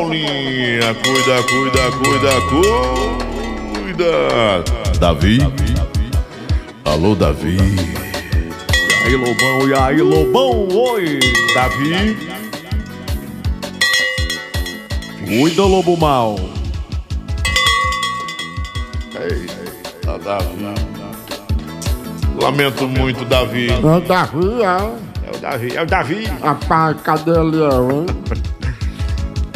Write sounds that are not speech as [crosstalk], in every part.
Paulinha. Cuida, cuida, cuida, cuida. Davi. Alô, Davi. E aí, Lobão, e aí, Lobão, oi. Davi. Cuida, Lobo Mal. Eita, Davi. Lamento muito, Davi. É o Davi, é. É o Davi, é o Davi. Rapaz, cadê ele, hein? [laughs]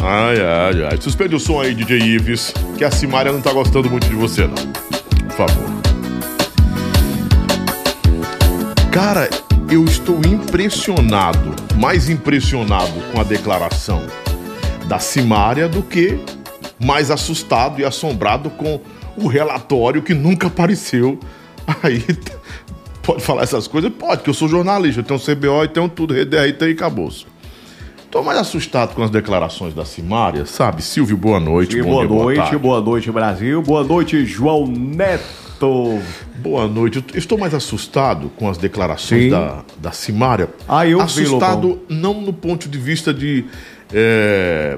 Ai, ai, ai. Suspende o som aí, DJ Ives, que a Simária não tá gostando muito de você, não. Por favor. Cara, eu estou impressionado, mais impressionado com a declaração da Simária do que mais assustado e assombrado com o relatório que nunca apareceu. Aí, [laughs] pode falar essas coisas? Pode, que eu sou jornalista, eu tenho CBO e tenho tudo, RDR e acabou-se. Tô mais assustado com as declarações da Simária, sabe? Silvio, boa noite. Bom boa noite, tarde. boa noite, Brasil. Boa noite, João Neto. Boa noite. Eu estou mais assustado com as declarações Sim. da, da Simária. Ah, eu vi, Assustado Lobão. não no ponto de vista de, é,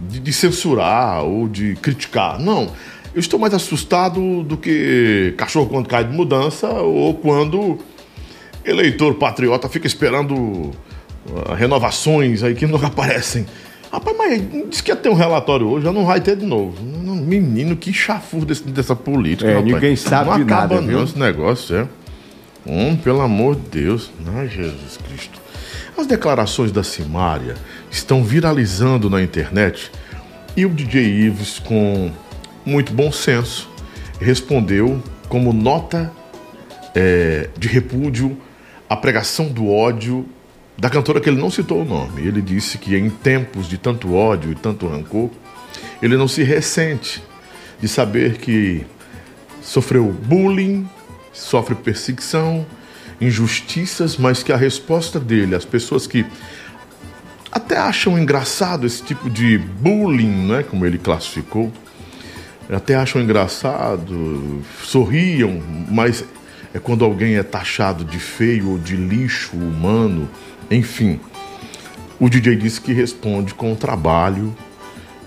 de. de censurar ou de criticar. Não. Eu estou mais assustado do que cachorro quando cai de mudança ou quando eleitor patriota fica esperando ah, renovações aí que [laughs] nunca aparecem. Rapaz, mas disse que ia ter um relatório hoje, já não vai ter de novo. Não, Menino, que chafur desse- dessa política. É, rapaz. ninguém sabe não de acaba nada, não viu? esse negócio, é. Hum, pelo amor de Deus. Ai, Jesus Cristo. As declarações da Simária estão viralizando na internet e o DJ Ives, com muito bom senso, respondeu como nota é, de repúdio à pregação do ódio da cantora que ele não citou o nome. Ele disse que em tempos de tanto ódio e tanto rancor, ele não se ressente de saber que sofreu bullying, sofre perseguição, injustiças, mas que a resposta dele, as pessoas que até acham engraçado esse tipo de bullying, né, como ele classificou, até acham engraçado, sorriam, mas é quando alguém é taxado de feio ou de lixo humano, enfim. O DJ disse que responde com o trabalho,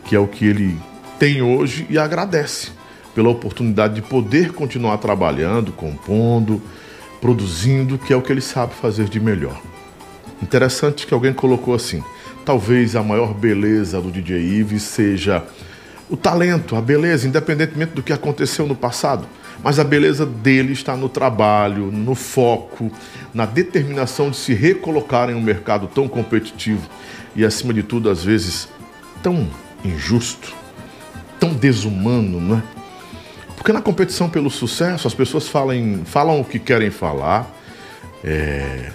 que é o que ele tem hoje e agradece pela oportunidade de poder continuar trabalhando, compondo, produzindo, que é o que ele sabe fazer de melhor. Interessante que alguém colocou assim: talvez a maior beleza do DJ Ives seja o talento, a beleza, independentemente do que aconteceu no passado. Mas a beleza dele está no trabalho, no foco, na determinação de se recolocar em um mercado tão competitivo e, acima de tudo, às vezes tão injusto, tão desumano, não é? Porque na competição pelo sucesso, as pessoas falam, falam o que querem falar, é,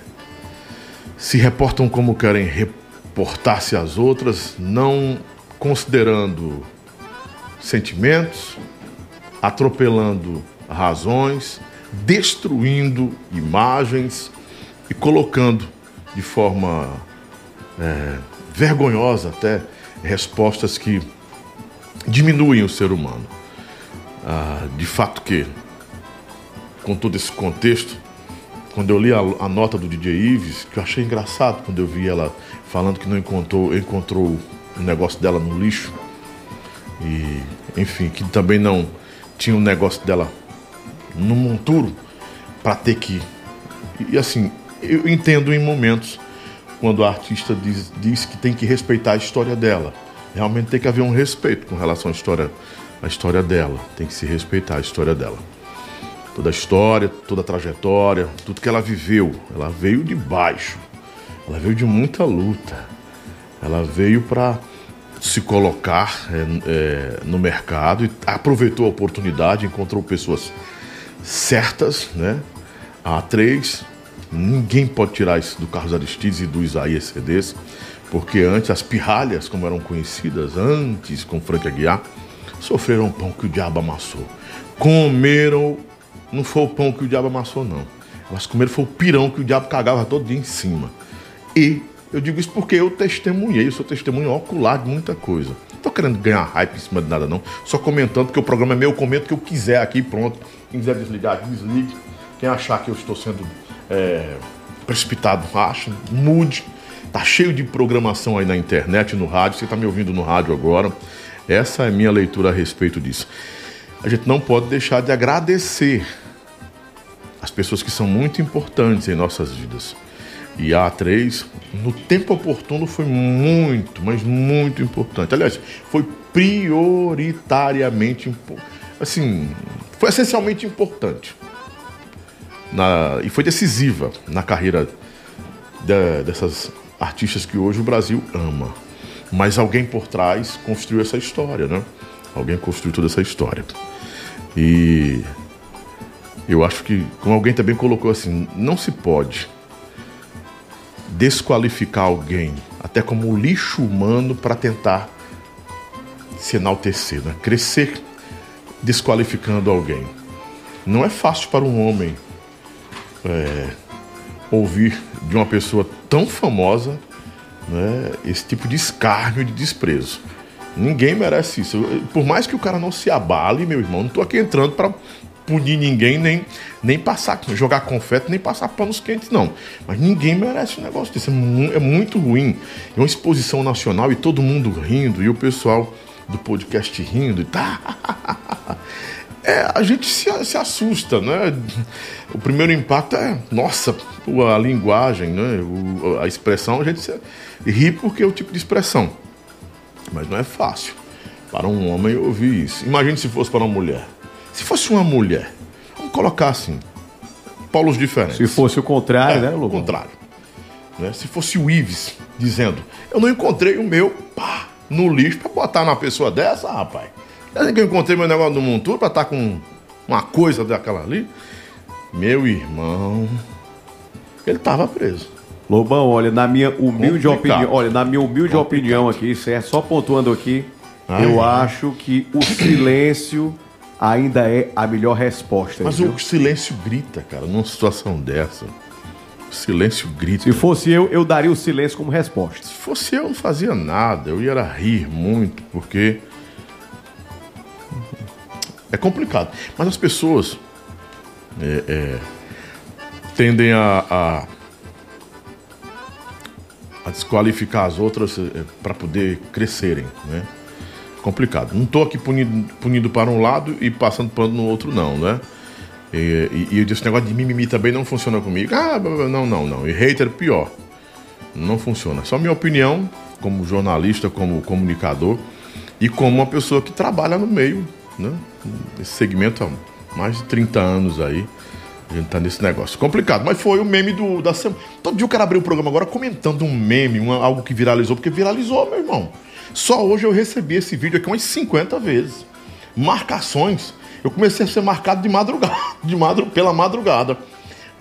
se reportam como querem reportar-se às outras, não considerando sentimentos, atropelando razões, destruindo imagens e colocando de forma é, vergonhosa até respostas que diminuem o ser humano. Ah, de fato que, com todo esse contexto, quando eu li a, a nota do DJ Ives, que eu achei engraçado quando eu vi ela falando que não encontrou, encontrou o negócio dela no lixo, e enfim, que também não tinha um negócio dela no monturo para ter que. E assim, eu entendo em momentos quando a artista diz, diz que tem que respeitar a história dela. Realmente tem que haver um respeito com relação à história, à história dela. Tem que se respeitar a história dela. Toda a história, toda a trajetória, tudo que ela viveu. Ela veio de baixo. Ela veio de muita luta. Ela veio para se colocar é, é, no mercado e aproveitou a oportunidade, encontrou pessoas certas, né? A A3, ninguém pode tirar isso do Carlos Aristides e do Isaías CDs, porque antes as pirralhas, como eram conhecidas antes com Frank Aguiar, sofreram o pão que o diabo amassou. Comeram, não foi o pão que o diabo amassou, não. Elas comeram foi o pirão que o diabo cagava todo dia em cima. E eu digo isso porque eu testemunhei, eu sou testemunho ocular de muita coisa. Tô querendo ganhar hype em cima de nada, não. Só comentando que o programa é meu, eu comento o que eu quiser aqui, pronto. Quem quiser desligar, desligue. Quem achar que eu estou sendo é, precipitado, acha, mude. Tá cheio de programação aí na internet, no rádio. Você está me ouvindo no rádio agora. Essa é a minha leitura a respeito disso. A gente não pode deixar de agradecer as pessoas que são muito importantes em nossas vidas. E a A3, no tempo oportuno, foi muito, mas muito importante. Aliás, foi prioritariamente. Assim, foi essencialmente importante. Na, e foi decisiva na carreira de, dessas artistas que hoje o Brasil ama. Mas alguém por trás construiu essa história, né? Alguém construiu toda essa história. E eu acho que, como alguém também colocou assim, não se pode desqualificar alguém, até como lixo humano, para tentar se enaltecer, né? crescer desqualificando alguém. Não é fácil para um homem é, ouvir de uma pessoa tão famosa né, esse tipo de escárnio, de desprezo. Ninguém merece isso. Por mais que o cara não se abale, meu irmão, não estou aqui entrando para punir ninguém, nem, nem passar, jogar confete, nem passar panos quentes, não. Mas ninguém merece um negócio desse. É, é muito ruim. É uma exposição nacional e todo mundo rindo, e o pessoal do podcast rindo e tá. [laughs] É, a gente se, se assusta, né? O primeiro impacto é, nossa, a linguagem, né? O, a expressão, a gente se, ri porque é o tipo de expressão. Mas não é fácil para um homem ouvir isso. Imagine se fosse para uma mulher. Se fosse uma mulher, vamos colocar assim, polos diferentes. Se fosse o contrário, é, né, Lobo? O contrário. Né? Se fosse o Ives dizendo, eu não encontrei o meu pá, no lixo para botar na pessoa dessa, rapaz. Desde que eu encontrei meu negócio no monturo para estar tá com uma coisa daquela ali, meu irmão, ele estava preso. Lobão, olha, na minha humilde opinião, olha, na minha humilde Complicado. opinião aqui, certo? Só pontuando aqui, Ai, eu acho que o silêncio ainda é a melhor resposta. Mas viu? o silêncio grita, cara, numa situação dessa. O silêncio grita. Se fosse eu, eu daria o silêncio como resposta. Se fosse eu, não fazia nada. Eu ia rir muito, porque. É complicado. Mas as pessoas é, é, tendem a, a, a, desqualificar as outras é, para poder crescerem, né? Complicado. Não estou aqui punindo, punindo para um lado e passando pano no outro, não, né? E, e, e esse negócio de mimimi também não funciona comigo. Ah, não, não, não. E hater, pior. Não funciona. Só minha opinião, como jornalista, como comunicador e como uma pessoa que trabalha no meio, né? Esse segmento há mais de 30 anos aí. A gente tá nesse negócio. Complicado, mas foi o meme do, da semana. Todo dia eu quero abrir o programa agora comentando um meme, uma, algo que viralizou, porque viralizou, meu irmão. Só hoje eu recebi esse vídeo aqui umas 50 vezes. Marcações. Eu comecei a ser marcado de madrugada, [laughs] de madru, pela madrugada.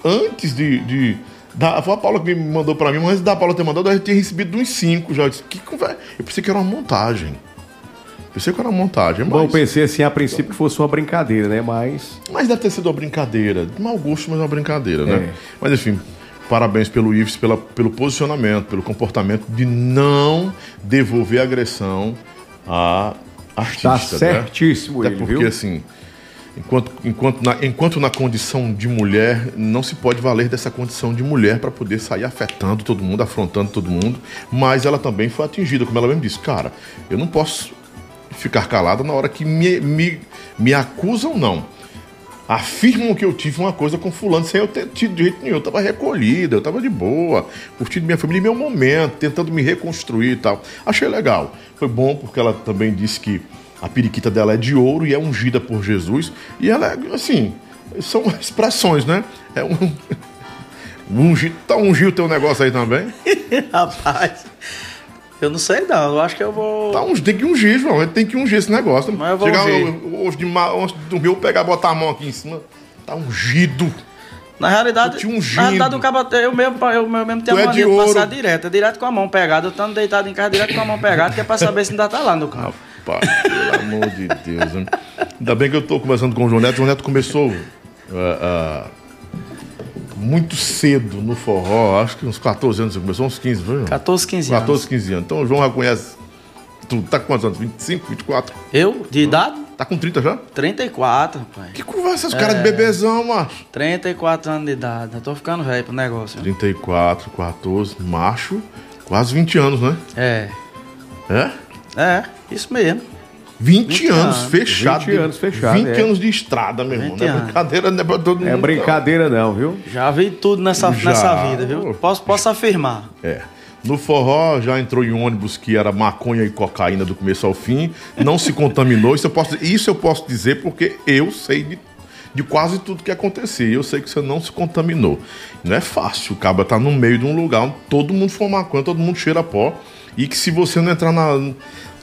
Antes de. de da, foi a Paula que me mandou para mim, mas antes da Paula ter mandado, eu tinha recebido uns 5 já. Eu, disse, que conversa? eu pensei que era uma montagem. Pensei que era uma montagem, mas... Bom, pensei assim, a princípio que fosse uma brincadeira, né? Mas... Mas deve ter sido uma brincadeira. De mau gosto, mas uma brincadeira, né? É. Mas enfim, Parabéns pelo Ives, pela, pelo posicionamento, pelo comportamento de não devolver agressão a artista. Está certíssimo né? ele, Até porque, viu? assim, enquanto, enquanto, na, enquanto na condição de mulher, não se pode valer dessa condição de mulher para poder sair afetando todo mundo, afrontando todo mundo, mas ela também foi atingida, como ela mesmo disse. Cara, eu não posso ficar calada na hora que me, me, me acusam, não afirmam que eu tive uma coisa com fulano sem eu ter tido de jeito nenhum. Eu tava recolhida, eu tava de boa, curtindo minha família e meu momento, tentando me reconstruir e tal. Achei legal. Foi bom porque ela também disse que a periquita dela é de ouro e é ungida por Jesus. E ela é, assim, são expressões, né? É um. [laughs] Ungir, tá ungir o teu negócio aí também? [laughs] Rapaz. Eu não sei não, eu acho que eu vou. Tá, uns, tem que ungir, João. A gente tem que ungir esse negócio. Mas eu vou Chegar ungir. hoje de antes de dormir, eu pegar, botar a mão aqui em cima. Tá ungido. Na realidade, te ungindo. na realidade o cabo, eu mesmo, eu mesmo tenho Tu a é mania de de, ouro. passar direto, é direto com a mão pegada. Eu estando deitado em casa, direto com a mão pegada, que é pra saber se ainda tá lá no carro. Rapaz, pelo amor de Deus. hein? Ainda bem que eu tô conversando com o João Neto. O João Neto começou ah, ah, muito cedo no forró. Acho que uns 14 anos. Você começou uns 15, foi? João? 14, 15 anos. 14, 15 anos. Então o João já conhece tudo. Tá com quantos anos? 25, 24? Eu, de idade? Tá com 30 já? 34, rapaz. Que conversa os caras de bebezão, macho? 34 anos de idade. Eu tô ficando velho pro negócio. viu? 34, 14, macho. Quase 20 anos, né? É. É? É, isso mesmo. 20, 20 anos, anos. fechado. 20 anos fechado, 20 é. anos de estrada, meu irmão. 20 Não é brincadeira, não é pra todo mundo. É brincadeira não, viu? Já vi tudo nessa, Já. nessa vida, viu? Posso, posso afirmar. É. No forró já entrou em ônibus que era maconha e cocaína do começo ao fim, não se contaminou. Isso eu posso, isso eu posso dizer porque eu sei de, de quase tudo que acontecia. Eu sei que você não se contaminou. Não é fácil. O cabra tá no meio de um lugar onde todo mundo fuma maconha, todo mundo cheira pó. E que se você não entrar na-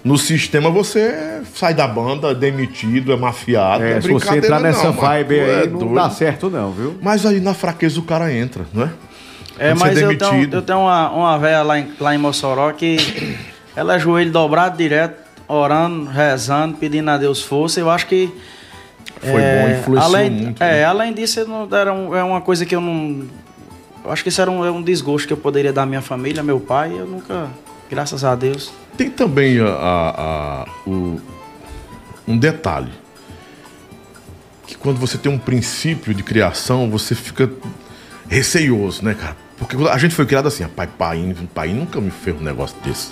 no sistema, você sai da banda, é demitido, é mafiado. É, não é se você entrar nessa não, mano. vibe aí, é não doido. dá certo não, viu? Mas aí na fraqueza o cara entra, não é? É, Quando mas é eu tenho, eu tenho uma, uma velha lá em, lá em Mossoró que [coughs] ela é joelho dobrado direto, orando, rezando, pedindo a Deus força. Eu acho que. Foi é, bom, influenciou além, muito. É, né? além disso, eu não, era um- é uma coisa que eu não. Eu acho que isso era um, é um desgosto que eu poderia dar à minha família, meu pai. Eu nunca, graças a Deus. Tem também a, a- a- o- um detalhe. Que quando você tem um princípio de criação, você fica receioso, né, cara? Porque a gente foi criado assim, pai, pai, pai nunca me fez um negócio desse.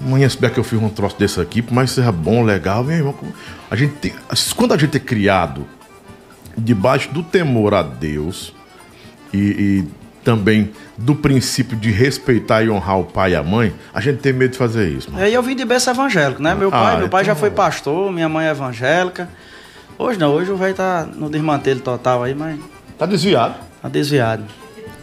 Amanhã, se que eu fiz um troço desse aqui, por mais que seja bom, legal, meu irmão. A gente tem, quando a gente é criado debaixo do temor a Deus e, e também do princípio de respeitar e honrar o pai e a mãe, a gente tem medo de fazer isso. Mano. É, E eu vim de berço evangélico, né? Meu pai, Ah, meu pai então- já foi pastor, minha mãe é evangélica. Hoje não, hoje o velho tá no desmantelo total aí, mas Tá desviado. tá desviado.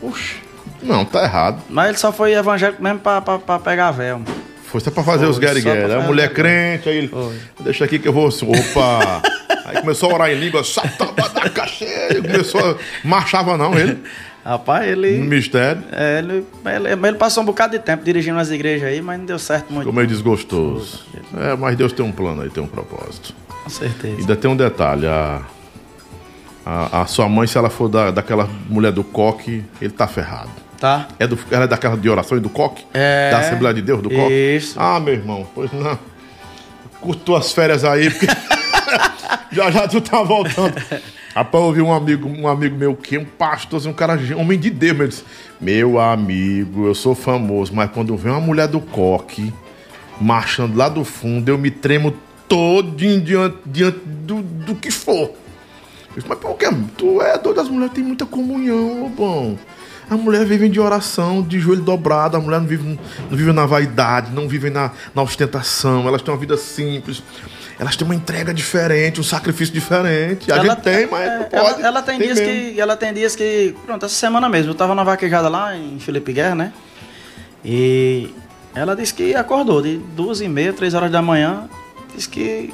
Oxe. Não, tá errado. Mas ele só foi evangélico mesmo pra, pra, pra pegar véu. mano. Foi só pra fazer Foi, os guerre só pra guerre. A mulher crente, aí ele. Foi. Deixa aqui que eu vou. Opa! [laughs] aí começou a orar em língua, satabadacaxê. Começou a. Marchava não, ele. Rapaz, No ele, mistério. é, ele, ele. ele passou um bocado de tempo dirigindo as igrejas aí, mas não deu certo muito. Ficou meio desgostoso. É, mas Deus tem um plano aí, tem um propósito. Com certeza. Ainda tem um detalhe: a, a, a sua mãe, se ela for da, daquela mulher do coque, ele tá ferrado. Tá? É do, ela é daquela de orações do coque? É. Da Assembleia de Deus do coque? Isso. Ah, meu irmão, pois não. Curta tuas férias aí, porque [laughs] já já tu tá voltando. Rapaz, eu vi um amigo, um amigo meu que é um pastor, um cara, homem de Deus, meu, disse, meu amigo, eu sou famoso, mas quando vem uma mulher do coque marchando lá do fundo, eu me tremo todinho diante, diante do, do que for. Eu disse, mas por que? Tu é doido, as mulheres têm muita comunhão, bom. A mulher vive de oração, de joelho dobrado, a mulher não vive, não vive na vaidade, não vive na, na ostentação, elas têm uma vida simples, elas têm uma entrega diferente, um sacrifício diferente. A gente tem, mas é, não ela- pode. Ela, tem, dias mesmo. que. Ela tem dias que. Pronto, essa semana mesmo, eu tava na vaquejada lá em Felipe Guerra, né? E ela disse que acordou de duas e meia, três horas da manhã. Disse que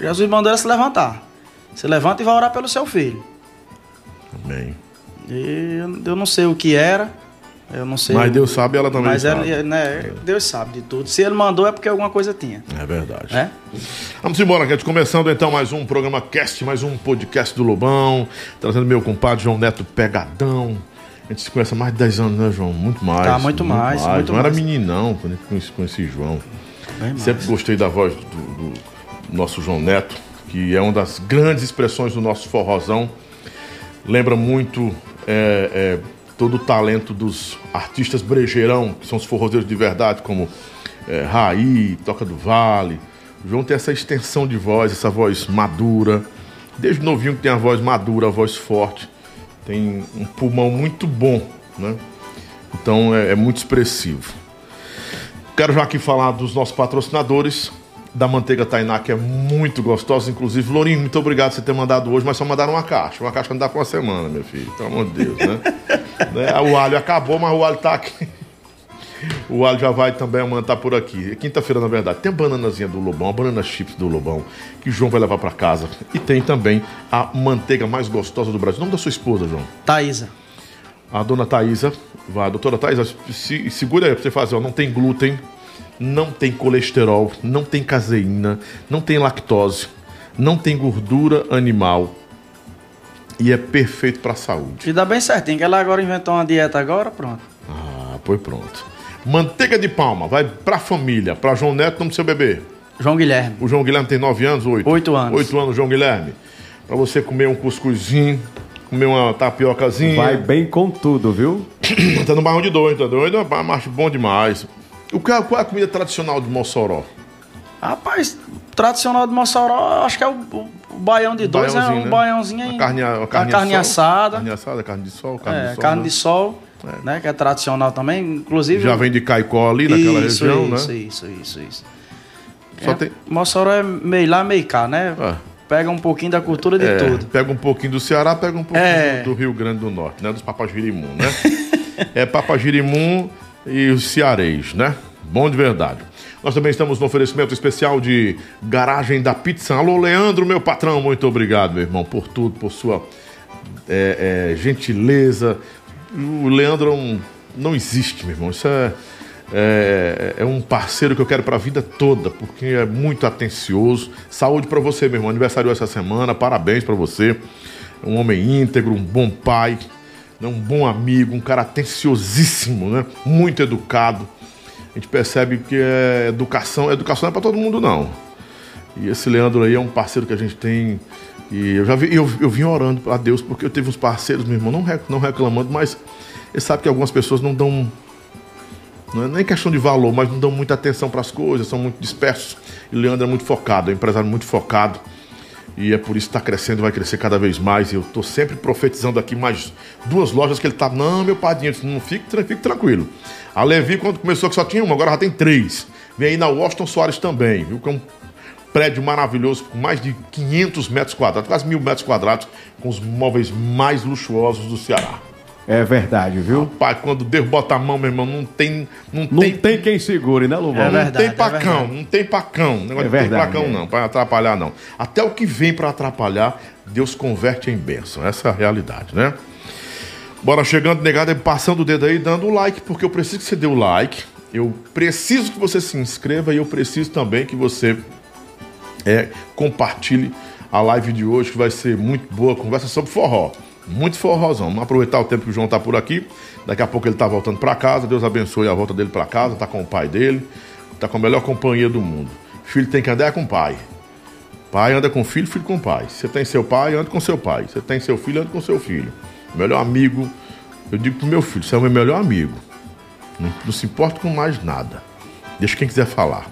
Jesus mandou ela se levantar. Se levanta e vai orar pelo seu filho. Amém. E eu não sei o que era. Eu não sei. Mas Deus sabe, ela também Mas sabe. ela, né, Deus sabe de tudo. Se ele mandou é porque alguma coisa tinha. É verdade. Né? Vamos embora, gente. Começando então mais um programa cast, mais um podcast do Lobão. Trazendo meu compadre João Neto Pegadão. A gente se conhece há mais de 10 anos, né, João? Muito mais. Tá, muito mais, muito Não era mais. meninão quando eu conheci, conheci João. Bem mais. Sempre gostei da voz do, do nosso João Neto, que é uma das grandes expressões do nosso forrozão. Lembra muito é, é, todo o talento dos artistas brejeirão, que são os forrozeiros de verdade, como é, Raí, Toca do Vale. O João tem essa extensão de voz, essa voz madura. Desde novinho que tem a voz madura, a voz forte. Tem um pulmão muito bom, né? Então é- é muito expressivo. Quero já aqui falar dos nossos patrocinadores, da Manteiga Tainá, que é muito gostosa. Inclusive, Lourinho, muito obrigado por você ter mandado hoje, mas só mandaram uma caixa. Uma caixa não dá pra uma semana, meu filho. Pelo amor de Deus, né? Né? [laughs] O alho acabou, mas o alho tá aqui. O alho já vai também amanhã tá por aqui. É Quinta-feira, na verdade. Tem a bananazinha do Lobão, a banana chips do Lobão, que o João vai levar pra casa. E tem também a manteiga mais gostosa do Brasil. O nome da sua esposa, João? Thaísa. A dona Thaisa, vai, a doutora Thaisa, se, segura aí pra você fazer, ó, não tem glúten, não tem colesterol, não tem caseína, não tem lactose, não tem gordura animal e é perfeito pra saúde. E dá bem certinho, que ela agora inventou uma dieta agora, pronto. Ah, pois pronto. Manteiga de palma, vai pra família, pra João Neto, nome do seu bebê. João Guilherme. O João Guilherme tem 9 anos, 8? Oito anos. 8 anos, João Guilherme. Pra você comer um cuscuzinho comer uma tapiocazinha. Vai bem com tudo, viu? [coughs] tá no barrão de dois, tá doido? É macho bom demais. O que, é- qual é a comida tradicional de Mossoró? Rapaz, tradicional de Mossoró, acho que é o, o, o baião de dois, é um né? baiãozinho A em- carne, a a carne, carne assada. Carne assada, carne de sol, carne é, de sol. carne né? de sol, né? Que é tradicional também. Inclusive. Já vem de Caicó ali, naquela isso, região, isso, né? Isso, isso, isso. Só É, tem- Mossoró é meio lá, meio cá, né? Ah. Pega um pouquinho da cultura de É, tudo. Pega um pouquinho do Ceará, pega um pouquinho É. do, Rio Grande do Norte, né? Dos Papagirimum, né? [laughs] é Papagirimum e os cearês, né? Bom de verdade. Nós também estamos no oferecimento especial de Garagem da Pizza. Alô, Leandro, meu patrão, muito obrigado, meu irmão, por tudo, por sua é, é, gentileza. O Leandro é um- não existe, meu irmão. Isso é, é, é um parceiro que eu quero para a vida toda, porque é muito atencioso. Saúde para você, meu irmão. Aniversário essa semana, parabéns para você. Um homem íntegro, um bom pai, né, um bom amigo, um cara atenciosíssimo, né? muito educado. A gente percebe que é educação, educação não é para todo mundo, não. E esse Leandro aí é um parceiro que a gente tem. E eu já vi, eu, eu vim orando a Deus, porque eu tive uns parceiros, meu irmão, não, rec- não reclamando, mas ele sabe que algumas pessoas não dão. Não é nem questão de valor, mas não dão muita atenção para as coisas, são muito dispersos. E o Leandro é muito focado, é um empresário muito focado. E é por isso que está crescendo, vai crescer cada vez mais. Eu estou sempre profetizando aqui mais duas lojas que ele está. Não, meu padrinho, disse, não fique, fique tranquilo. A Levi, quando começou, que só tinha uma, agora já tem três. Vem aí na Washington Soares também, viu? Que é um prédio maravilhoso, com mais de 500 metros quadrados, quase mil metros quadrados, com os móveis mais luxuosos do Ceará. É verdade, viu? Pai, quando Deus bota a mão, meu irmão, não tem. Não, Não tem, tem, quem segure, né, Luvão? É não verdade, tem é pacão, verdade. não tem pacão. Negócio É não verdade, tem pacão, é. não, para atrapalhar, não. Até o que vem para atrapalhar, Deus converte em bênção. Essa é a realidade, né? Bora chegando, negado, passando o dedo aí, dando o like, porque eu preciso que você dê o like. Eu preciso que você se inscreva e eu preciso também que você é, compartilhe a live de hoje, que vai ser muito boa. Conversa sobre forró. Muito forrozão. Vamos aproveitar o tempo que o João tá por aqui. Daqui a pouco ele tá voltando para casa. Deus abençoe a volta dele para casa. Tá com o pai dele. Tá com a melhor companhia do mundo. Filho tem que andar com o pai. Pai anda com filho, filho com pai. Você tem seu pai, anda com seu pai. Você tem seu filho, anda com seu filho. Melhor amigo. Eu digo pro meu filho, você é o meu melhor amigo. Não, não se importa com mais nada. Deixa quem quiser falar.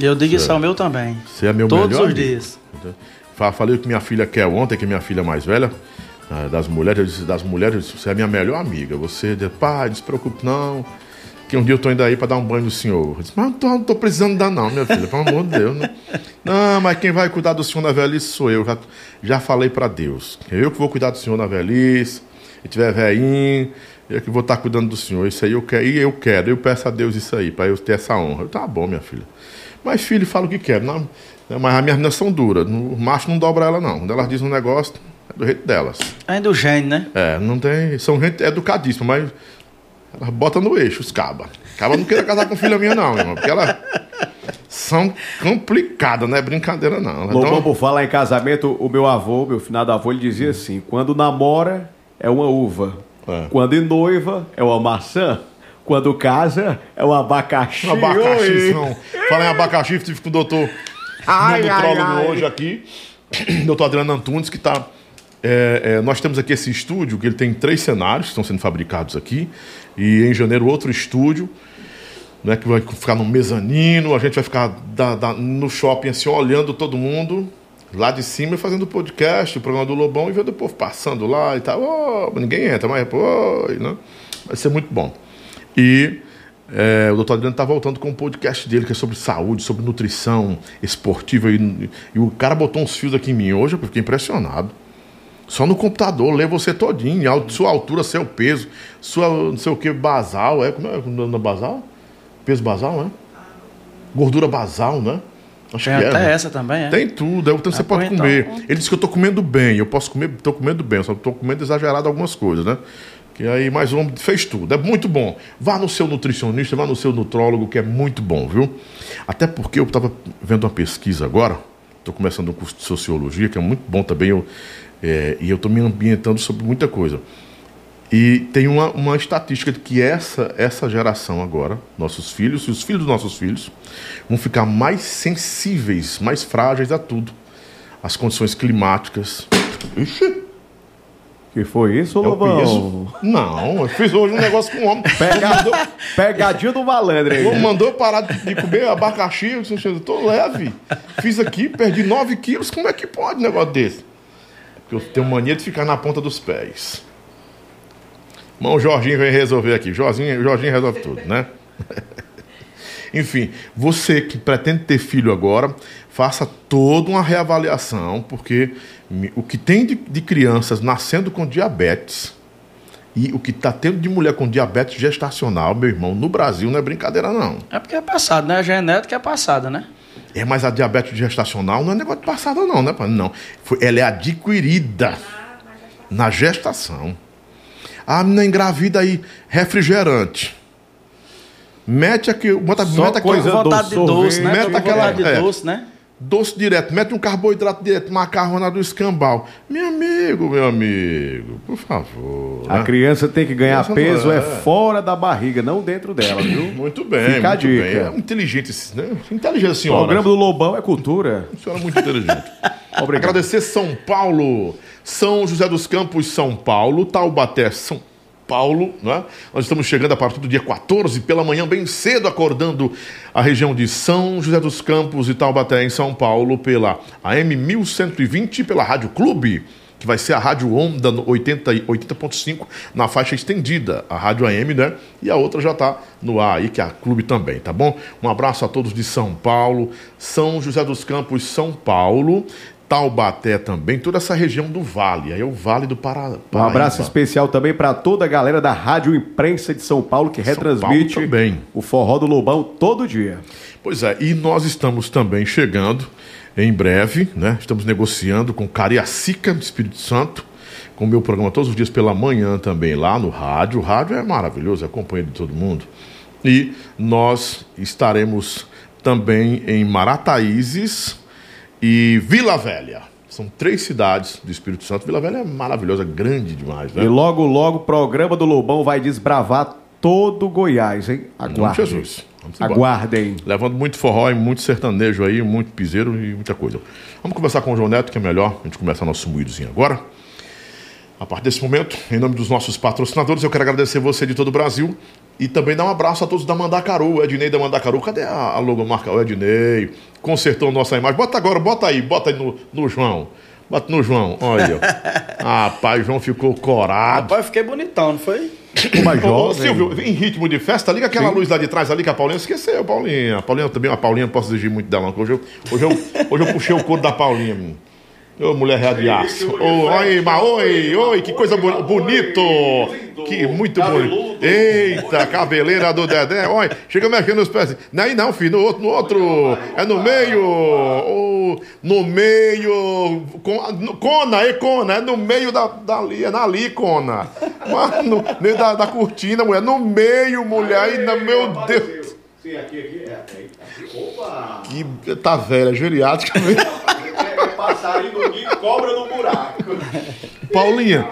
Eu digo isso ao meu também. Você é meu Todos melhor os amigo. dias. Fa- Falei o que minha filha quer ontem, que é minha filha mais velha, das mulheres, eu disse, das mulheres, você é minha melhor amiga. Você, disse, se preocupe não, que um dia eu tô indo aí para dar um banho no senhor. Eu disse, mas não tô, não tô precisando dar não, minha filha, pelo amor de Deus. Né? Não, mas quem vai cuidar do senhor na velhice sou eu. Já, já falei para Deus. Eu que vou cuidar do senhor na velhice, se tiver velhinho, eu que vou estar cuidando do senhor. Isso aí eu quero, e eu quero, eu peço a Deus isso aí, para eu ter essa honra. Eu, tá bom, minha filha. Mas filho, fala o que quer. Não, mas as minhas meninas são duras. O macho não dobra ela, não. Quando elas dizem um negócio, é do jeito delas. É do gênio, né? É, não tem. São gente educadíssima, mas elas botam no eixo os cabas. Caba não queira casar com filha minha, não, irmão. Porque elas são complicadas, não é brincadeira, não. Lobão, dão- por falar em casamento, o meu avô, meu finado avô, ele dizia assim: quando namora, é uma uva. É. Quando noiva, é uma maçã. Quando casa, é um abacaxi. Um abacaxi, não. Fala em abacaxi, estive com o doutor Ai, ai, ai. hoje aqui. [clears throat] doutor Adriano Antunes, que está. Nós temos aqui esse estúdio, que ele tem três cenários que estão sendo fabricados aqui. E em janeiro, outro estúdio, né, que vai ficar no mezanino. A gente vai ficar da- da- no shopping, assim, olhando todo mundo. Lá de cima fazendo podcast, o programa do Lobão, e vendo o povo passando lá e tal. Oh, ninguém entra, mas pô, né? vai ser muito bom. E é, o doutor Adriano está voltando com um podcast dele, que é sobre saúde, sobre nutrição esportiva. E, e o cara botou uns fios aqui em mim hoje, eu fiquei impressionado. Só no computador, lê você todinho, sua altura, seu peso, sua não sei o que, basal, é? Como é o nome basal? Peso basal, é? Gordura basal, né? Acho Tem que é. até né? essa também, é? Tem tudo, é o que você Ah, pode então- comer. Ele disse que eu tô comendo bem, eu posso comer, tô comendo bem, só tô comendo exagerado algumas coisas, né? Que aí, mas o homem fez tudo, é muito bom. Vá no seu nutricionista, vá no seu nutrólogo, que é muito bom, viu? Até porque eu estava vendo uma pesquisa agora, estou começando um curso de sociologia, que é muito bom também, eu, é, e eu estou me ambientando sobre muita coisa. E tem uma, uma estatística de que essa, essa geração agora, nossos filhos e os filhos dos nossos filhos, vão ficar mais sensíveis, mais frágeis a tudo. As condições climáticas. Ixi! Que foi isso, É Lobão? peso. Não, eu fiz hoje um negócio com o homem. Pegado, pegadinha do malandro aí. mandou eu parar de comer abacaxi. Eu disse, eu tô leve. Fiz aqui, perdi 9 quilos. Como é que pode um negócio desse? Porque eu tenho mania de ficar na ponta dos pés. Mão, o Jorginho vem resolver aqui. Jorginho, Jorginho resolve tudo, né? [laughs] Enfim, você que pretende ter filho agora, faça toda uma reavaliação, porque o que tem de, de crianças nascendo com diabetes e o que está tendo de mulher com diabetes gestacional, meu irmão, no Brasil não é brincadeira, não. É porque é passado, né? A genética é passada, né? É, mas a diabetes gestacional não é negócio de passado, não, né? pai? Não. Foi- ela é adquirida na gestação. A menina engravida aí, refrigerante. Mete aqui, bota, Só mete de doce, doce, né? com aquela- vontade de é. doce, né? Doce direto, mete um carboidrato direto, macarrona do escambau. Meu amigo, meu amigo, por favor. A né? criança tem que ganhar peso é é. fora da barriga, não dentro dela, viu? Muito bem, Fica a muito dica. bem. É inteligente, né? inteligente O senhora. programa do Lobão é cultura. A senhora é muito inteligente. [laughs] Agradecer São Paulo, São José dos Campos, São Paulo, Taubaté, São Paulo, né? Nós estamos chegando a partir do dia 14 pela manhã, bem cedo, acordando a região de São José dos Campos e Taubaté, em São Paulo, pela AM 1120 e pela Rádio Clube, que vai ser a Rádio Onda no 80 e 80.5 na faixa estendida, a Rádio AM, né? E a outra já está no ar aí, que é a Clube também, tá bom? Um abraço a todos de São Paulo, São José dos Campos, São Paulo, Taubaté também, toda essa região do Vale, aí é o Vale do Pará. Um abraço especial também para toda a galera da Rádio Imprensa de São Paulo que São retransmite Paulo o forró do Lobão todo dia. Pois é, e nós estamos também chegando em breve, né? Estamos negociando com Cariacica, do Espírito Santo, com o meu programa todos os dias pela manhã também lá no rádio. O rádio é maravilhoso, é de todo mundo. E nós estaremos também em Marataízes e Vila Velha. São três cidades do Espírito Santo. Vila Velha é maravilhosa, grande demais, né? E logo, logo o programa do Lobão vai desbravar todo Goiás, hein? Aguardem. Jesus. Aguardem. Levando muito forró e muito sertanejo aí, muito piseiro e muita coisa. Vamos conversar com o João Neto, que é melhor a gente começar nosso moídozinho agora. A partir desse momento, em nome dos nossos patrocinadores, eu quero agradecer você de todo o Brasil e também dar um abraço a todos da Mandacaru, Ednei da Mandacaru. Cadê a, a logomarca? O Ednei consertou nossa imagem. Bota agora, bota aí, bota aí no, no João. Bota no João, olha aí. [laughs] ó. Rapaz, o João ficou corado. Rapaz, fiquei bonitão, não foi? Ô, jovem. Silvio, em ritmo de festa, liga aquela luz lá de trás ali que a Paulinha esqueceu, Paulinha. A Paulinha também, a Paulinha não posso exigir muito dela, não. Hoje eu, hoje eu, hoje eu puxei o couro da Paulinha, menino. Ô, mulher real de aço. Ô, oi, ma, oi, oi, que coisa bo- bonito. Que muito bonito. Eita, cabeleira do Dedé. Olha, chega mexendo nos pés. Não é não, filho, no outro, no outro. É no meio. Ô, no meio. Cona, é Cona, é no meio da, dali, é ali, Cona. Mano, no meio da, da cortina, mulher. No meio, mulher. Ainda, meu Deus. Sim, aqui, aqui, é, aqui. Opa! Que tá velha, geriátrica. mesmo. [laughs] É passarinho aqui, cobra no buraco. Paulinha,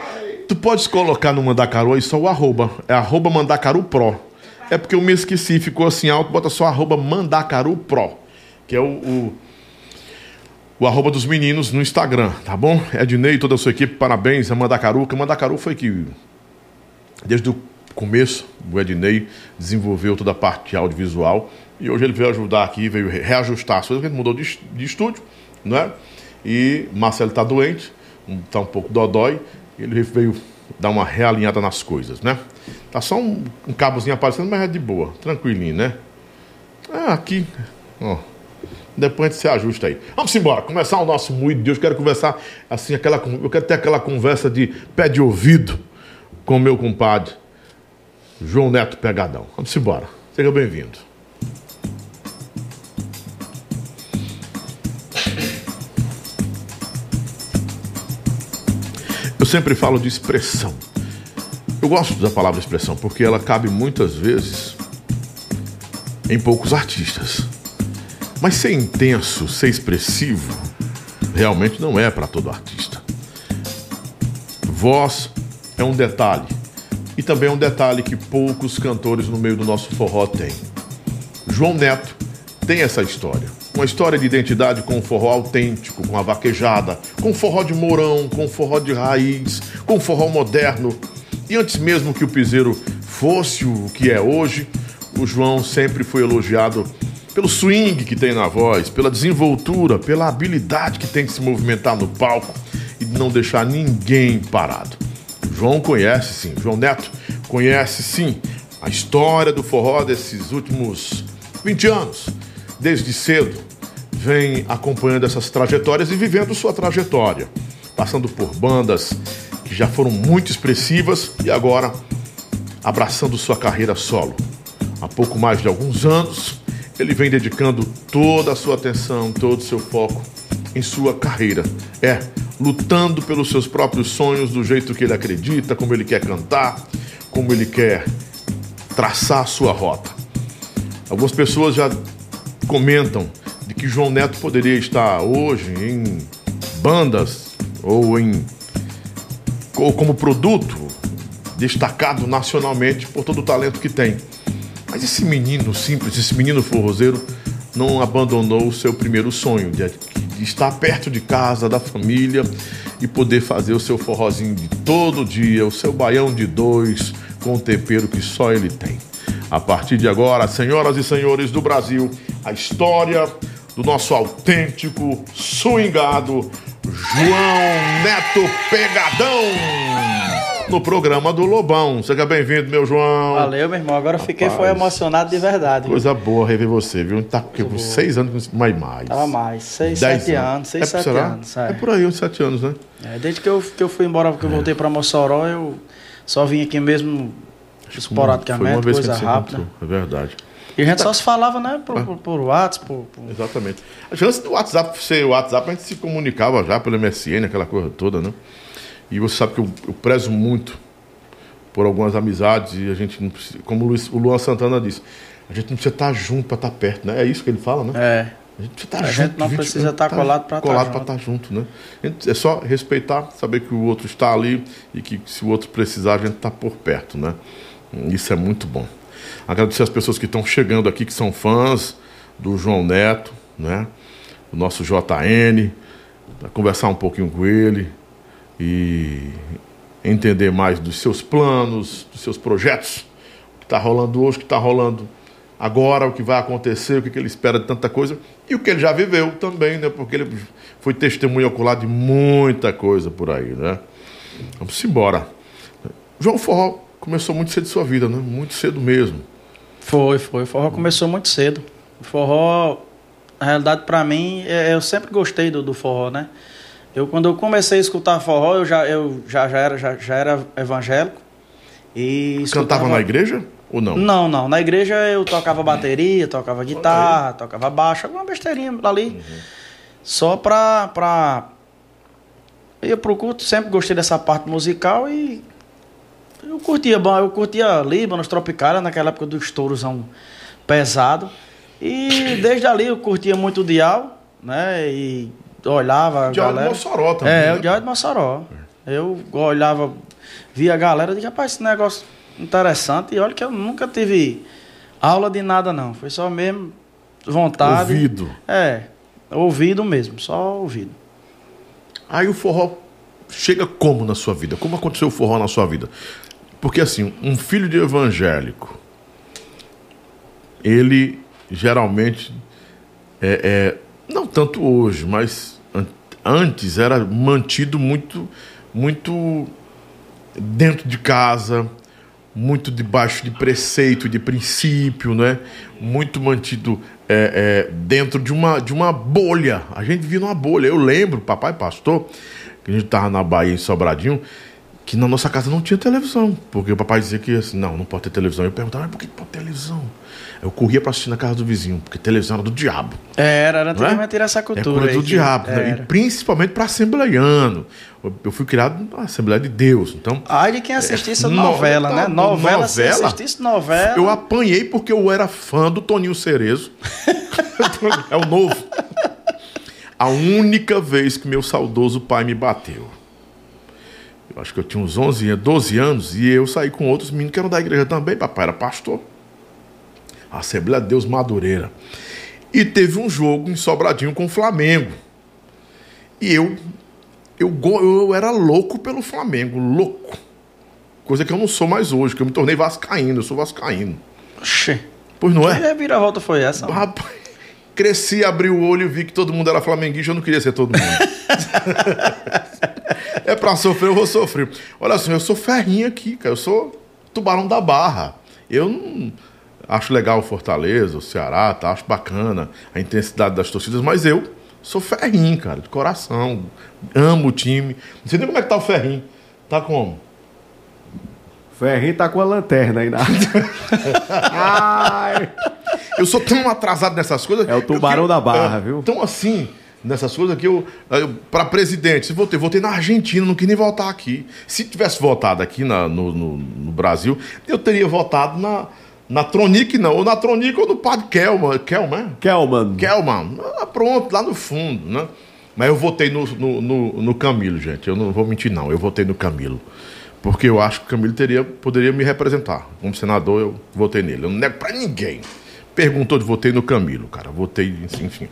tu podes colocar no Mandacaru aí só o arroba. É arroba Mandacaru Pro. É porque eu me esqueci, ficou assim alto, bota só arroba Mandacaru Pro. Que é o, o, o arroba dos meninos no Instagram, tá bom? Ednei e toda a sua equipe, parabéns a Mandacaru, que Mandacaru foi que, desde o começo, o Ednei desenvolveu toda a parte audiovisual. E hoje ele veio ajudar aqui, veio re- reajustar as coisas, porque ele mudou de, de estúdio, né? E Marcelo tá doente, um- tá um pouco dodói, ele veio dar uma realinhada nas coisas, né? Tá só um, um cabozinho aparecendo, mas é de boa, tranquilinho, né? Ah, aqui, ó. Depois a gente se ajusta aí. Vamos embora, começar o nosso muito Deus. Quero conversar assim, aquela, eu quero ter aquela conversa de pé de ouvido com meu compadre João Neto Pegadão. Vamos embora. Seja bem-vindo. Eu sempre falo de expressão. Eu gosto da palavra expressão porque ela cabe muitas vezes em poucos artistas. Mas ser intenso, ser expressivo, realmente não é para todo artista. Voz é um detalhe. E também é um detalhe que poucos cantores no meio do nosso forró têm. João Neto tem essa história. Uma história de identidade com o forró autêntico, com a vaquejada, com o forró de morão, com o forró de raiz, com o forró moderno. E antes mesmo que o piseiro fosse o que é hoje, o João sempre foi elogiado pelo swing que tem na voz, pela desenvoltura, pela habilidade que tem de se movimentar no palco e de não deixar ninguém parado. João conhece sim, João Neto conhece sim a história do forró desses últimos 20 anos. Desde cedo vem acompanhando essas trajetórias e vivendo sua trajetória, passando por bandas que já foram muito expressivas e agora abraçando sua carreira solo. Há pouco mais de alguns anos, ele vem dedicando toda a sua atenção, todo o seu foco em sua carreira. É, lutando pelos seus próprios sonhos do jeito que ele acredita, como ele quer cantar, como ele quer traçar a sua rota. Algumas pessoas já comentam que João Neto poderia estar hoje em bandas ou em ou como produto destacado nacionalmente por todo o talento que tem. Mas esse menino simples, esse menino forrozeiro, não abandonou o seu primeiro sonho de, de estar perto de casa, da família e poder fazer o seu forrozinho de todo dia, o seu baião de dois, com o tempero que só ele tem. A partir de agora, senhoras e senhores do Brasil, a história do nosso autêntico swingado João Neto Pegadão no programa do Lobão. Seja bem-vindo, meu João. Valeu, meu irmão. Agora eu fiquei foi emocionado de verdade. Coisa boa rever você, viu? Tá com seis anos, mais mais. Tava mais. Seis, Dez sete anos. anos. Seis, é, sete anos. É. é. por aí, uns sete anos, né? É, desde que eu, que eu fui embora, que eu voltei pra Mossoró, eu só vim aqui mesmo esporadicamente, coisa rápida. É verdade. E a gente só se falava, né, por, ah. por, por WhatsApp. Por, por... Exatamente. Antes do WhatsApp ser o WhatsApp, a gente se comunicava já pelo MSN, aquela coisa toda, né? E você sabe que eu, eu prezo muito por algumas amizades e a gente não precisa, como o, Luiz, o Luan Santana disse, a gente não precisa estar junto para estar perto, né? É isso que ele fala, né? É. A gente precisa estar a junto. gente não precisa estar colado para estar colado para estar junto, né? É só respeitar, saber que o outro está ali e que se o outro precisar a gente está por perto, né? Isso é muito bom. Agradecer as pessoas que estão chegando aqui, que são fãs do João Neto, né? O nosso JN, para conversar um pouquinho com ele e entender mais dos seus planos, dos seus projetos, o que está rolando hoje, o que está rolando agora, o que vai acontecer, o que, ele espera de tanta coisa e o que ele já viveu também, né? Porque ele foi testemunho ocular de muita coisa por aí, né? Vamos embora. João Forró começou muito cedo de sua vida, né? Muito cedo mesmo. Foi, foi. O forró começou muito cedo. O forró, na realidade, para mim, é, eu sempre gostei do, do forró, né? Eu, quando eu comecei a escutar forró, eu já, eu já, já, era, já, já era evangélico. E Cantava na igreja ou não? Não, não. Na igreja eu tocava bateria, tocava guitarra, tocava baixo, alguma besteirinha ali. Uhum. Só pra, pra... Eu ia pro culto, sempre gostei dessa parte musical e eu curtia, eu curtia Líbanos, Tropicália, naquela época do estourozão pesado. E desde ali eu curtia muito o Dial, né? E olhava a Dial galera. de Mossoró também. É, né? o Dial de Mossoró. Eu olhava, via a galera e dizia, rapaz, esse negócio interessante. E olha que eu nunca tive aula de nada, não. Foi só mesmo vontade. Ouvido. É, ouvido mesmo, só ouvido. Aí o forró chega como na sua vida? Como aconteceu o forró na sua vida? Porque assim, um filho de evangélico, ele geralmente é, é não tanto hoje, mas an antes era mantido muito, muito dentro de casa, muito debaixo de preceito, de princípio, né? Muito mantido é, é, dentro de uma, de uma bolha. A gente vivia numa bolha. Eu lembro, papai pastor, que a gente estava na Bahia em Sobradinho, que na nossa casa não tinha televisão, porque o papai dizia que assim, não, não pode ter televisão. Eu perguntava, mas por que pode ter televisão? Eu corria para assistir na casa do vizinho, porque televisão era do diabo. Era, era antigamente é? era essa cultura. É coisa do que... diabo, né? E principalmente para assembleiano. Eu fui criado na Assembleia de Deus, então... Ai de quem assistisse é, novela, né? Novela, novela se assistisse novela... Eu apanhei porque eu era fã do Toninho Cerezo. [laughs] [laughs] é o novo. A única vez que meu saudoso pai me bateu acho que eu tinha uns 11, 12 anos, e eu saí com outros meninos que eram da igreja também, papai era pastor. A Assembleia de Deus Madureira. E teve um jogo em Sobradinho com o Flamengo. E eu, eu, eu era louco pelo Flamengo, louco. Coisa que eu não sou mais hoje, que eu me tornei vascaíno, eu sou vascaíno. Oxê. Pois não Que é? reviravolta foi essa? Rapaz, cresci, abri o olho e vi que todo mundo era flamenguista, eu não queria ser todo mundo. [laughs] é pra sofrer, eu vou sofrer. Olha só, eu sou ferrinho aqui, cara. Eu sou tubarão da barra. Eu não acho legal o Fortaleza, o Ceará, tá? Acho bacana a intensidade das torcidas, mas eu sou ferrinho, cara, de coração. Amo o time. Não sei nem como é que tá o ferrinho. Tá como? Ferrinho tá com a lanterna aí na. [laughs] Ai. Eu sou tão atrasado nessas coisas. É o tubarão eu- da barra, é, viu? Tão assim nessas coisas que eu, eu para presidente, se votei, votei na Argentina, não quis nem votar aqui. Se tivesse votado aqui na- no, no- no Brasil, eu teria votado na na Tronic não, ou na Tronic ou no Padre Kelman, Kelman, Kelman. Kelman, ah, pronto, lá no fundo, né? Mas eu votei no, no, no, no Camilo, gente. Eu não vou mentir, não. Eu votei no Camilo. Porque eu acho que o Camilo teria, poderia me representar. Como senador, eu votei nele. Eu não nego pra ninguém. Perguntou de votei no Camilo, cara. Votei, enfim.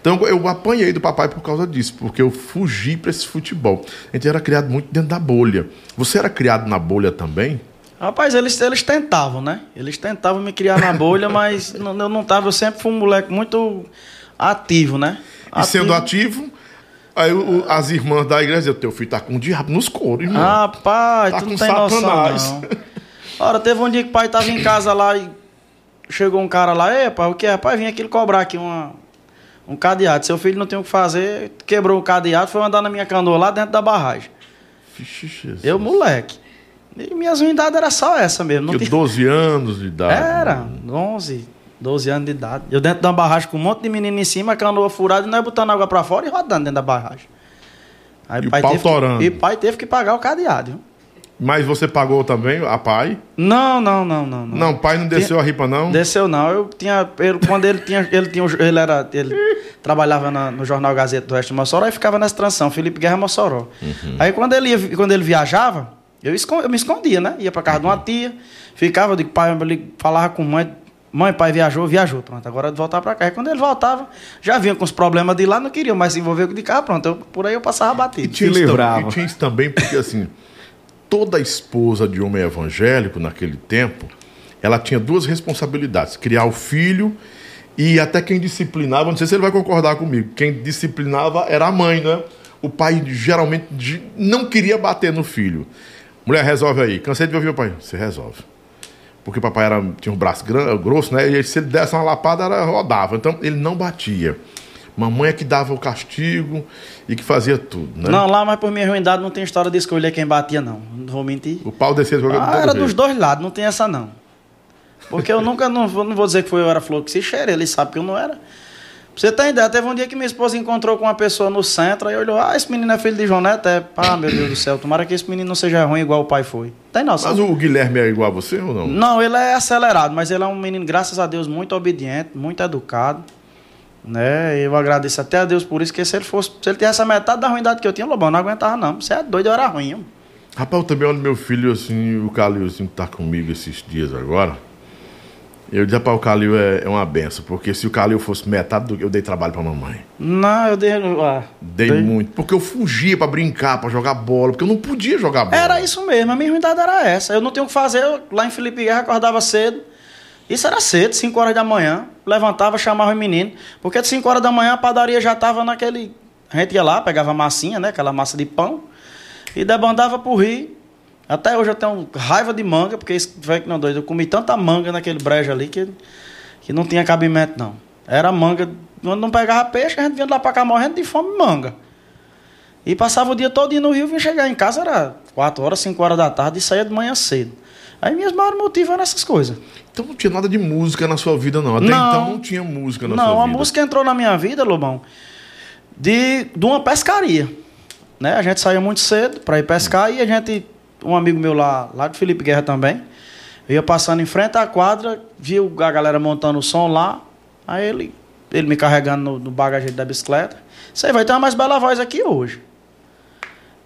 Então eu apanhei do papai por causa disso, porque eu fugi pra esse futebol. A gente era criado muito dentro da bolha. Você era criado na bolha também? Rapaz, eles, eles tentavam, né? Eles tentavam me criar na bolha, [laughs] mas eu não tava. Eu sempre fui um moleque muito ativo, né? E sendo ativo, aí o- as irmãs da igreja teu filho tá com o diabo nos coros, irmão. Rapaz, Tá tu não tem noção, Satanás. não. Ora, teve um dia que o pai tava em casa lá e chegou um cara lá, ei, pai, o que é? Pai, vim aqui cobrar aqui uma, um cadeado. Seu filho não tem o que fazer, quebrou o cadeado, foi andar na minha canoa lá dentro da barragem. Vixe, Jesus. Eu, moleque. E minhas ruindades era só essa mesmo. Não tinha... 12 anos de idade. Era, 11, 12 anos de idade. Eu dentro de uma barragem com um monte de menino em cima, a canoa furada, e nós botando água pra fora e rodando dentro da barragem. Aí E o pau teve torando. que, e pai teve que pagar o cadeado. viu? Mas você pagou também, a pai? Não, não, não, não. não. Não, o pai não desceu a ripa, não? Desceu não. Eu tinha. Ele, quando ele tinha. Ele tinha. Ele era. Ele trabalhava na- no jornal Gazeta do Oeste de Mossoró e ficava nessa transição, Felipe Guerra Mossoró. Aí quando ele, ia, quando ele viajava, eu, escon- eu me escondia, né? Ia pra casa de uma tia, ficava, digo, pai, ele falava com mãe. Mãe, pai viajou, viajou. Pronto, agora é de voltar pra cá. E quando ele voltava, já vinha com os problemas de lá, não queria mais se envolver com o de cá, pronto. Eu, por aí eu passava E batido. tinha, isso livrava. também, e tinha isso também, porque assim, toda esposa de homem evangélico naquele tempo, ela tinha duas responsabilidades: criar o filho e até quem disciplinava, não sei se ele vai concordar comigo, quem disciplinava era a mãe, né? O pai geralmente não queria bater no filho. Mulher, resolve aí. Cansei de ouvir o pai. Você resolve. Porque o papai era, tinha um braço grosso, né? E se ele desse uma lapada, ela rodava. Então ele não batia. Mamãe é que dava o castigo e que fazia tudo, né? Não, lá, mas por minha ruindade não tem história de escolher quem batia, não. Não vou mentir. O pau descia de qualquer Ah, era dos dois lados, não tem essa não. Porque eu nunca, não, vou- não vou dizer que foi eu era flor que se cheira, ele sabe que eu não era. Pra você ter ideia, teve um dia que minha esposa encontrou com uma pessoa no centro, aí olhou, ah, esse menino é filho de João Neto, é, ah, meu Deus do céu, tomara que esse menino não seja ruim igual o pai foi. Tem noção? Mas o Guilherme é igual a você ou não? Não, ele é acelerado, mas ele é um menino, graças a Deus, muito obediente, muito educado. Né? Eu agradeço até a Deus por isso, que se ele fosse, se ele tivesse a metade da ruindade que eu tinha, Lobão, não aguentava não. Você é doido, eu era ruim. ó. Rapaz, eu também olho meu filho assim, o Calilzinho que tá comigo esses dias agora. Eu disse, rapaz, o Calil é, é uma benção, porque se o Calil fosse metade do que eu dei trabalho pra mamãe. Não, eu dei. Ah, Dei, muito. Porque eu fugia pra brincar, pra jogar bola, porque eu não podia jogar bola. Era isso mesmo, a minha ruindade era essa. Eu não tinha o que fazer, eu, lá em Felipe Guerra acordava cedo. Isso era cedo, 5 horas da manhã. Levantava, chamava o menino. Porque de 5 horas da manhã a padaria já estava naquele. A gente ia lá, pegava massinha, né? Aquela massa de pão. E debandava pro rio. Até hoje eu tenho raiva de manga, porque isso foi que não doido. Eu comi tanta manga naquele brejo ali que, que não tinha cabimento, não. Era manga. Quando não pegava peixe, a gente vinha lá pra cá morrendo de fome manga. E passava o dia todo no rio, vinha chegar em casa, era 4 horas, 5 horas da tarde e saía de manhã cedo. Aí minhas maiores motivos eram essas coisas. Então não tinha nada de música na sua vida, não. Até Não. então não tinha música na Não, sua a vida. música entrou na minha vida, Lobão, de, de uma pescaria. Né? A gente saía muito cedo para ir pescar e a gente, um amigo meu lá, lá de Felipe Guerra também, ia passando em frente à quadra, viu a galera montando o som lá, aí ele, ele me carregando no, no bagageiro da bicicleta. Você vai ter uma mais bela voz aqui hoje.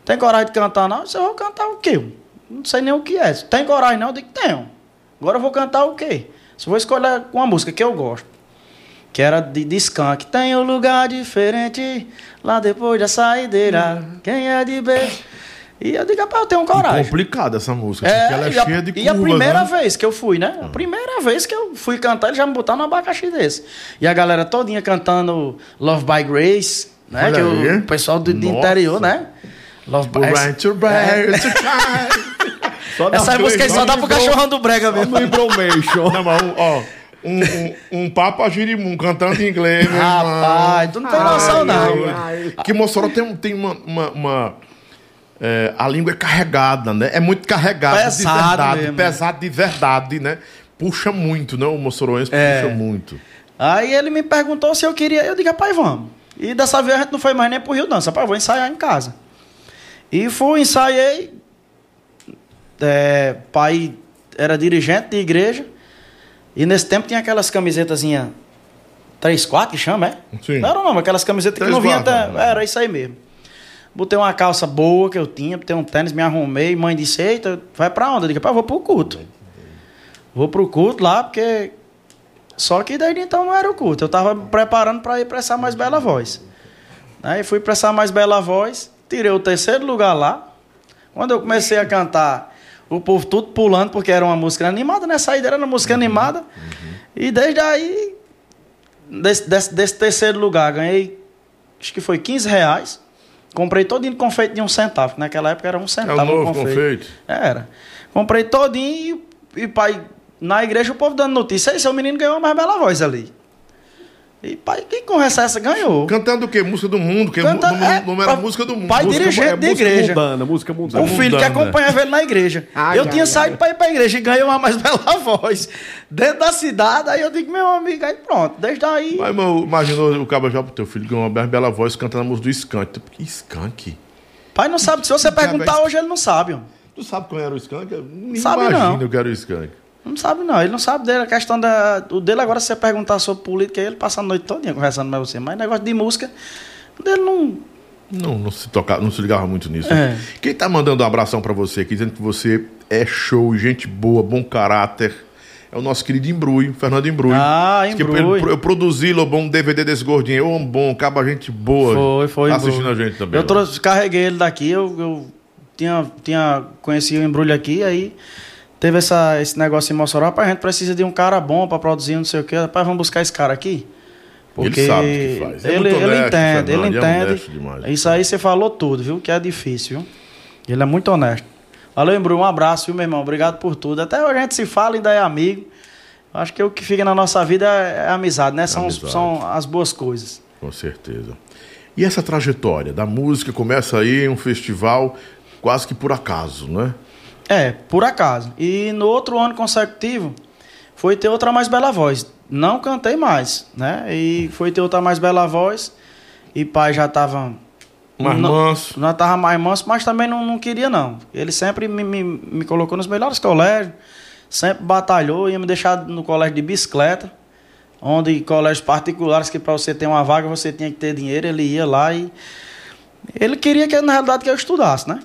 Tem coragem de cantar, não? Você vai cantar o quê? Não sei nem o que é. Tem coragem, não? Eu digo, tenho. Agora eu vou cantar o quê? Só vou escolher uma música que eu gosto. que era de, de skunk. Tem um lugar diferente lá depois da saideira. Quem é de beijo? E eu digo, rapaz, eu tenho coragem. Complicada essa música, É, porque ela é e, a, cheia de e a curvas, primeira né? vez que eu fui, né? A primeira vez que eu fui cantar, ele já me botaram no abacaxi desse. E a galera todinha cantando Love by Grace, né? Olha que o, pessoal do, do interior, né? Love Right to to [laughs] Essa música aí só dá pro cachorrão do brega mesmo. no Embromation. Não, mas, um, ó, um, um, um Papa Girimum cantando em inglês. Rapaz, tu não tem noção, não. ai, ai. Que Mossoró tem, tem uma... uma- uma, é, a língua é carregada, né? É muito carregada Pesado de verdade. mesmo. Pesado de verdade, né? Puxa muito, né? O moçoroense É. puxa muito. Aí ele me perguntou se eu queria. Eu digo, rapaz, vamos. E dessa vez a gente não foi mais nem pro Rio, não. Rapaz, vou ensaiar em casa. E fui, ensaiei. É, pai era dirigente de igreja. E nesse tempo tinha aquelas camisetazinhas 3, 4 que chama, é? Sim. Não era não, aquelas camisetas que Três, não vinha até. né? Era isso aí mesmo. Botei uma calça boa que eu tinha, botei um tênis, me arrumei. Mãe disse: Eita, vai pra onde? Eu digo: Rapaz, vou pro culto. Vou pro culto lá, porque. Só que desde então não era o culto. Eu tava preparando para ir pra essa mais bela voz. Aí fui pra essa mais bela voz, tirei o terceiro lugar lá. Quando eu comecei a cantar, o povo tudo pulando, porque era uma música animada, né? Saída era uma música animada. E desde aí, desse, desse, desse terceiro lugar, ganhei, acho que foi 15 reais. Comprei todinho confeito de um centavo. que Naquela época era um É centavo. o novo confeito. confeito. Era. Comprei todinho e, e pai, na igreja o povo dando notícia. Aí seu menino ganhou a mais bela voz ali. E pai, quem conversa essa ganhou. Cantando o quê? Música do mundo, que Canta- o nome, é, nome era pa- música do mundo. pai Música- dirigente é música igreja. mundana, música mundana. O filho que mudando, né? acompanhava ele na igreja. Ai, eu ai, tinha ai. saído para ir para a igreja e ganhei uma mais [laughs] bela voz. Dentro da cidade, aí eu digo, meu amigo, aí pronto. Desde aí. Mas, meu, imaginou o cabo já pro teu filho ganhou uma bela voz cantando a música do Skank. Que Skank? Pai não sabe. Se você Diabo, perguntar é hoje, ele não sabe. ó. Tu sabe qual era o Skank? Eu Nem Sabe imagino não. que era o Skank. Não sabe, não. Ele não sabe dele. A questão da. O dele agora, se você perguntar sobre política, ele passa a noite toda conversando com você. Mas negócio de música, o dele não. Não, não se tocava, não se ligava muito nisso. É. Quem tá mandando um abração pra você aqui, dizendo que você é show, gente boa, bom caráter, é o nosso querido Embrulho, Fernando Embrulho. Ah, Embrulho. ele- Eu produzi, Lobão, um DVD desse gordinho. Ô, bom, acaba gente boa. Foi, foi. Tá assistindo a gente também. Eu trouxe, carreguei ele daqui, eu, eu tinha, tinha conhecido o embrulho aqui, aí teve essa, esse negócio em Mossoró, rapaz, a gente precisa de um cara bom pra produzir não sei o quê. Rapaz, vamos buscar esse cara aqui. Porque Ele sabe o que faz. É ele, muito ele honesto, entende, ele é entende. honesto demais. Isso aí você falou tudo, viu? Que é difícil, viu? Ele é muito honesto. Valeu, Embrulho, um abraço, viu, meu irmão? Obrigado por tudo. Até hoje a gente se fala, ainda é amigo. Acho que o que fica na nossa vida é, é amizade, né? São, Amizade. são as boas coisas. Com certeza. E essa trajetória da música começa aí em um festival quase que por acaso, né? É, por acaso. E no outro ano consecutivo foi ter outra mais bela voz. Não cantei mais, né? E foi ter outra mais bela voz. E pai já tava. Mais não, manso. Já tava mais manso, mas também não, não queria, não. Ele sempre me, me, me colocou nos melhores colégios, sempre batalhou, ia me deixar no colégio de bicicleta, onde colégios particulares que para você ter uma vaga você tinha que ter dinheiro, ele ia lá e. Ele queria que, na realidade, que eu estudasse, né?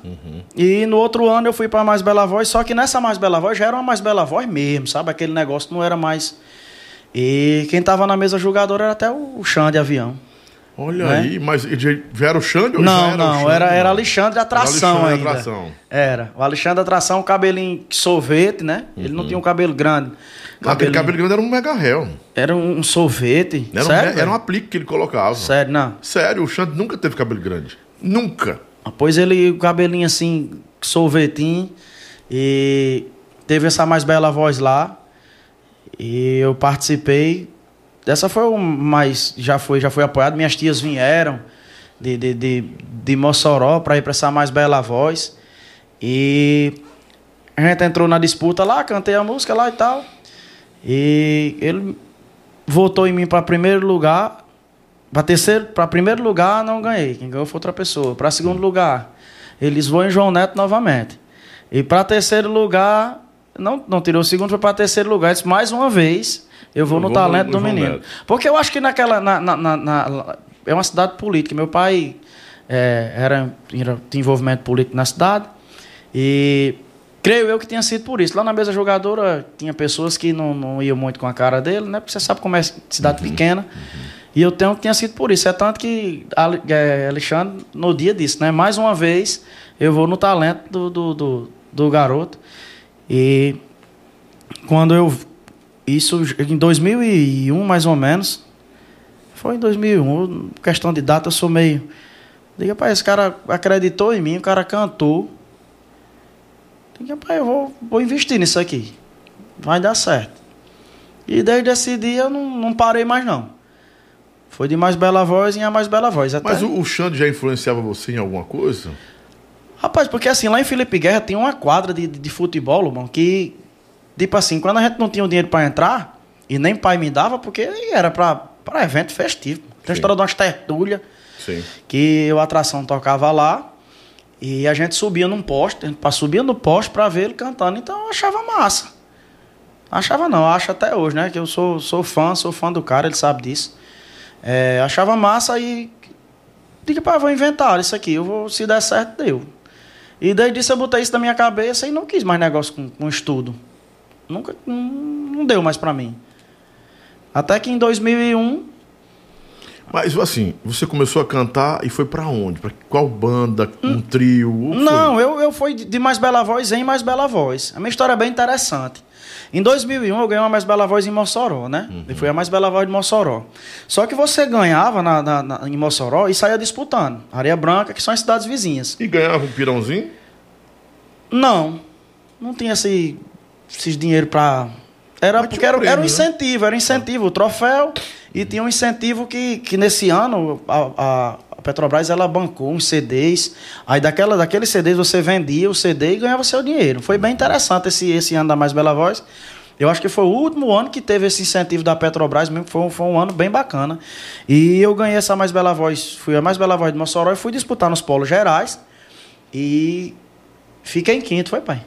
E no outro ano eu fui para Mais Bela Voz, só que nessa Mais Bela Voz já era uma Mais Bela Voz mesmo, sabe? Aquele negócio não era mais. E quem tava na mesa julgadora era até o Xande de avião. Olha Né? aí, mas já era o Xande ou Não, era não, era, era. Alexandre Atração Alexandre ainda. Atração. Era. O Alexandre Atração, cabelinho sorvete, né? Ele não tinha um cabelo grande. Aquele Cabelinho- cabelo grande era um mega réu. Era um sorvete. Era, um, Sério? era um aplique que ele colocava. Sério, não. Sério, o Xande nunca teve cabelo grande. Nunca. Pois ele, o cabelinho assim, sorvetinho. E teve essa mais bela voz lá. E eu participei. Essa foi o mais. Já foi, já foi apoiado. Minhas tias vieram de, de, de, de Mossoró para ir para essa mais bela voz. E a gente entrou na disputa lá, cantei a música lá e tal. E ele votou em mim para primeiro lugar. Para terceiro, para primeiro lugar não ganhei. Quem ganhou foi outra pessoa. Para segundo lugar, eles vão em João Neto novamente. E para terceiro lugar, não, não tirou o segundo, foi para terceiro lugar. Disse, mais uma vez, eu vou Eu no vou talento no do menino. Neto. Porque eu acho que naquela. na- na- na- na- é uma cidade política. Meu pai é, era, era, tinha envolvimento político na cidade. E Creio eu que tenha sido por isso. Lá na mesa jogadora tinha pessoas que não, não iam muito com a cara dele, né? Porque você sabe como é cidade uhum, pequena. Uhum. E eu tenho que tenha sido por isso. É tanto que é, Alexandre, no dia disse, né? Mais uma vez, eu vou no talento do, do, do, do garoto. E quando eu. Isso em 2001, mais ou menos. Foi em 2001. Questão de data, eu sou meio. Diga, pai, esse cara acreditou em mim, o cara cantou. Diga, pai, eu vou, vou investir nisso aqui. Vai dar certo. E desde esse dia eu não, não parei mais, não. Foi de Mais Bela Voz em A Mais Bela Voz. Até... Mas o, o Xande já influenciava você em alguma coisa? Rapaz, porque assim, lá em Felipe Guerra tem uma quadra de, de, de futebol, irmão, que, tipo assim, quando a gente não tinha o dinheiro para entrar, e nem pai me dava, porque era para evento festivo. Tem a história de umas tertúlias, que a atração tocava lá, e a gente subia num poste, para subir no poste para ver ele cantando. Então eu achava massa. Achava não, acho até hoje, né? Que eu sou, sou fã, sou fã do cara, ele sabe disso. É, achava massa e diga para vou inventar isso aqui, eu vou, se der certo, deu. E desde isso eu botei isso na minha cabeça e não quis mais negócio com, com estudo. Nunca, não, não deu mais para mim. Até que em 2001 mas assim, você começou a cantar e foi para onde? Para qual banda? Um trio? Não, eu, eu fui de Mais Bela Voz em Mais Bela Voz. A minha história é bem interessante. Em 2001 eu ganhei uma Mais Bela Voz em Mossoró, né? Uhum. E fui a Mais Bela Voz de Mossoró. Só que você ganhava na, na, na, em Mossoró e saía disputando. Areia Branca, que são as cidades vizinhas. E ganhava um pirãozinho? Não. Não tinha esse, esses dinheiro para era Mas porque era, prêmio, era um né? incentivo, era um incentivo, o troféu. E tinha um incentivo que, que nesse ano a, a, Petrobras ela bancou uns CDs. Aí daquela, daqueles CDs você vendia o CD e ganhava seu dinheiro. Foi bem interessante esse, esse ano da Mais Bela Voz. Eu acho que foi o último ano que teve esse incentivo da Petrobras, mesmo foi, foi um ano bem bacana. E eu ganhei essa Mais Bela Voz, fui a Mais Bela Voz de Mossoró e fui disputar nos polos gerais. E fiquei em quinto, foi, pai?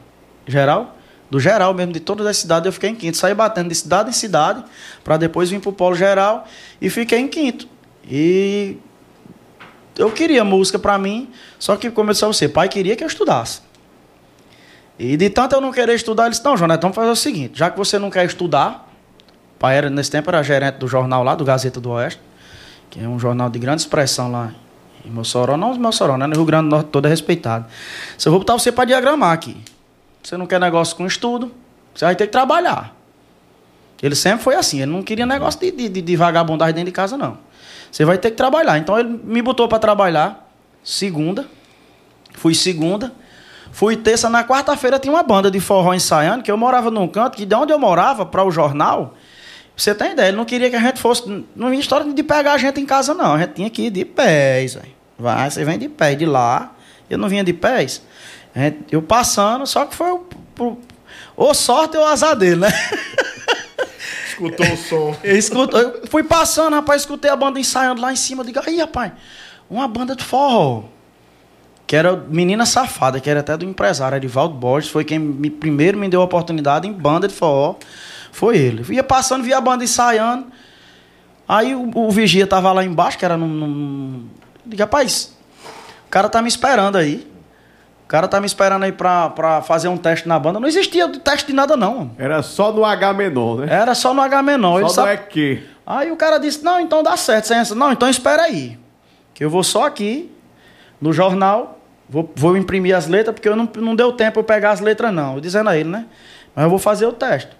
Geral? Do geral mesmo, de todas as cidades, eu fiquei em quinto. Saí batendo de cidade em cidade, para depois vir para o polo geral e fiquei em quinto. E eu queria música para mim, só que começou a ser, pai queria que eu estudasse. E de tanto eu não querer estudar, ele disse, não, João, vamos fazer o seguinte, já que você não quer estudar, pai era, nesse tempo era gerente do jornal lá, do Gazeta do Oeste, que é um jornal de grande expressão lá em Mossoró, não em Mossoró, né? no Rio Grande do Norte todo é respeitado. Se eu vou botar você para diagramar aqui. Você não quer negócio com estudo, você vai ter que trabalhar. Ele sempre foi assim, ele não queria negócio de, de, de vagabundagem dentro de casa, não. Você vai ter que trabalhar. Então ele me botou para trabalhar segunda, fui segunda, fui terça, na quarta-feira tinha uma banda de forró ensaiando, que eu morava num canto, que de onde eu morava para o jornal, você tem ideia, ele não queria que a gente fosse, não vinha história de pegar a gente em casa, não. A gente tinha que ir de pés, vai, você vem de pé de lá, eu não vinha de pés. Eu passando, só que foi o, o, sorte ou azar dele, né? Escutou o som. [laughs] Eu, escutou, eu fui passando, rapaz, escutei a banda ensaiando lá em cima. Eu digo, aí, rapaz, uma banda de forró. Que era Menina Safada, que era até do empresário, Edivaldo Borges. Foi quem me, primeiro me deu a oportunidade em banda de forró. Foi ele. Ia passando, via a banda ensaiando. Aí o, o vigia tava lá embaixo, que era num. num... Eu digo, rapaz, o cara tá me esperando aí. O cara tá me esperando aí pra, pra fazer um teste na banda. Não existia teste de nada, não. Era só no H menor, né? Era só no H menor. Só no sabe... EQ. Aí o cara disse, não, então dá certo. Não, então espera aí. Que eu vou só aqui, no jornal, vou, vou imprimir as letras, porque eu não, não deu tempo eu pegar as letras, não. Eu dizendo a ele, né? Mas eu vou fazer o teste.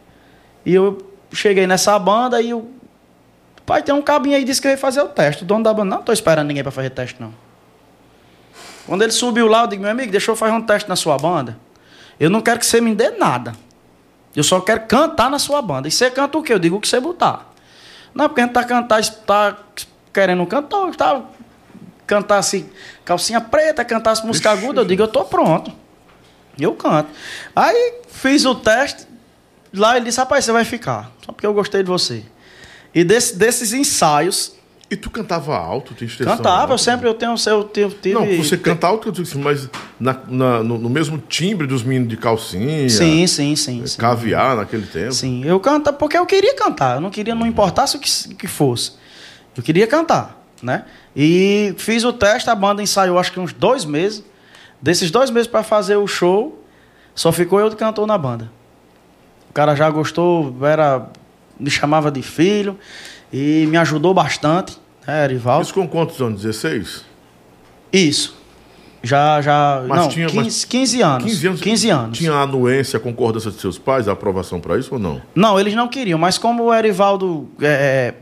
E eu cheguei nessa banda e o pai tem um cabinho aí disse que eu ia fazer o teste. O dono da banda, não tô esperando ninguém para fazer teste, não. Quando ele subiu lá, eu digo, meu amigo, deixa eu fazer um teste na sua banda. Eu não quero que você me dê nada. Eu só quero cantar na sua banda. E você canta o quê? Eu digo o que você botar. Não, porque a gente tá cantando, tá querendo cantar, tá cantasse calcinha preta, cantasse música aguda, eu digo, eu tô pronto. Eu canto. Aí fiz o teste, lá ele disse, rapaz, você vai ficar. Só porque eu gostei de você. E desse, desses ensaios, e tu cantava alto? Tu cantava, alto? eu sempre eu tenho, eu tive, tive... Não, você canta alto, mas na, na, no, no, mesmo timbre dos meninos de calcinha. Sim, sim, sim. Caviar sim. naquele tempo. Sim, eu canto porque eu queria cantar. Eu não queria, não importasse o que, que fosse. Eu queria cantar, né? E fiz o teste, a banda ensaiou acho que uns dois meses. Desses dois meses para fazer o show, Só ficou eu de cantor na banda. O cara já gostou, era, me chamava de filho e me ajudou bastante, né, Erivaldo? Isso com quantos anos? 16? Isso. Já, já. Mas não, tinha- 15, mas- 15 anos. 15 anos. 15 anos. Tinha a anuência, a concordância de seus pais, a aprovação para isso ou não? Não, eles não queriam, mas como o Erivaldo é,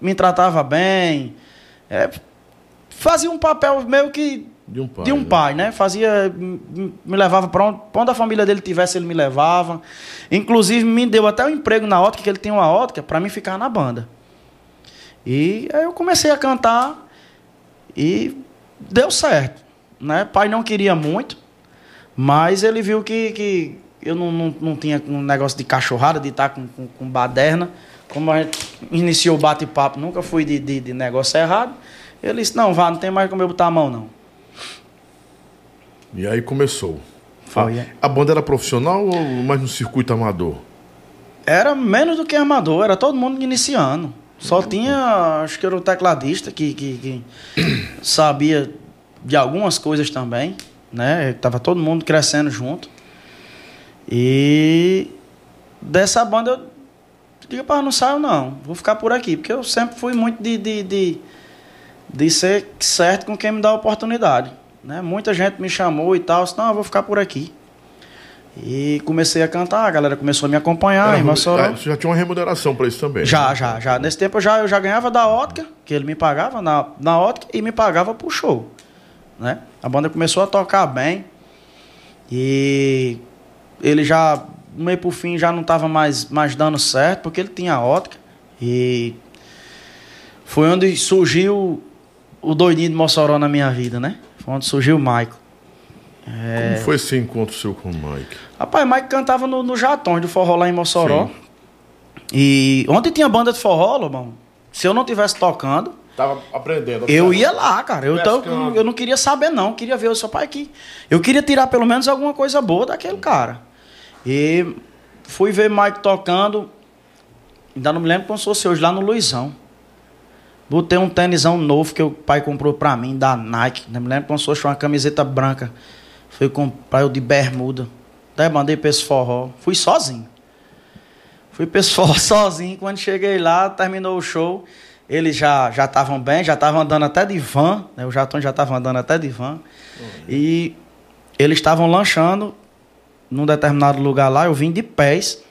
me tratava bem, é, fazia um papel meio que De um pai. de um né? pai, né? Fazia, me levava para onde, pra onde a família dele tivesse, ele me levava. Inclusive me deu até um emprego na ótica, que ele tem uma ótica, para mim ficar na banda. E aí eu comecei a cantar e deu certo, né? Pai não queria muito, mas ele viu que, que eu não, não, não tinha um negócio de cachorrada, de estar com, com, com baderna. Como a gente iniciou o bate-papo, nunca fui de, de, de negócio errado. Ele disse, não, vá, não tem mais como eu botar a mão, não. E aí começou. Foi, a, é. a banda era profissional ou mais no circuito amador? Era menos do que amador, era todo mundo iniciando. Só tinha, acho que era o tecladista que, que, que [coughs] sabia de algumas coisas também, né? Tava todo mundo crescendo junto. E dessa banda eu digo, pá, não saio não, vou ficar por aqui, porque eu sempre fui muito de, de, de, de ser certo com quem me dá a oportunidade. Né? Muita gente me chamou e tal, disse, não, eu vou ficar por aqui. E comecei a cantar, a galera começou a me acompanhar, Era- em Mossoró. ah, Você já tinha uma remuneração para isso também? Já, né? já, já. Nesse tempo eu já, eu já ganhava da ótica, que ele me pagava na, na ótica e me pagava pro show. Né? A banda começou a tocar bem. E ele já, meio pro fim, já não estava mais, mais dando certo, porque ele tinha ótica. E foi onde surgiu o doidinho de Mossoró na minha vida, né? Foi onde surgiu o Maico. Como foi esse encontro seu com o Mike? Rapaz, Mike cantava no, no Jatões do forró lá em Mossoró. Sim. E ontem tinha banda de forró, Lobão. Se eu não tivesse tocando, Tava aprendendo. eu ia lá, cara. Eu, tô- eu não queria saber, não. Eu queria ver o seu pai aqui. Eu queria tirar pelo menos alguma coisa boa daquele cara. E fui ver Mike tocando. Ainda não me lembro como se fosse hoje, lá no Luizão. Botei um tênisão novo que o pai comprou pra mim, da Nike. Não me lembro como se fosse uma camiseta branca. Fui comprar eu de bermuda. Até mandei pra esse forró. Fui sozinho. Fui pra esse [laughs] forró sozinho. Quando cheguei lá, terminou o show. Eles já já estavam bem, já estavam andando até de van. Né? O Jatão já estava andando até de van. E eles estavam lanchando num determinado lugar lá. Eu vim de pés.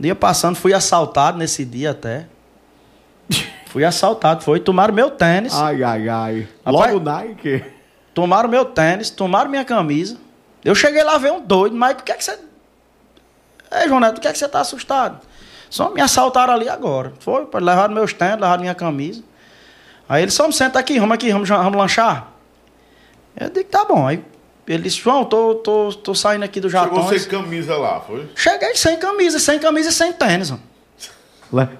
Dia passando, fui assaltado nesse dia até. Fui assaltado, foi. Tomaram meu tênis. Ai, ai, ai. Rapaz- Logo Nike. Tomaram meu tênis, tomaram minha camisa. Eu cheguei lá ver um doido, mas o que é que você. Ei, João Neto, o que é que você tá assustado? Só me assaltaram ali agora. Foi, levaram meus tênis, levaram minha camisa. Aí ele só me senta aqui, vamos aqui, vamos, vamos lanchar. Eu digo, tá bom. Aí ele disse, João, tô, tô, tô saindo aqui do Chegou Jatões. sem camisa lá, foi? Cheguei sem camisa, sem camisa e sem tênis. mano.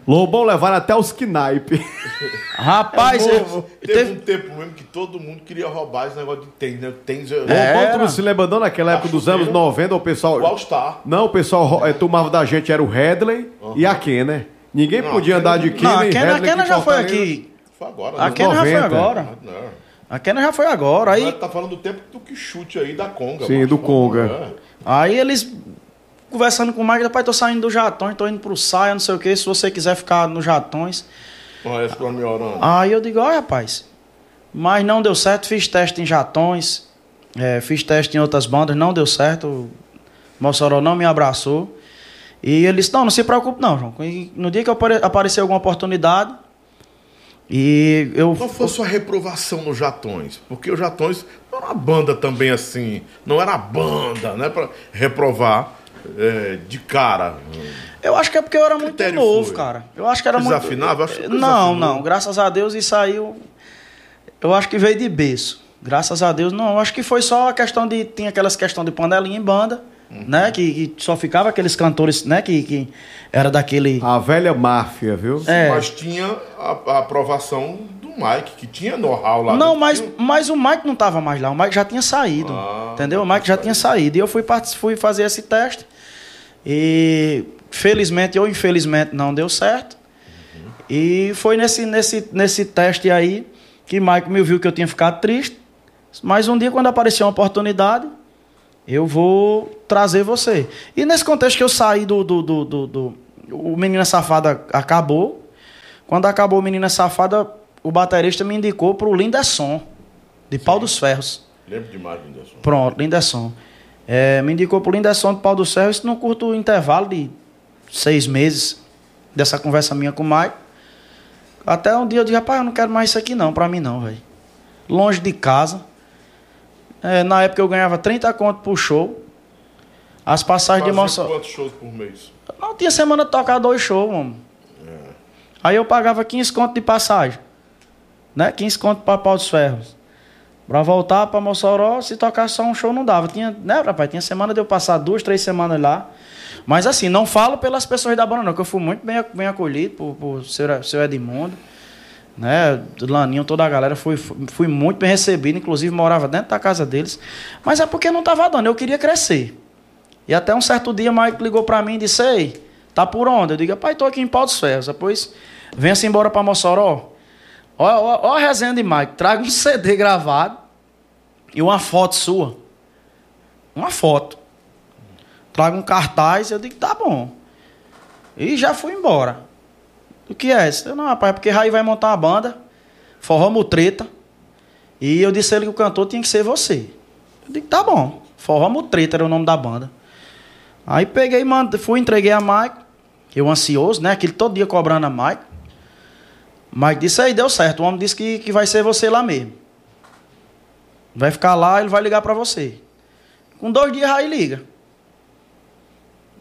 Lobão levaram até os knipe. [laughs] Rapaz, Teve, eu, teve teve- um tempo mesmo que todo mundo queria roubar esse negócio de tênis, né? Tênis, é. Lobão, tu não se lembra não naquela época dos anos 90, o pessoal... O All Star. Não, o pessoal eh, tomava da gente, era o Headley e a Kenner. Ninguém Não, podia a andar de Kenner- Kenner Não, a a Headley Kenna aqui em já foi aqui. Foi agora. A né? Kenna já foi 90. agora. Não. A Kenna já foi agora. Aí, Agora tá falando do tempo do que chute aí da Conga. Sim, do Conga. É. Aí eles conversando com o Mike, depois tô saindo do Jatões, tô indo pro Saia, não sei o que, se você quiser ficar no Jatões. Olha, esse me orando. Aí eu digo, olha rapaz, mas não deu certo, fiz teste em Jatões, é, fiz teste em outras bandas, não deu certo, o Mossoró não me abraçou. E ele disse, não, não se preocupe não, João. E No dia que apare- aparecer alguma oportunidade, e eu... Qual foi a sua reprovação no Jatões? Porque o Jatões não era uma banda também assim, não era banda, né? Pra reprovar é, de cara. Eu acho que é porque eu era muito novo, foi? cara. Eu acho que era muito. Desafinava? Que Não, desafinou. não. Graças a Deus isso aí. Eu, eu acho que veio de berço. Graças a Deus, não. Eu acho que foi só a questão de. Tinha aquelas questão de panelinha em banda, Uhum. né? Que, que só ficava aqueles cantores, né? Que, que era daquele. A velha máfia, viu? É. Mas tinha a, a aprovação do Mike, que tinha know-how lá. Não, dentro. mas, Tinha- mas o Mike não estava mais lá, o Mike já tinha saído. Ah, entendeu? O Mike já tinha saído. E eu fui, fui fazer esse teste. E felizmente ou infelizmente não deu certo. E foi nesse, nesse, nesse teste aí que Mike me viu que eu tinha ficado triste. Mas um dia, quando apareceu uma oportunidade, eu vou trazer você. E nesse contexto que eu saí do. do, do, do, do o Menina Safada acabou. Quando acabou o Menina Safada, o baterista me indicou pro Linderson, de Pau dos Ferros. Lembro demais do Linderson. Pronto, Linderson. É, me indicou pro Linderson de Pau dos Ferros, isso num curto intervalo de seis meses dessa conversa minha com o Mike. Até um dia eu disse, rapaz, eu não quero mais isso aqui não, pra mim não, velho. Longe de casa. É, na época eu ganhava 30 conto por show. As passagens de Mossoró. quantos shows por mês? Não tinha semana de tocar dois shows, mano. Aí eu pagava 15 conto de passagem. Né? 15 conto para Pau dos Ferros. Pra voltar pra Mossoró, se tocar só um show não dava. Tinha, né, rapaz? Tinha semana de eu passar duas, três semanas lá. Mas assim, não falo pelas pessoas da banda, não, que eu fui muito bem, bem acolhido por, por seu, seu Edmundo. Né? Laninho, toda a galera, fui, fui muito bem recebido, inclusive morava dentro da casa deles. Mas é porque não tava dando, eu queria crescer. E até um certo dia, Mike ligou pra mim e disse: Ei, tá por onde? Eu digo: Pai, tô aqui em Pau dos Ferros. Depois, venha-se embora pra Mossoró. Ó, ó, ó a resenha de Mike, traga um CD gravado e uma foto sua. Uma foto. Traga um cartaz, eu digo, tá bom. E já fui embora. O que é isso? Não, rapaz, é porque Raí vai montar uma banda, forró mutreta. E eu disse a ele que o cantor tinha que ser você. Eu digo, tá bom. Forró mutreta era o nome da banda. Aí peguei, fui, entreguei a Mike. Eu ansioso, né? Aquele todo dia cobrando a Mike. Mike disse aí, deu certo. O homem disse que, que vai ser você lá mesmo. Vai ficar lá, ele vai ligar para você. Com dois dias, Raí liga.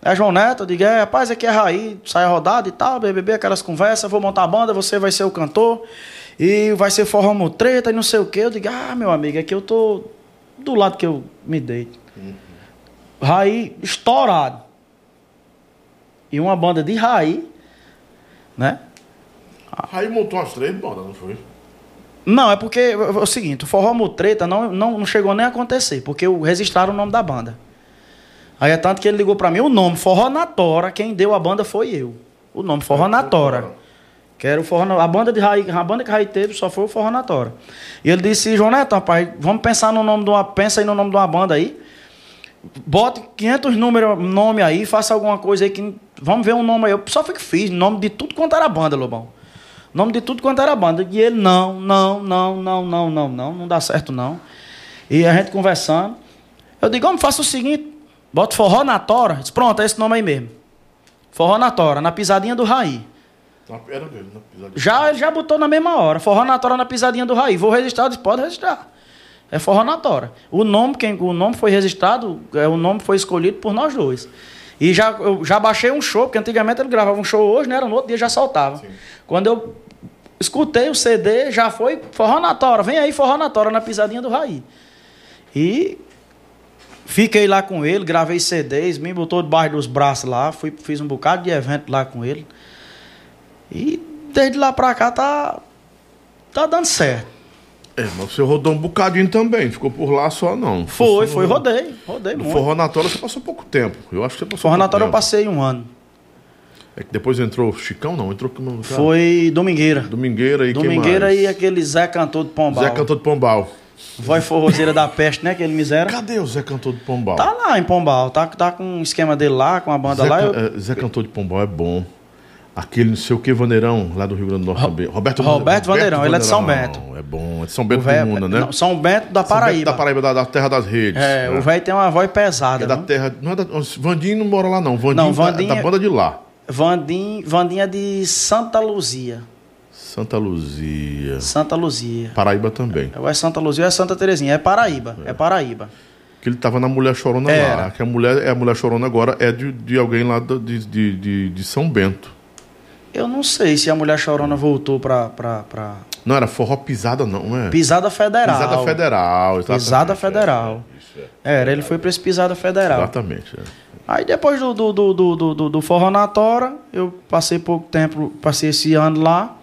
É João Neto, eu digo, é, rapaz, aqui é Raí, sai a rodada e tal, BBB, aquelas conversas, vou montar a banda, você vai ser o cantor, e vai ser forró treta e não sei o quê. Eu digo, ah, meu amigo, aqui eu tô do lado que eu me deito. Uhum. Raí estourado. E uma banda de Raí, né? Raí montou umas três bandas, não foi? Não, é porque é o seguinte, o Forró Mutreta não, não, não chegou nem a acontecer, porque registraram o nome da banda. Aí é tanto que ele ligou para mim, o nome Forró na Tora, quem deu a banda foi eu. O nome Forró é, na Tora. Que era o forró, a banda de Raí, a banda que Raí teve só foi o Forró na Tora. E ele disse, João Neto, rapaz, vamos pensar no nome de uma, pensa aí no nome de uma banda aí. Bote 500 números, nome aí, faça alguma coisa aí que vamos ver um nome aí. Eu só fui que fiz, nome de tudo quanto era banda, Lobão. Nome de tudo quanto era banda. E ele, não, não, não, não, não, não, não, não dá certo não. E a gente conversando. Eu digo, vamos, faça o seguinte, bota forró na tora. Disse, pronto, é esse nome aí mesmo. Forró na tora, na pisadinha do Raí. Era dele, na pisadinha. Já, já botou na mesma hora. Forró na tora na pisadinha do Raí. Vou registrar, disse, pode registrar. É forró na tora. O nome, quem, o nome foi registrado, é, o nome foi escolhido por nós dois. E já, eu já baixei um show, porque antigamente ele gravava um show hoje, né? Era no outro dia já soltava. Sim. Quando eu escutei o CD, já foi forró na tora. Vem aí, forró na tora, na pisadinha do Raí. E fiquei lá com ele, gravei CDs, me botou debaixo dos braços lá, fui, fiz um bocado de evento lá com ele. E desde lá pra cá tá, tá dando certo. É, mas você rodou um bocadinho também, ficou por lá só não. Foi, foi, rodei, rodei no muito. Forró Natória você passou pouco tempo, eu acho que você passou Forró Natória eu passei um ano. É que depois entrou Chicão, não? Entrou como. Foi Domingueira. Domingueira e Domingueira e aquele Zé Cantor de Pombal. Zé Cantor de Pombal. Voz forrozeira da peste, né? Aquele miséria. Cadê o Zé Cantor de Pombal? Tá lá em Pombal. Tá, tá com um esquema dele lá, com a banda Zé, lá. Eu... É, Zé Cantor de Pombal é bom. Aquele não sei o que Vandeirão, lá do Rio Grande do Norte também. Roberto, Roberto Vandeirão, Roberto ele é de São Bento. É bom, é de São Bento do mundo, né? Não, São Bento da Paraíba. Bento da Paraíba, da, da, terra das redes. É, né? o velho tem uma voz pesada. É da terra. Não é da, Vandinho não mora lá, não. Vandinho, não, Vandinho é da banda de lá. Vandim, Vandinha de Santa Luzia. Santa Luzia. Santa Luzia. Paraíba também. É Santa Luzia ou é Santa Terezinha. É Paraíba. É, é Paraíba. Que ele tava na Mulher Chorona Era. lá. Que a mulher, é a Mulher Chorona agora é de, de alguém lá de, de, de, de São Bento. Eu não sei se a Mulher Chorona voltou pra, pra, pra... Não, era forró pisada, não, é? Pisada Federal. Pisada Federal, exatamente. Pisada Federal. É, é, Era, ele foi pra esse Pisada Federal. Exatamente, é. Aí depois do, do, do, do, do, do Forró na Tora, eu passei pouco tempo, passei esse ano lá.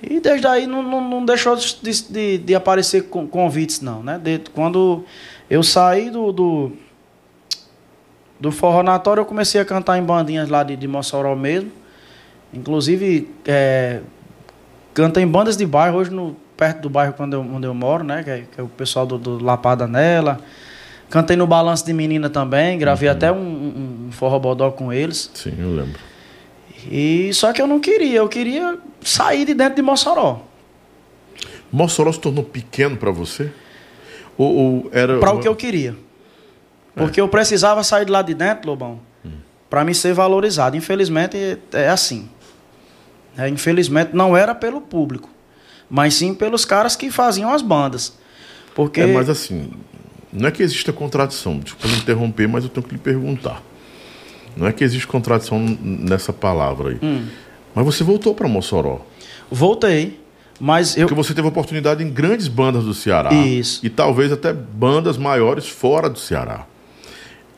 E desde aí não, não, não deixou de, de, de, aparecer convites, não, né? De, quando eu saí do, do, do Forró na Tora, eu comecei a cantar em bandinhas lá de, de Mossoró mesmo. Inclusive, é, canta em bandas de bairro, hoje no, perto do bairro onde eu, onde eu moro, né? Que é, que é o pessoal do, do Lapada Nela Cantei no Balanço de Menina também, gravei até um, um, um forró bodó com eles. Sim, eu lembro. E só que eu não queria, eu queria sair de dentro de Mossoró. Mossoró se tornou pequeno pra você? Ou, ou era. Pra o que eu queria. Porque eu precisava sair de lá de dentro, Lobão, pra me ser valorizado. Infelizmente é assim. É, infelizmente não era pelo público, mas sim pelos caras que faziam as bandas. Porque É, mas assim, não é que exista contradição. Desculpa me interromper, mas eu tenho que lhe perguntar. Não é que existe contradição nessa palavra aí. Hum. Mas você voltou pra Mossoró. voltei, mas eu Porque você teve oportunidade em grandes bandas do Ceará. Isso. E talvez até bandas maiores fora do Ceará.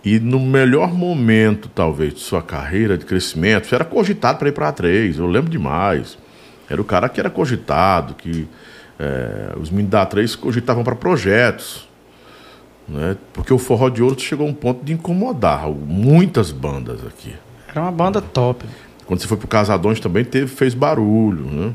E no melhor momento, talvez, de sua carreira de crescimento, você era cogitado para ir para a 3. Eu lembro demais. Era o cara que era cogitado, que eh, os meninos da A3 cogitavam para projetos. Né? Porque o Forró de Ouro chegou a um ponto de incomodar muitas bandas aqui. era uma banda top. Quando você foi pro Casadões também teve, fez barulho, né?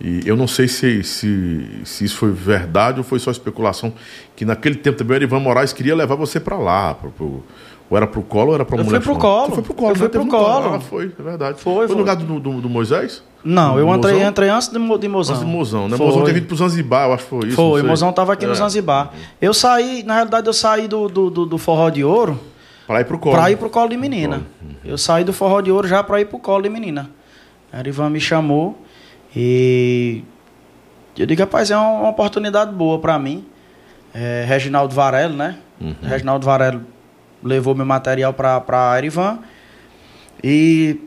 E eu não sei se, se, se isso foi verdade ou foi só especulação, que naquele tempo também o Erivan Moraes queria levar você pra lá, pro, pro- ou era pro colo ou era pra Eu mulher fui pro Chão? colo. Você foi pro colo, Eu fui? Teve pro no colo. Ah, foi, é verdade. Foi, Foi foi. no lugar do, do, do Moisés? Não, eu Do entrei, Mozão? entrei antes de, de Mozão. Antes do Mozão, né? Foi. Mozão ter vindo pro Zanzibar, eu acho que foi isso. Foi. Mozão tava aqui no É, Zanzibar. Eu saí, na realidade, eu saí do, do, do, do Forró de Ouro Pra ir pro colo. pra ir pro colo de menina. Eu saí do Forró de Ouro já pra ir pro colo de menina. A Erivan me chamou e eu digo, rapaz, é uma, uma oportunidade boa pra mim. É, Reginaldo Varelo, né? Reginaldo Varelo levou meu material pra, pra Erivan. E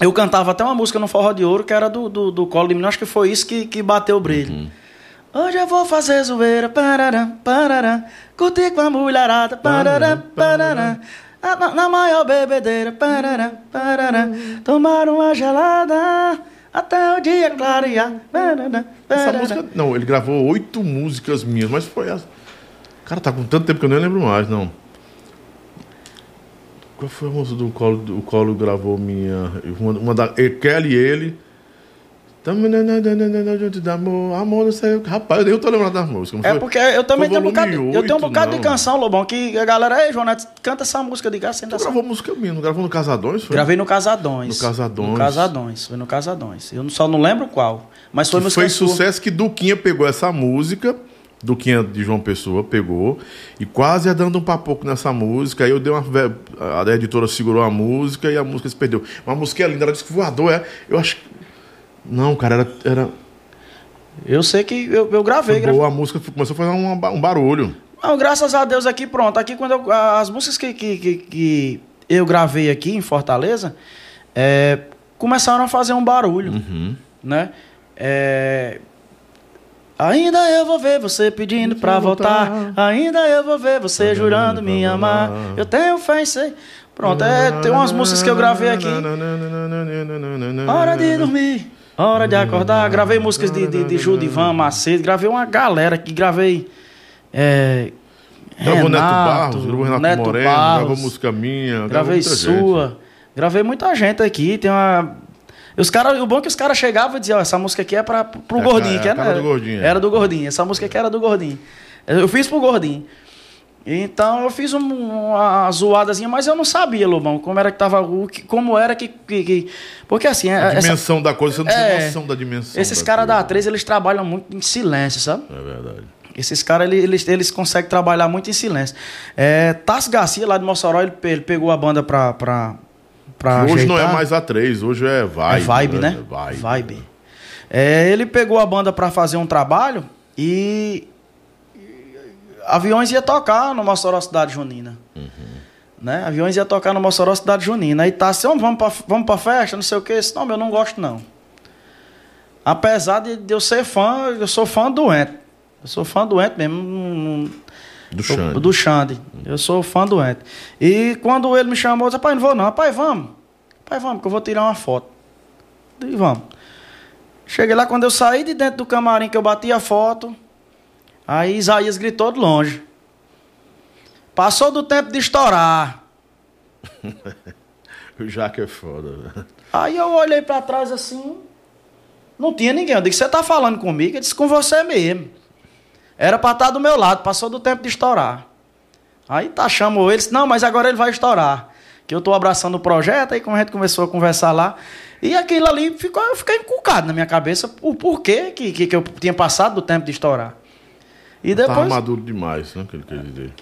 eu cantava até uma música no Forró de Ouro que era do, do, do Colo de Menino. Acho que foi isso que, que bateu o brilho. Hoje eu vou fazer zoeira, parará, parará. Curtir com a mulherada, parará. Ah, Na, na maior bebedeira, parará, parará. Tomar uma gelada até o dia clarear. Essa música. Não, ele gravou oito músicas minhas, mas foi essa. Cara, tá com tanto tempo que eu nem lembro mais, não. Qual foi a música do Colo? O Colo gravou minha. Uma, uma da. Kelly e ele. Amor, amor, não sei. Rapaz, eu nem tô lembrando das músicas. É porque eu também tenho um bocado, volume eu tenho um bocado não. de canção, Lobão, que a galera, ei, João Neto, canta essa música de graça, Tu gravou música minha, não gravou no Casadões? Foi? Gravei no Casadões. No Casadões. No Casadões, foi no Casadões. Eu só não lembro qual, mas foi Que música foi sua. sucesso que Duquinha pegou essa música, Duquinha de João Pessoa pegou, e quase ia dando um papoco nessa música. Aí eu dei uma. A editora segurou a música e a música se perdeu. Mas a música linda, ela disse que voador é. Eu acho. Não, cara, era. era Eu sei que eu, eu gravei, gravei. boa, a música começou a fazer um, um barulho. Não, graças a Deus aqui, pronto. Aqui quando eu- as músicas que, que, que, que eu gravei aqui em Fortaleza é, começaram a fazer um barulho, Uhum. né? É, Ainda eu vou ver você pedindo pra voltar. Ainda eu vou ver você jurando me amar. Eu tenho fé em ser. Pronto, é, tem umas músicas que eu gravei aqui. Hora de dormir, hora de acordar. Gravei músicas de, de, de Judivan Macedo. Gravei uma galera aqui. Gravei. É, Gravou Neto Barros, gravou Renato Neto Moreno, Barros, gravou música minha. Gravei muita gente. sua. Gravei muita gente aqui. Tem uma. Os cara, o bom é que os caras chegavam e diziam, essa música aqui é pra, pro É, gordinho, é que era, do Gordinho, é. era do gordinho. Essa música aqui era do gordinho. Eu fiz pro gordinho. Então eu fiz um- uma zoadazinha, mas eu não sabia, Lobão, como era que tava. o que- Como era que. que- que- porque assim, A essa- dimensão da coisa, você não É. tem noção da dimensão. esses caras da A3, eles trabalham muito em silêncio, sabe? É verdade. Esses caras, ele- eles, eles conseguem trabalhar muito em silêncio. É, Tassi Garcia, lá de Mossoró, ele, ele pegou a banda pra. pra, pra hoje não é mais a 3, hoje é Vibe. É vibe, né? É vibe. Vibe. É, ele pegou a banda pra fazer um trabalho e aviões ia tocar no Mossoró Cidade Junina. Né? Aviões ia tocar no Mossoró Cidade Junina. Aí tá assim, "Ô, vamos pra, vamos pra festa, não sei o que. Esse não, eu não gosto não. Apesar de, eu ser fã, eu sou fã doente. Eu sou fã doente mesmo. Do Xande. do Xande. Eu sou fã doente. E quando ele me chamou, eu disse, rapaz, não vou não. Rapaz, vamos. Rapaz, vamos, que eu vou tirar uma foto. E vamos. Cheguei lá, quando eu saí de dentro do camarim, que eu bati a foto, aí Isaías gritou de longe. Passou do tempo de estourar. [laughs] O Jaque é foda. velho. Aí eu olhei pra trás assim, não tinha ninguém. Eu disse, você tá falando comigo? Ele disse, com você mesmo. Era pra estar do meu lado, passou do tempo de estourar. Aí tá, chamou eles, não, mas agora ele vai estourar. Que eu tô abraçando o projeto, aí como a gente começou a conversar lá. E aquilo ali ficou, eu fiquei encucado na minha cabeça o porquê que, que, que eu tinha passado do tempo de estourar. E depois. Tava maduro demais, né? Que ele quer dizer.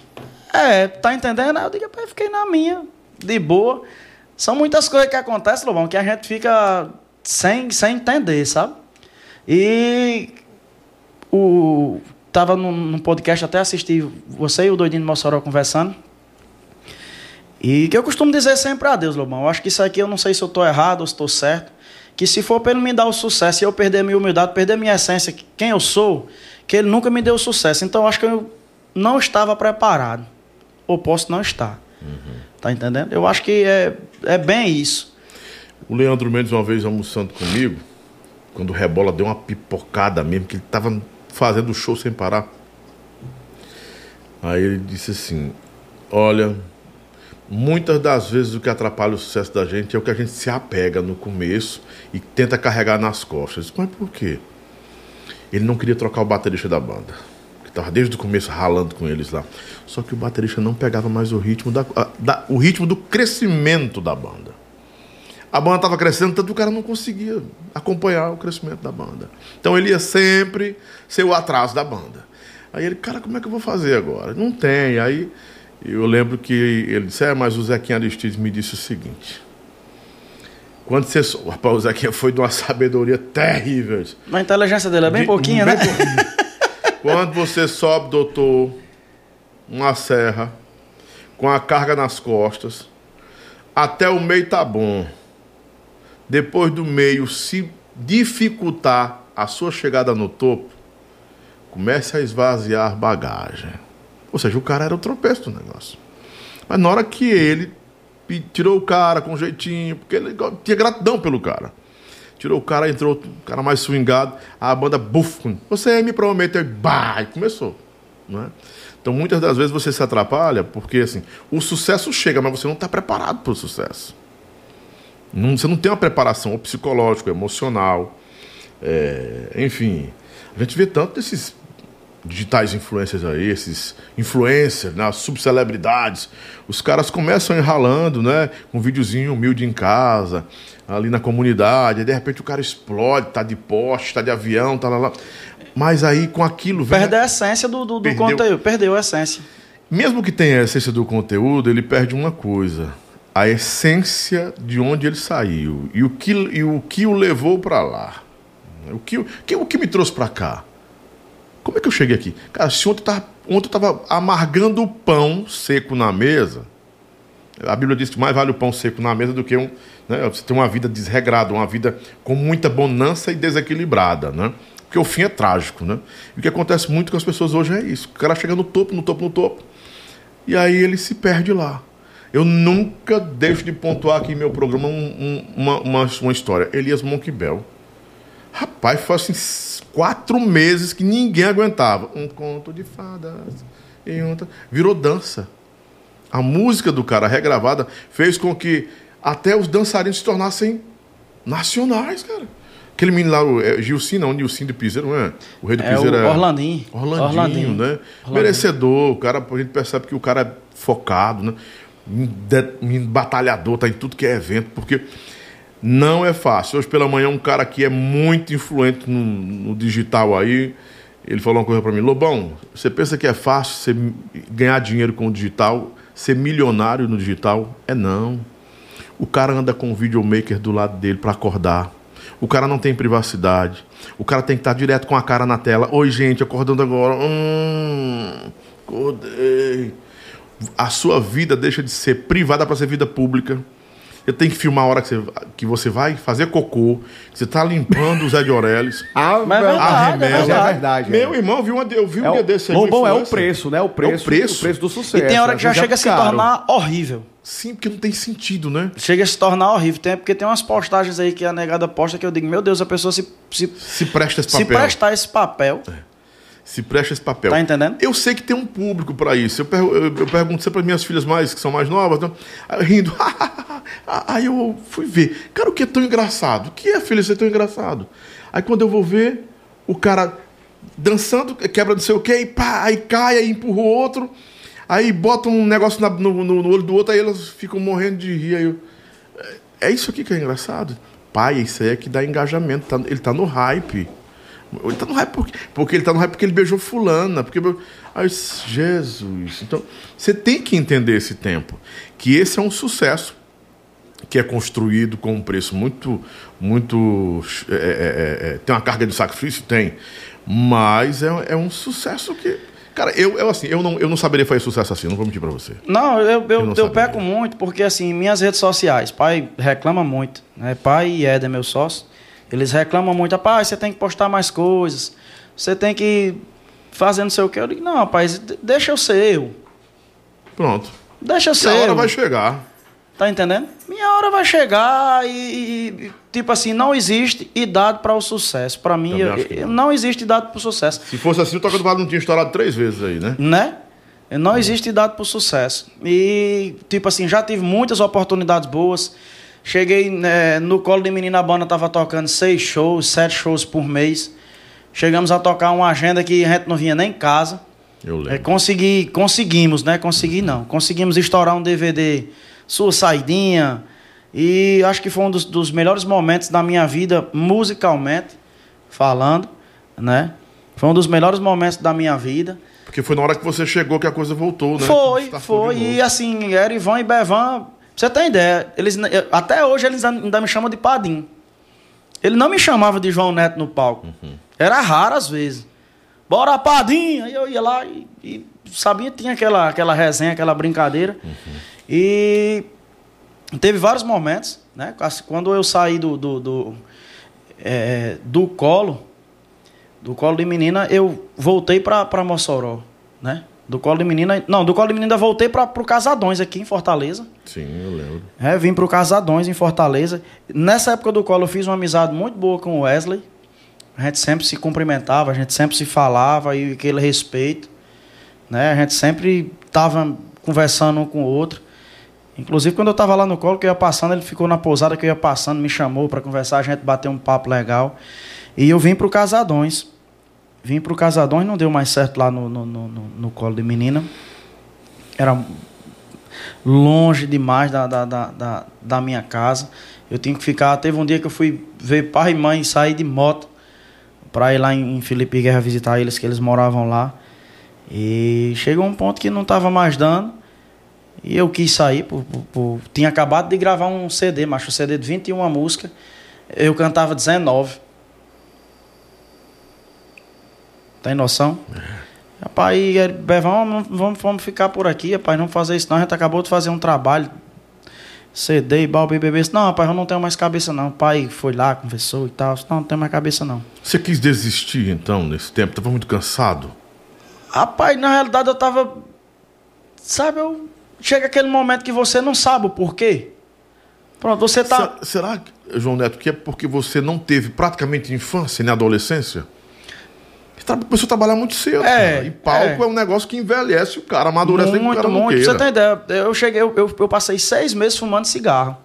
É, tá entendendo? Eu digo, "Rapaz, fiquei na minha, de boa. São muitas coisas que acontecem, Lobão, que a gente fica sem, sem entender, sabe? E o tava num, num podcast, até assisti você e o Doidinho de Mossoró conversando. E que eu costumo dizer sempre a Deus, Lobão. Eu acho que isso aqui eu não sei se eu tô errado ou se estou certo. Que se for para ele me dar o sucesso e eu perder minha humildade, perder minha essência, quem eu sou, que ele nunca me deu sucesso. Então eu acho que eu não estava preparado. Ou posso não estar. Tá entendendo? Eu acho que é, é bem isso. O Leandro Mendes, uma vez almoçando comigo, quando o Rebola deu uma pipocada mesmo, que ele tava fazendo o show sem parar. Aí ele disse assim: Olha, muitas das vezes o que atrapalha o sucesso da gente é o que a gente se apega no começo e tenta carregar nas costas. Mas por quê? Ele não queria trocar o baterista da banda. Que estava desde o começo ralando com eles lá. Só que o baterista não pegava mais o ritmo, da, da- o ritmo do crescimento da banda. A banda estava crescendo, tanto o cara não conseguia acompanhar o crescimento da banda. Então ele ia sempre ser o atraso da banda. Aí ele, cara, como é que eu vou fazer agora? Não tem. Aí eu lembro que ele disse, é, mas o Zequinha Aristides me disse o seguinte. Quando você. Rapaz, o Zequinha foi de uma sabedoria terrível. Disse, A inteligência dele é bem de- pouquinha, bem né? pouquinho. Quando você sobe, doutor, uma serra, com a carga nas costas, até o meio tá bom. Depois do meio, se dificultar a sua chegada no topo, comece a esvaziar bagagem. Ou seja, o cara era o tropeço do negócio. Mas na hora que ele tirou o cara com jeitinho, porque ele tinha gratidão pelo cara. Tirou o cara, entrou outro cara mais swingado, a banda, buf, você me prometeu, bah, e começou. Não é? Então muitas das vezes você se atrapalha porque assim, o sucesso chega, mas você não está preparado para o sucesso. Não- você não tem uma preparação psicológica, emocional, é, enfim. A gente vê tanto desses digitais influencers aí, esses influencers, né, subcelebridades, os caras começam enralando, né, com um videozinho humilde em casa, ali na comunidade, e de repente o cara explode, tá de poste, tá de avião, tá lá, lá. Mas aí com aquilo vem Perde a essência do, do, do Perdeu. conteúdo. Perdeu a essência. mesmo que tenha a essência do conteúdo, ele perde uma coisa: a essência de onde ele saiu e o que, e o, que o levou para lá. O que, o que, o que me trouxe para cá? Como é que eu cheguei aqui? Cara, se ontem eu tava, ontem eu tava amargando o pão seco na mesa, a Bíblia diz que mais vale o pão seco na mesa do que um, né, você ter uma vida desregrada, uma vida com muita bonança e desequilibrada, né? Porque o fim é trágico, né? E o que acontece muito com as pessoas hoje é isso. O cara chega no topo, no topo, no topo, e aí ele se perde lá. Eu nunca deixo de pontuar aqui em meu programa um- um- uma, uma, uma história. Elias Monkbel. Rapaz, foi assim quatro meses que ninguém aguentava. Um conto de fadas. E outra. Virou dança. A música do cara regravada fez com que até os dançarinos se tornassem nacionais, cara. Aquele menino lá, o é, Gilcim, não, Nilcim do Piseiro, não é? O rei do É o Piseiro é. Orlandinho. Orlandinho, Orlandinho. né? Orlandinho. Merecedor, o cara, a gente percebe que o cara é focado, né? De- batalhador, tá em tudo que é evento, porque não é fácil. Hoje pela manhã um cara que é muito influente no, no digital aí, ele falou uma coisa pra mim, Lobão, você pensa que é fácil você ganhar dinheiro com o digital, ser milionário no digital? É não. O cara anda com o videomaker do lado dele para acordar. O cara não tem privacidade. O cara tem que estar direto com a cara na tela. Oi, gente, acordando agora. Hum, acordei. A sua vida deixa de ser privada para ser vida pública. Você tem que filmar a hora que você, que você vai fazer cocô, que você está limpando o Zé de Aurelis. [laughs] Ah, Mas é verdade, a é remela. Mas é verdade. verdade. Meu é. irmão, viu uma, eu vi um É dia o, desse aí. Lobão, é o preço, né? O preço, preço. o preço do E sucesso. tem hora que já é chega a se tornar horrível. Sim, porque não tem sentido, né? Chega a se tornar horrível. Tem, porque tem umas postagens aí que a negada posta que eu digo, meu Deus, a pessoa se, se, Se presta esse se papel. prestar esse papel. Se presta esse papel. Tá entendendo? Eu sei que tem um público para isso. Eu, per- eu- eu pergunto sempre para minhas filhas mais, que são mais novas? Aí, rindo. [laughs] Aí eu fui ver. Cara, o que é tão engraçado? O que é, filha, ser tão engraçado? Aí quando eu vou ver, o cara dançando, quebra não sei o quê, e pá, aí cai, aí empurra o outro. Aí botam um negócio na- no, no- no olho do outro, aí elas ficam morrendo de rir. Aí eu- é é isso aqui que é engraçado. Pai, isso aí é que dá engajamento. tá- ele tá no hype. Ele tá no hype porque, porque ele tá no hype porque ele beijou fulana. Porque... Disse, Jesus. Então, você tem que entender esse tempo. Que esse é um sucesso que é construído com um preço muito, muito, é, é, é, é, tem uma carga de sacrifício, tem, mas é, é um sucesso que, cara, eu, eu assim, eu não, eu não saberia fazer sucesso assim, não vou mentir para você. Não, eu, eu, Eu eu, peco muito, porque assim, minhas redes sociais, pai reclama muito, né? Pai e Éder, meu sócio, eles reclamam muito, rapaz, você tem que postar mais coisas, você tem que fazer não sei o que. Eu digo, não, rapaz, de- deixa eu ser eu. Pronto. Deixa eu ser a hora eu. vai chegar. Tá entendendo? Minha hora vai chegar e, e- tipo assim, não existe idade para o sucesso. Para mim, eu- não. não existe idade para o sucesso. Se fosse assim, o Toca do Vale não tinha estourado três vezes aí, né? né? Não existe idade para o sucesso. E, tipo assim, já tive muitas oportunidades boas. Cheguei né, no colo de menina, a banda tava tocando seis shows, sete shows por mês. Chegamos a tocar uma agenda que a gente não vinha nem em casa. Eu É, lembro. consegui, conseguimos, né? Consegui não. Conseguimos estourar um DVD Sua Saidinha. E acho que foi um dos, dos melhores momentos da minha vida, musicalmente falando, né? Foi um dos melhores momentos da minha vida. Porque foi na hora que você chegou que a coisa voltou, né? Foi, Startou foi. E assim, Erivan e Bevan, você tem ideia, eles, até hoje eles ainda me chamam de Padim. Ele não me chamava de João Neto no palco. Uhum. Era raro às vezes. Bora, Padim! Aí eu ia lá e, e sabia, tinha aquela, aquela resenha, aquela brincadeira. Uhum. E teve vários momentos, né? Quando eu saí do, do, do, é, do colo, do colo de menina, eu voltei pra Mossoró, né? Do colo de menina. Não, do colo de menina voltei para pro Casadões aqui em Fortaleza. Sim, eu lembro. É, vim pro Casadões em Fortaleza. Nessa época do colo eu fiz uma amizade muito boa com o Wesley. A gente sempre se cumprimentava, a gente sempre se falava e aquele respeito. Né? A gente sempre tava conversando um com o outro. Inclusive, quando eu tava lá no colo, que eu ia passando, ele ficou na pousada que eu ia passando, me chamou para conversar, a gente bateu um papo legal. E eu vim pro Casadões. Vim pro Casadões, não deu mais certo lá no, no, no, no- colo de menina. Era longe demais da, da, da, da, minha casa. Eu tinha que ficar. Teve um dia que eu fui ver pai e mãe sair de moto para ir lá em, Felipe Guerra visitar eles, que eles moravam lá. E chegou um ponto que não estava mais dando. E eu quis sair. Por, por- por- Tinha acabado de gravar um CD, mas um CD de 21 músicas. Eu cantava 19. Tem noção? Rapaz, e ele, Bevão, vamos, vamos, vamos ficar por aqui, rapaz, não fazer isso não. A gente acabou de fazer um trabalho. CD, balbi, bebê. Não, rapaz, eu não tenho mais cabeça não. O pai foi lá, conversou e tal. Não, não tenho mais cabeça não. Você quis desistir, então, nesse tempo? Tava muito cansado? Rapaz, na realidade eu tava. Sabe, eu. Chega aquele momento que você não sabe o porquê. Pronto, você tá. Se- Será, que, João Neto, que é porque você não teve praticamente infância nem adolescência? Começou a trabalhar muito cedo. É, cara. E palco é. é. um negócio que envelhece o cara, amadurece que o muito, cara muito. queira. Você tem ideia? Eu cheguei, eu, eu, eu passei seis meses fumando cigarro.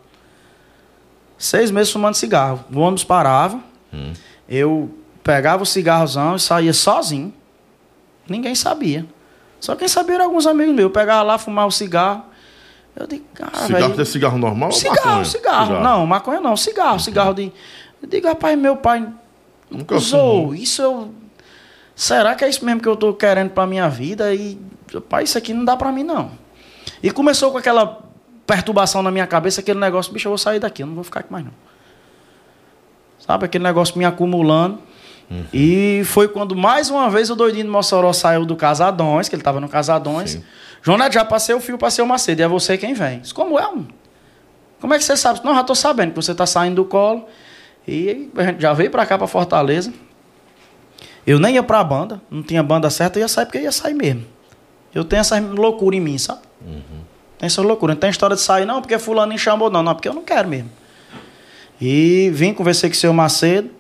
Seis meses fumando cigarro. O ônibus parava. Hum. Eu pegava o cigarrozão e saía sozinho. Ninguém sabia. Só quem sabia eram alguns amigos meus. Eu pegava lá, fumava o cigarro. Eu digo, cara, cigarro velho. é cigarro normal ou Cigarro, maconha? cigarro, Não, maconha não. Cigarro, cigarro de. Eu digo, rapaz, meu pai Nunca usou. fumou. Isso eu. Será que é isso mesmo que eu tô querendo pra minha vida? E, rapaz, isso aqui não dá pra mim, não. E começou com aquela perturbação na minha cabeça, aquele negócio, bicho, eu vou sair daqui, eu não vou ficar aqui mais, não. Sabe, aquele negócio me acumulando. E foi quando mais uma vez o doidinho de Mossoró saiu do Casadões, que ele tava no Casadões. Sim. Neto, já passei o fio, passei o Macedo, e é você quem vem. Disse, como é, um? Como é que você sabe? Não, já tô sabendo que você tá saindo do colo. E a gente já veio pra cá, pra Fortaleza. Eu nem ia pra banda, não tinha banda certa, eu ia sair porque eu ia sair mesmo. Eu tenho essa loucura em mim, sabe? Tem essa loucura. Não tem história de sair, não, porque fulano me chamou, não, não, porque eu não quero mesmo. E vim, conversei com o seu Macedo.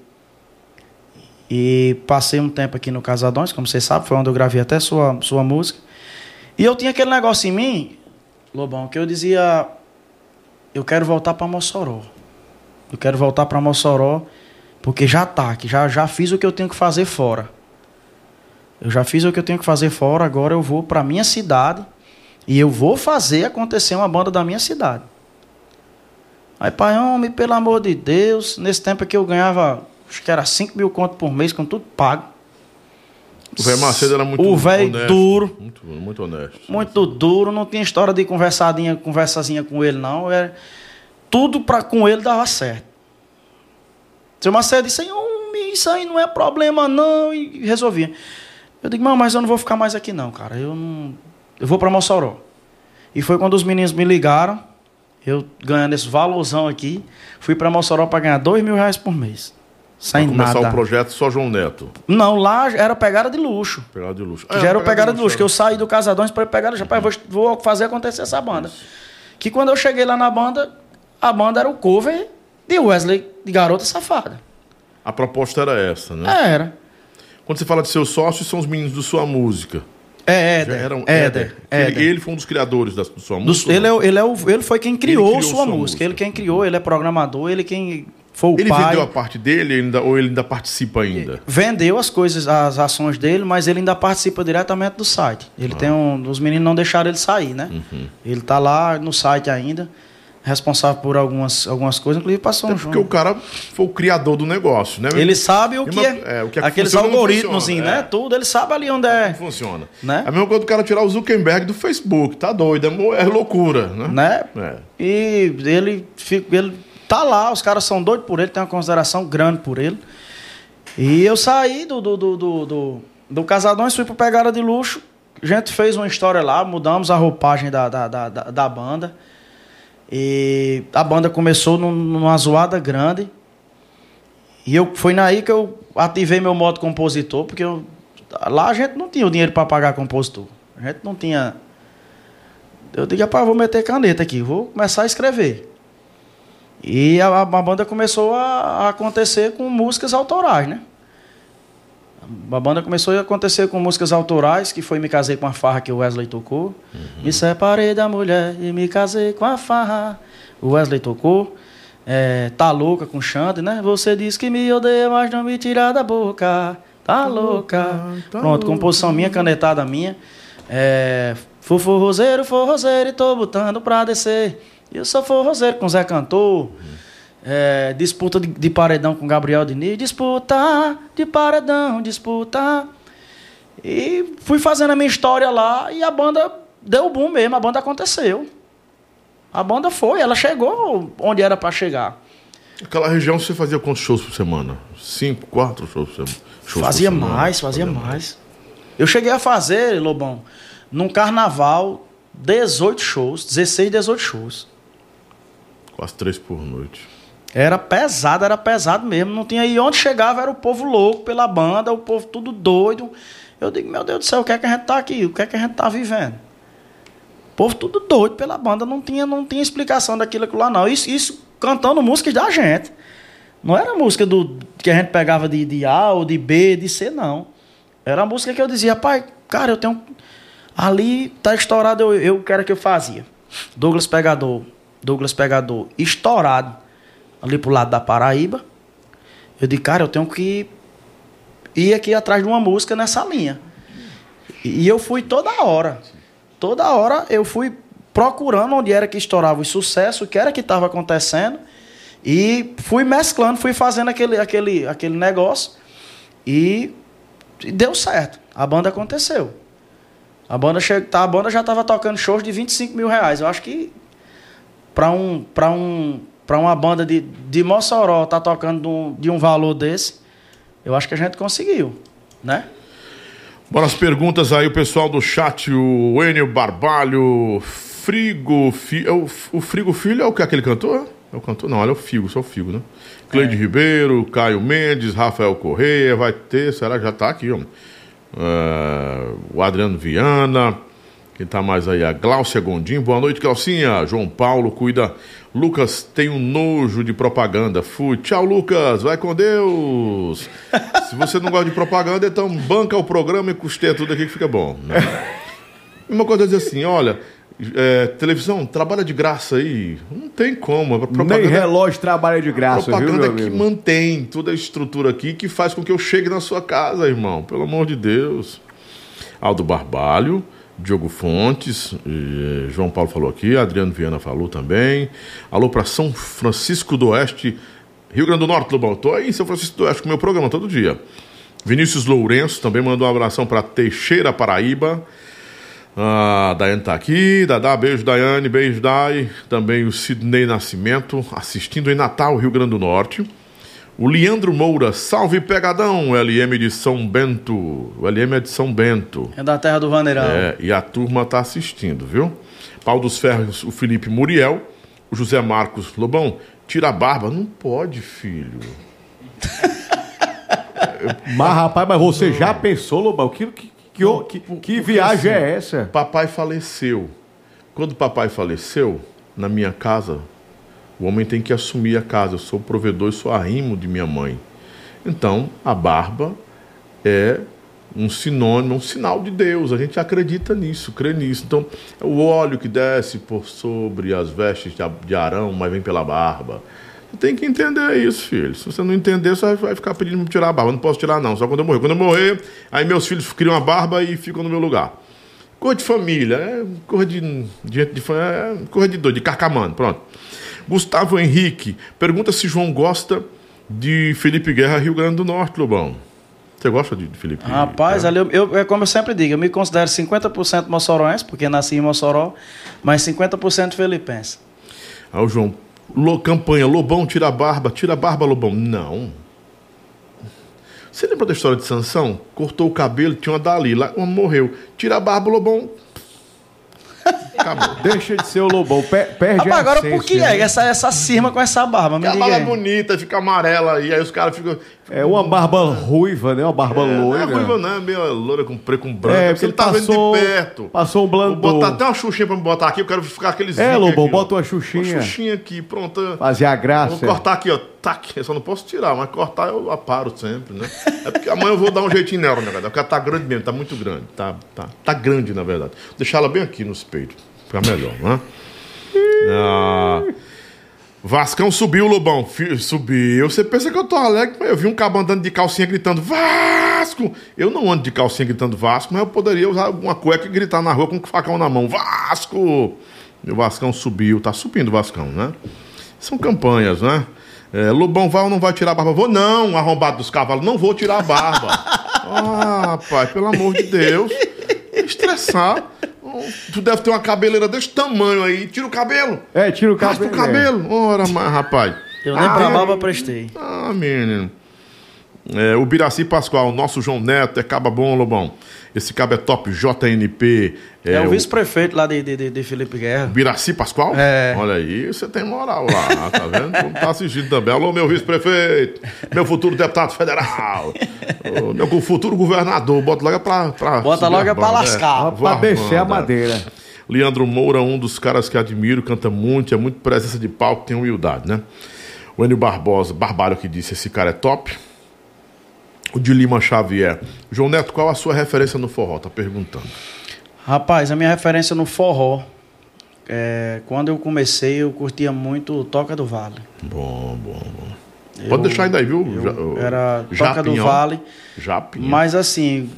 E passei um tempo aqui no Casadões, como você sabe, foi onde eu gravei até sua, sua música. E eu tinha aquele negócio em mim, Lobão, que eu dizia: eu quero voltar para Mossoró. Eu quero voltar para Mossoró, porque já tá, que já, já fiz o que eu tenho que fazer fora. Eu já fiz o que eu tenho que fazer fora, agora eu vou para minha cidade E eu vou fazer acontecer uma banda da minha cidade. Aí, pai, homem, pelo amor de Deus, nesse tempo que eu ganhava, acho que era 5 mil conto por mês, com tudo pago. O velho Macedo era muito O velho duro. Muito, muito honesto. Muito duro, não tinha história de conversadinha, conversazinha com ele, não. Era, tudo pra, com ele dava certo. Seu Macedo disse, isso aí não é problema, não, e resolvia. Eu digo, mas eu não vou ficar mais aqui, não, cara. Eu não. Eu vou pra Mossoró. E foi quando os meninos me ligaram, eu ganhando esse valorzão aqui, fui pra Mossoró pra ganhar dois mil reais por mês. Sem começar nada. o projeto só João Neto. Não, lá era pegada de luxo. Pegada de luxo. Que já era pegada de luxo, que eu saí do Casadões para pegar já vou, vou fazer acontecer essa banda. Que quando eu cheguei lá na banda, a banda era o cover de Wesley de Garota Safada. A proposta era essa, né? É, era. Quando você fala de seus sócios, são os meninos da sua música. É, Já Éder. eram Éder. Ele, Éder. ele foi um dos criadores da sua música. ele, é, o- ele, é o, ele foi quem criou, criou sua, sua música. música. Ele quem criou, ele é programador, ele quem foi o Ele pai. vendeu a parte dele ele ainda- ou ele ainda participa ainda? Vendeu as coisas, as ações dele, mas ele ainda participa diretamente do site. Ele Ah. tem um. Os meninos não deixaram ele sair, né? Uhum. Ele tá lá no site ainda, responsável por algumas, algumas coisas, inclusive passou um Até porque jogo. o cara foi o criador do negócio, né? Ele sabe o E que uma- é, é, o que é que aqueles algoritmos, né? é. Tudo, ele sabe ali onde é, Funciona. Né? É a mesma coisa do cara tirar o Zuckerberg do Facebook. Tá doido, é, é loucura, né? né? É. E ele, ele tá lá, os caras são doidos por ele, tem uma consideração grande por ele. E eu saí do, do, do, do, do, do Casadões, fui pro Pegada de Luxo. A gente fez uma história lá, mudamos a roupagem da, da, da, da banda. E a banda começou num- numa zoada grande. E eu, foi naí que eu ativei meu modo compositor, porque eu- lá a gente não tinha o dinheiro para pagar compositor. A gente não tinha. Eu digo, rapaz, vou meter caneta aqui, vou começar a escrever. E a, a banda começou a, a acontecer com músicas autorais, né? A banda começou a acontecer com músicas autorais, que foi Me Casei com a Farra, que o Wesley tocou. Me separei da mulher e me casei com a Farra. O Wesley tocou. É, tá louca com o Xande, né? Você diz que me odeia, mas não me tira da boca. Tá louca. Pronto, composição minha, canetada minha. É, fui forrozeiro, forrozeiro e tô botando pra descer. Eu sou forrozeiro com Zé Cantor. É, disputa de, de paredão com Gabriel Diniz. Disputa de paredão, disputa. E fui fazendo a minha história lá e a banda deu boom mesmo, a banda aconteceu. A banda foi, ela chegou onde era pra chegar. Aquela região você fazia quantos shows por semana? Cinco, quatro shows por semana? Shows por Fazia semana? mais, fazia mais. Eu cheguei a fazer, Lobão, num carnaval, 18 shows, 16, 18 shows. Quase três por noite. Era pesado, era pesado mesmo. Não tinha. E onde chegava era o povo louco pela banda, o povo tudo doido. Eu digo, meu Deus do céu, o que é que a gente tá aqui? O que é que a gente tá vivendo? O povo tudo doido pela banda, não tinha, não tinha explicação daquilo aquilo lá, não. Isso, isso cantando músicas da gente. Não era música do que a gente pegava de, de A ou de B, de C, não. Era a música que eu dizia, pai, cara, eu tenho. Ali tá estourado, eu, eu quero que eu fazia. Douglas Pegador. Douglas Pegador estourado ali pro lado da Paraíba. Eu disse, cara, eu tenho que ir aqui atrás de uma música nessa linha. E eu fui toda hora. Toda hora eu fui procurando onde era que estourava o sucesso, o que era que estava acontecendo. E fui mesclando, fui fazendo aquele, aquele, aquele negócio. E, deu certo. A banda aconteceu. A banda, che... tá, a banda já estava tocando shows de 25 mil reais. Eu acho que para um, pra um, pra uma banda de, de Mossoró tá tocando de um, de um valor desse, eu acho que a gente conseguiu, né? Bora as perguntas aí, o pessoal do chat, o Enio Barbalho, Frigo Filho. É o, o Frigo Filho é o que aquele cantor? É o cantor? Não, ele é o Figo, só o Figo, né? Cleide Ribeiro, Caio Mendes, Rafael Correia, vai ter, será? Já tá aqui, ó. É, o Adriano Viana, quem tá mais aí? A Gláucia Gondim, boa noite, Glaucinha. João Paulo, cuida. Lucas tem um nojo de propaganda. Fui. Tchau, Lucas. Vai com Deus. Se você não gosta de propaganda, então banca o programa e custeia tudo aqui que fica bom. Né? [laughs] Uma coisa é dizer assim, olha, é, televisão, trabalha de graça aí. Não tem como. A Nem relógio trabalha de graça, viu, propaganda meu que amigo? mantém toda a estrutura aqui que faz com que eu chegue na sua casa, irmão. Pelo amor de Deus. Aldo Barbalho. Diogo Fontes, eh, João Paulo falou aqui, Adriano Viana falou também. Alô para São Francisco do Oeste, Rio Grande do Norte, Lobão. Tô aí em São Francisco do Oeste com o meu programa todo dia. Vinícius Lourenço também mandou um abração para Teixeira, Paraíba. A Daiane tá aqui, Dadá, beijo Daiane, beijo Dai. Também o Sidney Nascimento, assistindo em Natal, Rio Grande do Norte. O Leandro Moura, salve pegadão, LM de São Bento. O LM é de São Bento. É da terra do Vaneirão. É, e a turma tá assistindo, viu? Pau dos Ferros, o Felipe Muriel. O José Marcos Lobão, tira a barba. Não pode, filho. [laughs] Mas, rapaz, mas você já pensou, Lobão? Que, que, que, que, que viagem é essa? Papai faleceu. Quando papai faleceu, na minha casa, o homem tem que assumir a casa. Eu sou provedor e sou arrimo de minha mãe. Então, a barba é um sinônimo, um sinal de Deus. A gente acredita nisso, crê nisso. Então, é o óleo que desce por sobre as vestes de Arão, mas vem pela barba. Você tem que entender isso, filho. Se você não entender, você vai ficar pedindo para tirar a barba. Não posso tirar, não. Só quando eu morrer. Quando eu morrer, aí meus filhos criam a barba e ficam no meu lugar. Cor de família, é cor de, de, de, é cor de doido, de carcamano, pronto. Gustavo Henrique pergunta se João gosta de Felipe Guerra, Rio Grande do Norte, Lobão. Você gosta de Felipe? Rapaz, ali eu, eu, é como eu sempre digo, eu me considero 50% moçoroense, porque nasci em Mossoró, mas 50% felipense. Ah, o João, Lo, campanha, Lobão tira a barba, tira a barba, Lobão. Não. Você lembra da história de Sansão? Cortou o cabelo, tinha uma Dalila, uma morreu. Tira a barba, Lobão. [laughs] Acabou. Deixa de ser o Lobão. Per perde Rapaz, a agora por que é essa, essa cirma com essa barba? Me a barba é bonita, fica amarela e aí os caras ficam. É uma barba ruiva, né? Uma barba é, loira. Não é ruiva, não, é meio loira com preto com branco. É, porque ele tá passou, vendo de perto. Passou um blanco. Vou botar até uma xuxinha pra me botar aqui, eu quero ficar aqueles. É, Lobão, bota uma xuxinha. Uma xuxinha aqui, pronto. Fazer a graça. Vou cortar aqui, ó. Tac. Eu só não posso tirar, mas cortar eu aparo sempre, né? É porque amanhã eu vou dar um jeitinho nela, né, galera? Porque ela tá grande mesmo, tá muito grande. Tá, tá, tá grande, na verdade. Vou deixar ela bem aqui nos peitos. Fica melhor, né? Ah, Vascão subiu, Lobão. Subiu. Você pensa que eu tô alegre, mas eu vi um cabo andando de calcinha gritando Vasco! Eu não ando de calcinha gritando Vasco, mas eu poderia usar uma cueca e gritar na rua com um facão na mão. Vasco! O Vascão subiu. Tá subindo o Vascão, né? São campanhas, né? É, Lobão vai ou não vai tirar a barba? Vou não, arrombado dos cavalos. Não vou tirar a barba. [laughs] ah, pai, pelo amor de Deus. Estressar. Tu deve ter uma cabeleira desse tamanho aí. Tira o cabelo. É, tira o cabelo. Raspa o cabelo. Ora, mas, rapaz. Eu nem ah, pra barba prestei. Ah, menino. É, o Biraci Pascoal, nosso João Neto, é caba bom, Lobão. Esse cabo é top, JNP. É, é o, o vice-prefeito lá de, de, de, Felipe Guerra. Biraci Pascoal? É. Olha aí, você tem moral lá, tá vendo? Como tá assistindo também. Alô, meu vice-prefeito, meu futuro deputado federal, meu futuro governador. Bota logo pra. pra Bota logo pra lascar. É, pra descer a madeira. Leandro Moura, um dos caras que admiro, canta muito, é muito presença de palco, tem humildade, né? O Enio Barbosa, Barbalho que disse: esse cara é top. O de Lima Xavier. João Neto, qual a sua referência no forró? Tá perguntando. Rapaz, a minha referência no forró. É, quando eu comecei, eu curtia muito Toca do Vale. Bom, bom, bom. Eu, Pode deixar ainda aí, viu? Era Toca do Vale. Japinha. Mas assim,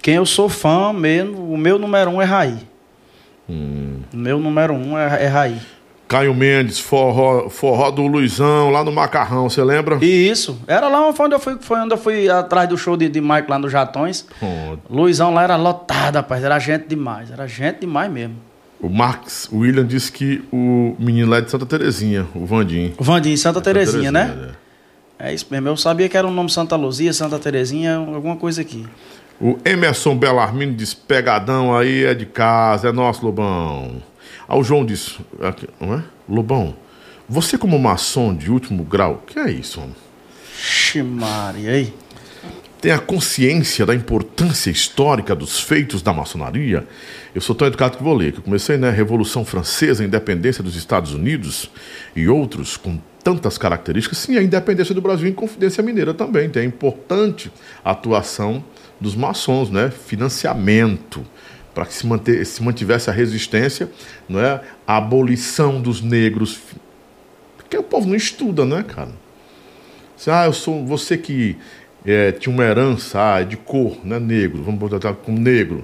quem eu sou fã mesmo, o meu número um é Raí. Hum. O meu número um é, é Raí. Caio Mendes, forró, forró do Luizão, lá no Macarrão, você lembra? Isso. Era lá onde eu fui, foi onde eu fui atrás do show de, de Mike lá no Jatões. Oh. Luizão lá era lotado, rapaz. Era gente demais. Era gente demais mesmo. O Max William disse que o menino lá é de Santa Terezinha, o Vandim. O Vandim, Santa, Terezinha, Terezinha, né? É. é isso mesmo. Eu sabia que era o um nome Santa Luzia, Santa Terezinha, alguma coisa aqui. O Emerson Belarmino diz: pegadão aí é de casa, é nosso, Lobão. Ao João disse, aqui, não é? Lobão, você como maçom de último grau, que é isso, homem? Ximaria, aí? Tem a consciência da importância histórica dos feitos da maçonaria? Eu sou tão educado que vou ler, que eu comecei na né, Revolução Francesa, a independência dos Estados Unidos e outros com tantas características. Sim, a independência do Brasil em Confidência Mineira também. Tem a importante atuação dos maçons, né? Financiamento para que se, manter, se mantivesse a resistência, não é? a abolição dos negros. Porque o povo não estuda, né, cara? ah, eu sou você que é, tinha uma herança ah, de cor, né, negro, vamos botar como negro.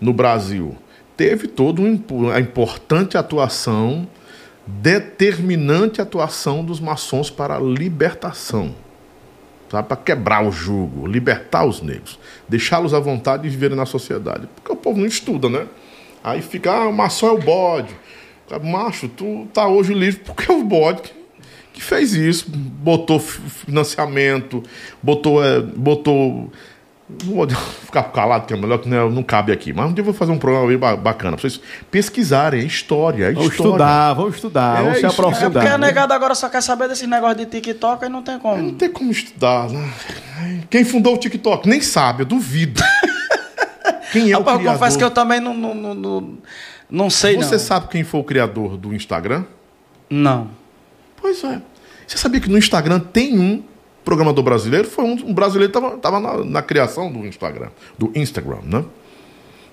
no Brasil, teve toda a importante atuação, determinante atuação dos maçons para a libertação. Sabe? Para quebrar o jugo, libertar os negros, deixá-los à vontade de viverem na sociedade. Porque o povo não estuda, né? Aí fica, ah, o maçom é o bode. Macho, tu tá hoje livre porque é o bode que, que fez isso, botou financiamento, botou, é, botou não vou [laughs] ficar calado, que é melhor que não, não cabe aqui. Mas um dia eu vou fazer um programa bem bacana. Pra vocês pesquisarem. É história. É vamos história. estudar, vamos estudar. É, vamos se aprofundar. É porque a negada agora só quer saber desse negócio de TikTok e não tem como. Não tem como estudar. Né? Quem fundou o TikTok? Nem sabe, eu duvido. [laughs] Quem é Rapaz, o criador? Eu confesso que eu também não, não, não, não sei. Você não. sabe quem foi o criador do Instagram? Não. Pois é. Você sabia que no Instagram tem um programador brasileiro? Foi um, um brasileiro que estava na, na, criação do Instagram, do Instagram, né?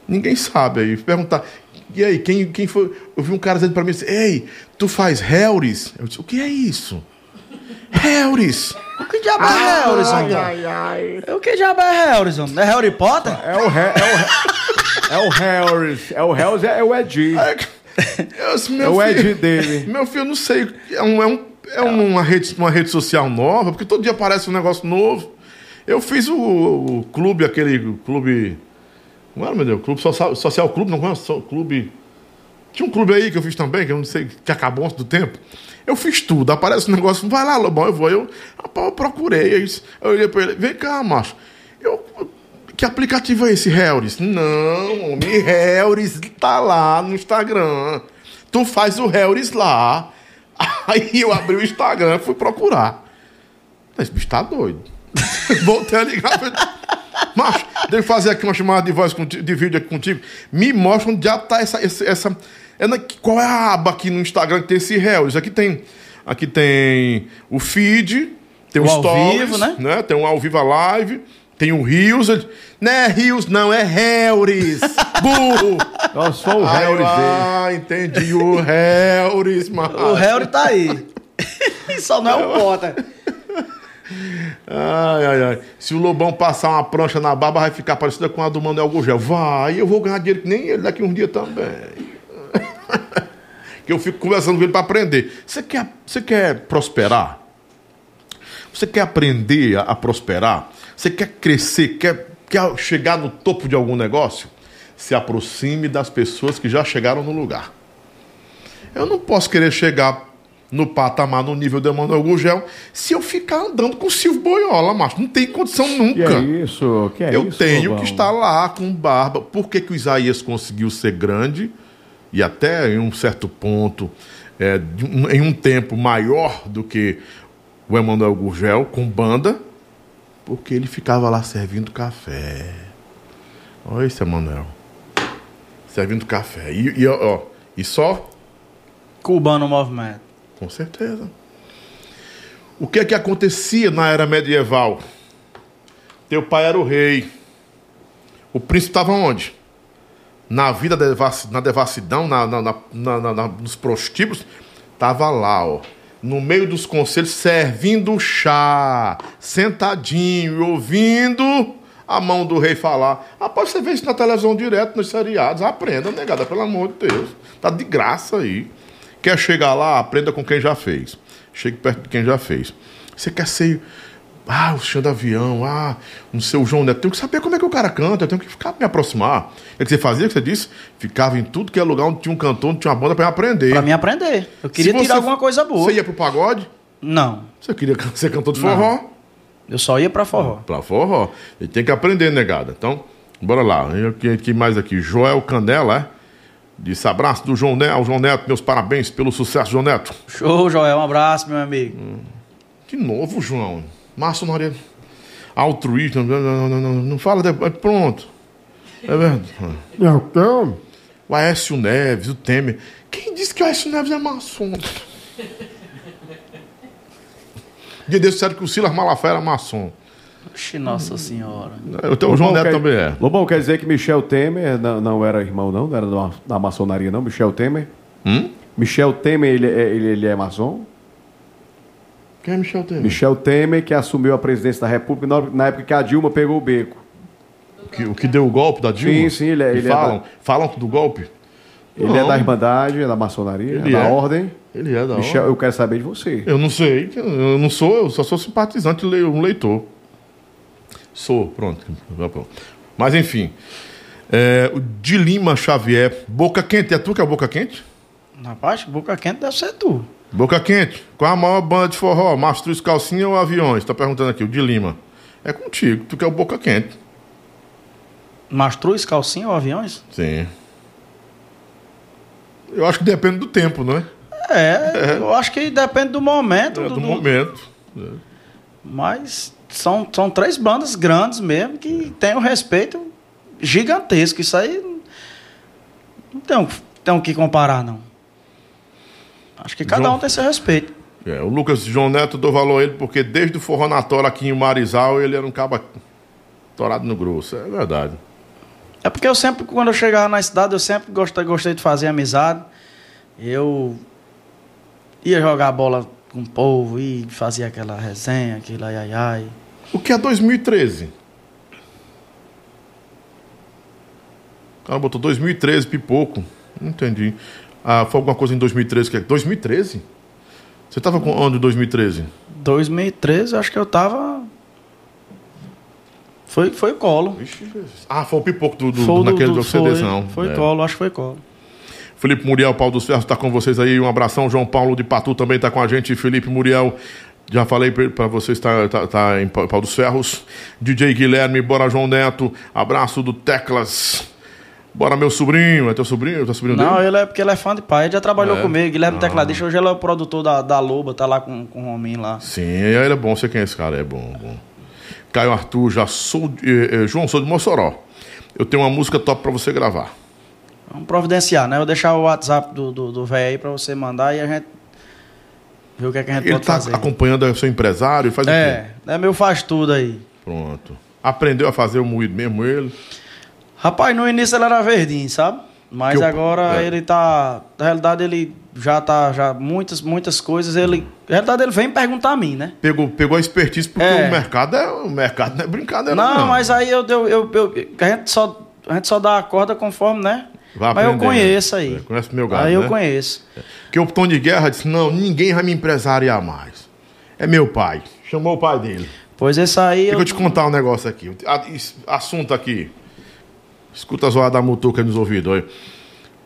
Ninguém sabe aí. Perguntar, e aí, quem, quem foi? Eu vi um cara dizendo para mim assim: Ei, tu faz Helris? Eu disse: O que é isso? Helris! O que diabo é Helris, ai, ai, ai. O que diabo é Helris, É Harry Potter? É o, é o, é o Harris. É o Harris, é o Ed. É, [laughs] eu, é o Ed dele. Meu filho, eu não sei. É um, é um, é uma, rede, uma rede social nova, porque todo dia aparece um negócio novo. Eu fiz o, o clube, aquele clube. Não era, meu Deus? Clube Social, social Clube, não conheço? Clube. Tinha um clube aí que eu fiz também, que eu não sei, que acabou antes do tempo. Eu fiz tudo, aparece um negócio, vai lá, Lobão, eu vou. Eu, eu procurei. Eu, eu olhei pra ele, vem cá, macho. Eu, que aplicativo é esse, Helris? Não, homem, Helris tá lá no Instagram. Tu faz o Helris lá. [laughs] Aí eu abri o Instagram e fui procurar. Esse bicho tá doido. [laughs] Voltei a ligar. Macho, deixa eu fazer aqui uma chamada de voz, de vídeo aqui contigo. Me mostra onde já tá essa, essa, essa é na, qual é a aba aqui no Instagram que tem esse Reels? Aqui tem, aqui tem o feed, tem o, o stories, vivo, né? né? Tem um ao vivo a live, tem o Rios. Não é Rios, não, é Helris. [laughs] Burro! Eu sou o Helris Ah, entendi, o Helris, mano. [laughs] O Helris tá aí. [laughs] Só não é o Potter. Ai, ai, ai. Se o Lobão passar uma prancha na barba, vai ficar parecida com a do Manuel Gugel. Vai, eu vou ganhar dinheiro que nem ele daqui um dia também. que eu fico conversando com ele para aprender. Você quer, você quer prosperar? Você quer aprender a, a prosperar? Você quer crescer? Quer, quer chegar no topo de algum negócio? Se aproxime das pessoas que já chegaram no lugar. Eu não posso querer chegar no patamar, no nível de Emanuel Gugel, se eu ficar andando com o Silvio Boiola, macho. Não tem condição nunca. Que é isso? Que é eu isso, tenho que estar lá com barba. Por que, que o Isaías conseguiu ser grande? e até em um certo ponto, é, em um tempo maior do que o Emanuel Gurgel, com banda, porque ele ficava lá servindo café. Olha isso, Emanuel. Servindo café. E, e, ó, e só. Cubano movimento. Com certeza. O que é que acontecia na era medieval? Teu pai era o rei. O príncipe estava onde? na vida na devassidão, na, na, na, na nos prostíbulos, estava lá, ó, no meio dos conselhos, servindo chá, sentadinho, ouvindo a mão do rei falar. Após você ver isso na televisão direto, nos seriados, aprenda, negada, pelo amor de Deus. Tá de graça aí. Quer chegar lá, aprenda com quem já fez. Chegue perto de quem já fez. Você quer ser ah, o chão do avião, ah, não sei, o João Neto. Tenho que saber como é que o cara canta, eu tenho que ficar me aproximar. É que você fazia, que você disse? Ficava em tudo que é lugar onde tinha um cantor, onde tinha uma banda para aprender. Para mim aprender. Eu queria tirar alguma coisa boa. Você ia pro pagode? Não. Você queria ser cantor de forró? Não. Eu só ia para forró. Ah, para forró. E tem que aprender, negada. Então, bora lá. E que mais aqui? Joel Canela, é? Disse abraço do João Neto, João Neto, meus parabéns pelo sucesso, João Neto. Show, Joel, um abraço, meu amigo. Hum. De novo, João. Maçonaria altruísta, não, não, não, não fala depois, pronto. É verdade. Então. O Aécio Neves, o Temer. Quem disse que o Aécio Neves é maçom? Dia desse disseram que o Silas Malafaia era maçom. Oxe, nossa senhora. o João Neto quer, também é. Lobão, quer dizer que Michel Temer não, não era irmão, não? Não era da, da maçonaria, não? Michel Temer? Hum? Michel Temer, ele, é, ele, ele é maçom? Quem é Michel Temer? Michel Temer, que assumiu a presidência da República na época que a Dilma pegou o beco. que, o que deu o golpe da Dilma? Sim, sim, ele é- ele é falam, falam do golpe? Ele é Não. da Irmandade, é da maçonaria, Ele é da é. ordem. Ele é da Michel, hora. eu quero saber de você. Eu não sei, eu não sou, eu só sou simpatizante, um leitor. Sou, pronto. Mas enfim. É, o de Lima Xavier, Boca Quente, é tu que é o Boca Quente? Rapaz, boca quente deve ser tu. Boca Quente, qual a maior banda de forró? Mastruz Calcinha ou Aviões? Tá perguntando aqui, o de Lima. É contigo, tu que é o Boca Quente. Mastruz, calcinha ou aviões? Sim. Eu acho que depende do tempo, não é? É, eu acho que depende do momento. É, do- do do- momento. Mas são, são três bandas grandes mesmo que têm um respeito gigantesco. Isso aí não tem, tem o que comparar, não. Acho que cada João- um tem seu respeito. É, o Lucas João Neto dou valor a ele porque desde o Forró na Tora aqui em Marizal ele era um caba torado no grosso. É verdade. É porque eu sempre, quando eu chegava na cidade, eu sempre gostei, gostei de fazer amizade. Eu ia jogar bola com o povo e fazia aquela resenha, aquilo ai ai ai. O que é 2013? O cara botou 2013, pipoco. Não entendi. Ah, foi alguma coisa em 2013 que é. 2013? Você tava com onde em 2013? 2013, eu acho que eu tava. Foi, foi colo. Ah, foi o pipoco do, do, do- naquele do- do CDzão. Foi, foi É. colo, acho que foi colo. Felipe Muriel, Paulo dos Ferros, está com vocês aí. Um abração. João Paulo de Patu também está com a gente. Felipe Muriel, já falei para vocês, está tá, tá em Pa- Paulo dos Ferros. DJ Guilherme, bora João Neto. Abraço do Teclas. Bora meu sobrinho. É teu sobrinho? É teu sobrinho Não, dele? ele é porque ele é fã de pai, ele já trabalhou É? comigo, Guilherme Ah. Tecladista, hoje ele é o produtor da, da Loba, tá lá com, com o Rominho lá. Sim, ele é bom. Sei quem é esse cara. É bom, bom. Caio Arthur, já sou. de- eh, eh, João, sou de Mossoró. Eu tenho uma música top para você gravar. Vamos providenciar, né? Eu vou deixar o WhatsApp do do do velho aí pra você mandar e a gente ver o que, é que a gente Ele pode está fazer. acompanhando é seu empresário? Faz o quê? É, é meu faz tudo aí. Pronto. Aprendeu a fazer o moído mesmo ele? Rapaz, no início ele era verdinho, sabe? Mas Que eu- agora é. ele tá. Na realidade, ele já tá. Já, muitas, muitas coisas. Ele. Na realidade, ele vem perguntar a mim, né? Pegou, pegou a expertise porque É. o mercado é o mercado não é brincadeira Não, não. mas aí eu, eu, eu, eu- a, gente só, a gente só dá a corda conforme, né? Vai mas eu conheço aí. É, conhece o meu gado, Aí eu né? conheço. Porque o Tony de Guerra disse: "Não, ninguém vai me empresariar mais. É meu pai". Chamou o pai dele. Pois esse aí. Deixa Eu, eu te contar um negócio aqui. Assunto aqui. Escuta a zoada da mutuca nos ouvidos. Olha.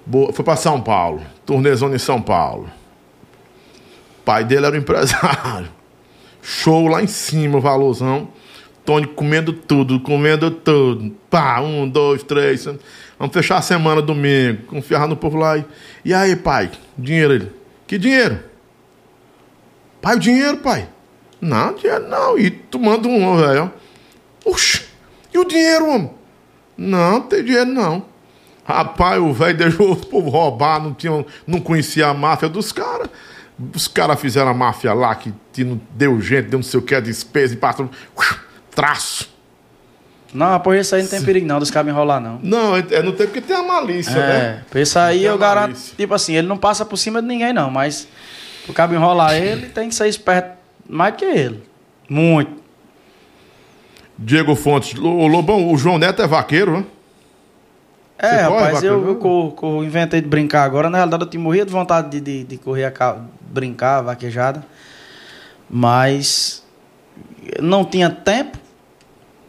Boa- Foi pra São Paulo. Turnezona em São Paulo. Pai dele era um [laughs] empresário. Show lá em cima, valorzão. Tony comendo tudo, comendo tudo. Pá, um, dois, três. Vamos fechar a semana domingo. Confiar no povo lá. E, e aí, pai? Dinheiro ele. Que dinheiro? Pai, o dinheiro, pai. Não, dinheiro não. E tu manda um, velho. Oxi, e o dinheiro, homem? Não, tem dinheiro não. Rapaz, o velho deixou o povo roubar, não, tinha, não conhecia a máfia dos caras. Os caras fizeram a máfia lá, que, não deu gente, deu não sei o que, a despesa, e passou. Traço. Não, pois esse aí não tem perigo, não, dos cabos enrolar, não. Não, é, é no tempo que tem a malícia, né? É, esse aí Tem eu garanto. malícia. Tipo assim, ele não passa por cima de ninguém, não, mas o cabo enrolar ele, tem que ser esperto mais que ele. Muito. Diego Fontes, o Lobão, o João Neto é vaqueiro, né? É, Você corre, rapaz, eu, eu corro, corro, inventei de brincar agora. Na realidade, eu tinha morrido de vontade de, de, de correr, a ca- brincar, vaquejada. Mas não tinha tempo,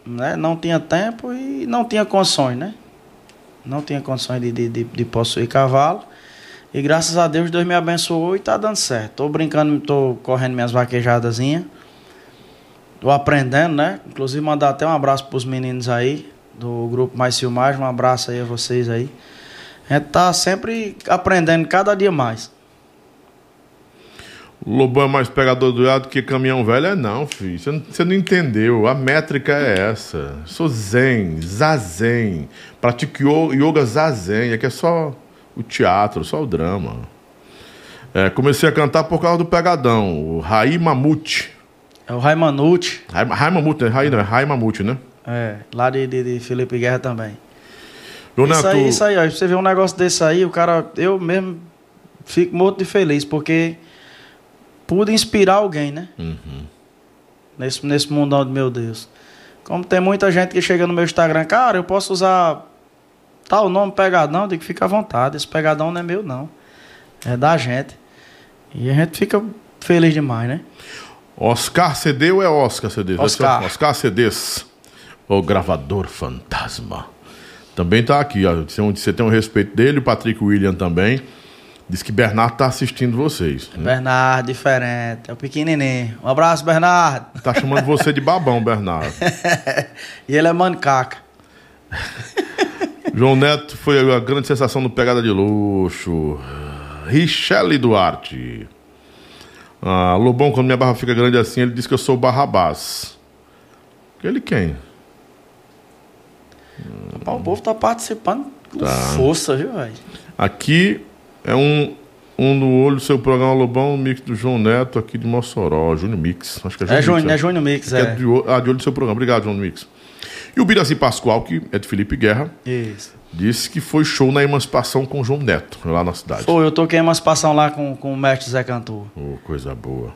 né? Não tinha tempo e não tinha condições, né? Não tinha condições de, de, de, de possuir cavalo. E graças a Deus, Deus me abençoou e tá dando certo. Tô brincando, tô correndo minhas vaquejadazinhas. Tô aprendendo, né? Inclusive, mandar até um abraço pros meninos aí do grupo Mais Filmagem. Um abraço aí a vocês aí. A gente tá sempre aprendendo cada dia mais. Lobão é mais pegador do lado que caminhão velho? É não, filho. Você não, você não entendeu. A métrica é essa. Sou zen, zazen. Pratico yo- yoga zazen. Aqui é só o teatro, só o drama. É, comecei a cantar por causa do pegadão. O Rai Mamute. É o Raimanucci, Rai, Rai Mamute, né? É Rai Mamute, né? é, lá de, de, de Felipe Guerra também. Isso aí, isso aí, ó. Você vê um negócio desse aí, o cara, eu mesmo fico morto de feliz, porque pude inspirar alguém, né? Uhum. Nesse, nesse mundão de meu Deus. Como tem muita gente que chega no meu Instagram, cara, eu posso usar tal nome pegadão, eu digo, fica à vontade. Esse pegadão não é meu, não. É da gente. E a gente fica feliz demais, né? Oscar CD ou é Oscar CD? Oscar. Oscar CDs. O gravador fantasma. Também tá aqui, ó. Você tem um respeito dele, o Patrick William também. Diz que Bernardo tá assistindo vocês. né? Bernardo, diferente. É o pequenininho. Um abraço, Bernardo. Tá chamando você de babão, Bernardo. [laughs] e ele é mancaca. João Neto foi a grande sensação do Pegada de Luxo. Richelle Duarte. Ah, Lobão, quando minha barra fica grande assim, ele diz que eu sou o Barrabás. Ele quem? O povo tá participando com Tá. força, viu, velho? Aqui é um, um no olho do seu programa Lobão, o mix do João Neto aqui de Mossoró, Júnior Mix. Acho que é É Júnior Júnior, Mix, é Júnior Mix, é é. de, ah, de olho do seu programa. Obrigado, João Mix. E o Biraci Pascoal, que é de Felipe Guerra, Isso. Disse que foi show na emancipação com o João Neto, lá na cidade. Pô, eu toquei emancipação lá com, com o mestre Zé Cantor. Oh, coisa boa.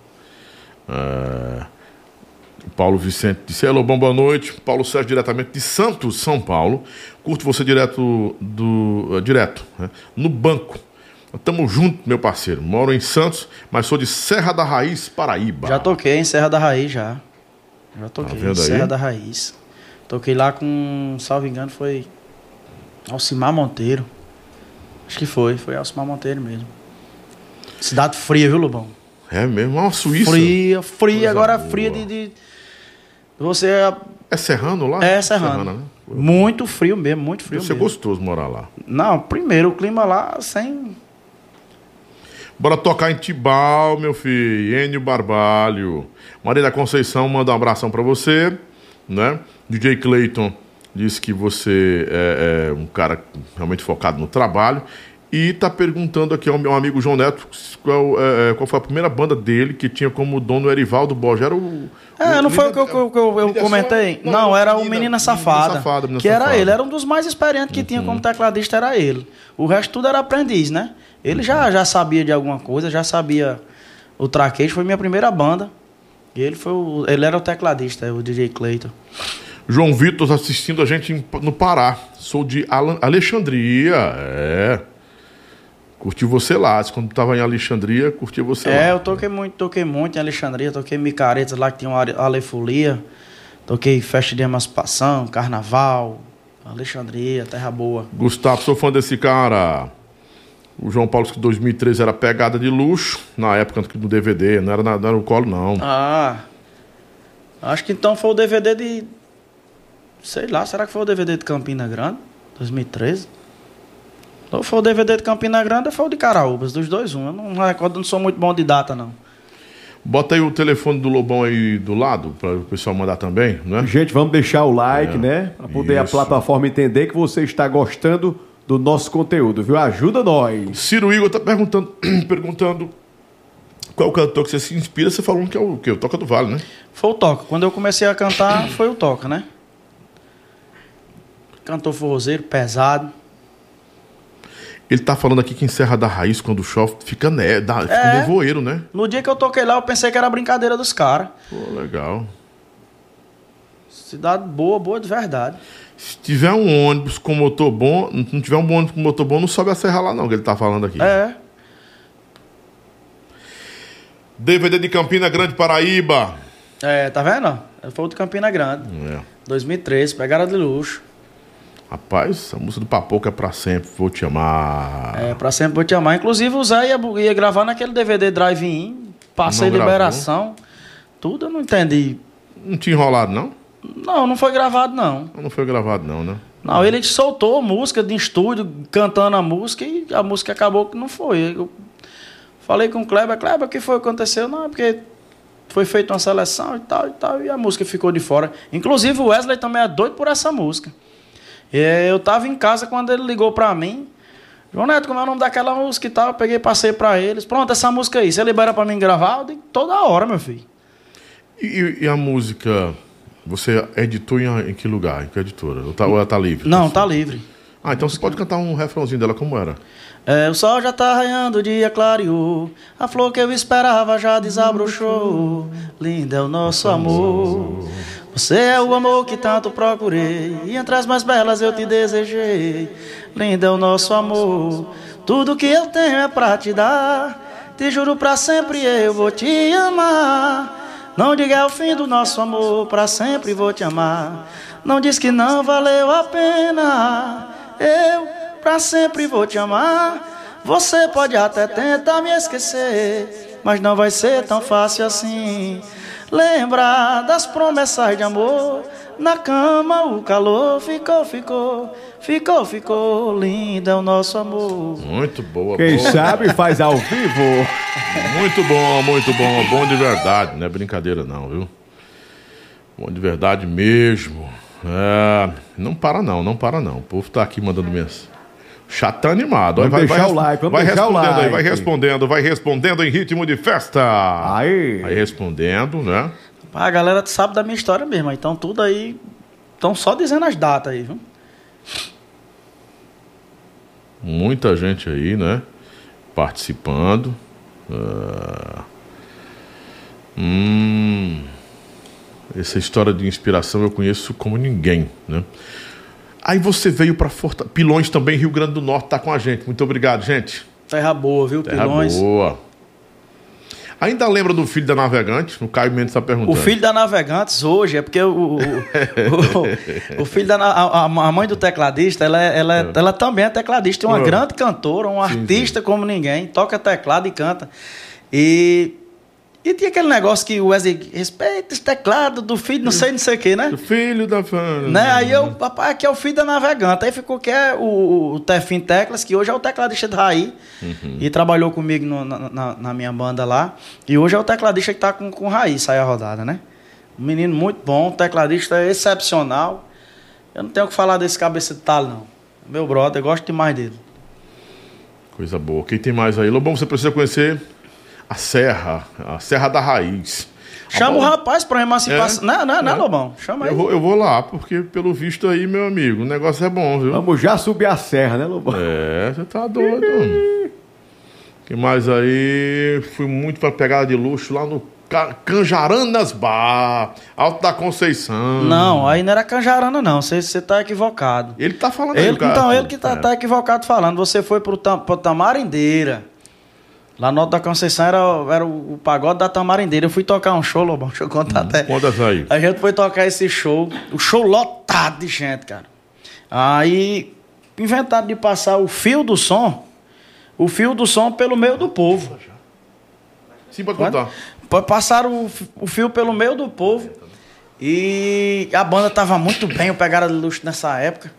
O Paulo Vicente disse: Hello, bom, boa noite. Paulo Sérgio, diretamente de Santos, São Paulo. Curto você direto do. eh, direto, né? no banco. Tamo junto, meu parceiro. Moro em Santos, mas sou de Serra da Raiz, Paraíba. Já toquei em Serra da Raiz, já. Já toquei Tá em? Serra da Raiz. Toquei lá com, salvo engano, foi Alcimar Monteiro. Acho que foi, foi Alcimar Monteiro mesmo. Cidade fria, viu, Lobão? É mesmo, é uma Suíça. Fria, fria, Coisa agora boa. fria de, de- Você É serrano lá? é serrano. né? Muito frio mesmo, muito frio ser mesmo. gostoso morar lá. Não, primeiro o clima lá sem. Bora tocar em Tibau, meu filho. Enio Barbalho. Maria da Conceição manda um abração pra você, né? DJ Clayton disse que você é, é um cara realmente focado no trabalho. E tá perguntando aqui ao meu amigo João Neto qual, é, é, qual foi a primeira banda dele que tinha como dono Erivaldo Borges. Era o. É, o não foi o que eu, que eu- eu- comentei? só- Não, era o Menina- Menina Safada. Safada, Menina que era Safada. Uhum. ele, era um dos mais experientes que tinha como tecladista, era ele. O resto tudo era aprendiz, né? Ele já, já sabia de alguma coisa, já sabia o traquejo, foi minha primeira banda. E ele foi o, ele era o tecladista, o DJ Clayton. João Vitor assistindo a gente no Pará. Sou de Alexandria. É. Curti você lá. Quando tava em Alexandria, curti você É, lá. eu toquei muito, toquei muito em Alexandria, toquei micaretas lá que tinha uma alefolia. Toquei festa de emancipação, carnaval, Alexandria, Terra Boa. Gustavo, sou fã desse cara. O João Paulo que 2013 era pegada de luxo. Na época do DVD, não era, na- não era o colo, não. Ah, acho que então foi o DVD de. Sei lá, será que foi o DVD de Campina Grande? 2013? Ou foi o DVD de Campina Grande ou foi o de Caraúbas? Dos dois, um. Eu não recordo, não sou muito bom de data, não. Bota aí o telefone do Lobão aí do lado, para o pessoal mandar também, né? Gente, vamos deixar o like, É, né? Para poder a isso. plataforma entender que você está gostando do nosso conteúdo, viu? Ajuda nós. Ciro Igor tá perguntando, [clears throat] perguntando qual cantor que você se inspira. Você falou que é o quê? O Toca do Vale, né? Foi o Toca. Quando eu comecei a cantar, foi o Toca, né? Cantor forrozeiro, pesado. Ele tá falando aqui que em Serra da Raiz, quando chove, fica, ne dá, fica É. nevoeiro, né? No dia que eu toquei lá, eu pensei que era brincadeira dos caras. Pô, legal. Cidade boa, boa de verdade. Se tiver um ônibus com motor bom, não tiver um ônibus com motor bom, não sobe a serra lá não, que ele tá falando aqui. É. DVD de Campina Grande, Paraíba. É, tá vendo? Foi o de Campina Grande. É. 2013, pegaram de luxo. Rapaz, a música do Papoca é pra sempre, vou te amar. É, pra sempre vou te amar. Inclusive, o Zé ia, ia gravar naquele DVD Drive-In. Passei Não gravou? liberação. Tudo eu não entendi. Não tinha enrolado, não? Não, não foi gravado, não. Não foi gravado, não, né? Não, ele soltou música de estúdio, cantando a música, e a música acabou que não foi. Eu falei com o Kleber, Kleber, o que foi que aconteceu? Não, é porque foi feita uma seleção e tal e tal, e a música ficou de fora. Inclusive o Wesley também é doido por essa música. Eu tava em casa quando ele ligou pra mim. João Neto, como é o nome daquela música e tal? Eu peguei e passei pra eles. Pronto, essa música aí, você libera pra mim gravar? Eu digo, toda hora, meu filho. E, e- a música, você editou em, em que lugar? Em que editora? Ou, tá, ou ela tá livre? Não, tá livre. Ah, então você pode cantar um refrãozinho dela, como era? É, o sol já tá raiando, o dia clareou. A flor que eu esperava já desabrochou. Lindo é o nosso amor. Você é o amor que tanto procurei, e entre as mais belas eu te desejei. Lindo é o nosso amor, tudo que eu tenho é pra te dar. Te juro pra sempre eu vou te amar. Não diga é o fim do nosso amor, pra sempre vou te amar. Não diz que não valeu a pena. Eu pra sempre vou te amar. Você pode até tentar me esquecer, mas não vai ser tão fácil assim. Lembra das promessas de amor. Na cama o calor ficou, ficou, ficou, ficou. Lindo é o nosso amor. Muito boa. Quem boa. sabe faz ao vivo. Muito bom, muito bom. Bom de verdade, não é brincadeira não, viu? Bom de verdade mesmo. É, não para não, não para não. O povo tá aqui mandando mensagem. Chat tá animado. Vamos vai, deixar vai, o like, vamos vai deixar o respondendo aí, like. vai respondendo, vai respondendo em ritmo de festa. Aí. Aí respondendo, né? A galera sabe da minha história mesmo, então tudo aí. Estão só dizendo as datas aí, viu? Muita gente aí, né? Participando. Ah, Hum, essa história de inspiração eu conheço como ninguém, né? Aí você veio para Fortaleza. Pilões também, Rio Grande do Norte, tá com a gente. Muito obrigado, gente. Terra boa, viu, Terra Pilões? boa. Ainda lembra do filho da navegante? O Caio Mendes está perguntando. O filho da Navegantes hoje é porque o, o, o, o filho da a, a mãe do tecladista, ela, é- ela, é- ela também é tecladista, é uma É. grande cantora, um Sim, artista como ninguém, toca teclado e canta. E, e tinha aquele negócio que o Wesley respeita esse teclado do filho, não sei, não sei o que, né? O filho da fã. Né? Aí eu, papai, aqui é o filho da navegante. Aí ficou que é o, o Tefim Teclas, que hoje é o tecladista de Raí. E trabalhou comigo no- na, na- minha banda lá. E hoje é o tecladista que tá com, com Raí, sai a rodada, né? Um menino muito bom, tecladista excepcional. Eu não tenho o que falar desse cabeça de talo, não. Meu brother, eu gosto demais dele. Coisa boa. Quem tem mais aí? Lobão, você precisa conhecer a Serra, a Serra da Raiz. Chama A o rapaz pra emancipação. É? Não, não, não, É? Lobão. Chama aí. Eu vou, eu vou lá, porque pelo visto aí, meu amigo, o negócio é bom, viu? Vamos já subir a serra, né, Lobão? É, você tá doido. mano. que mais aí? Fui muito pra pegada de luxo lá no Ca- Canjaranas Bar, Alto da Conceição. Não, aí não era Canjarana, não. Você você tá equivocado. Ele tá falando aí, Ele, cara. então, ele que tá, É. tá equivocado falando. Você foi pro, Tam, pro Tamarindeira. Lá no Alto da Conceição era, era o, pagode da Tamarindeira. Eu fui tocar um show, Lobão. [laughs] Deixa eu contar até. Conta essa aí. A gente foi tocar esse show. O show lotado de gente, cara. Aí inventaram de passar o fio do som. O fio do som pelo meio do povo. Sim, pode contar. Pa- Passaram o, o fio pelo meio do povo. E a banda tava muito bem, o Pegada de Luxo nessa época.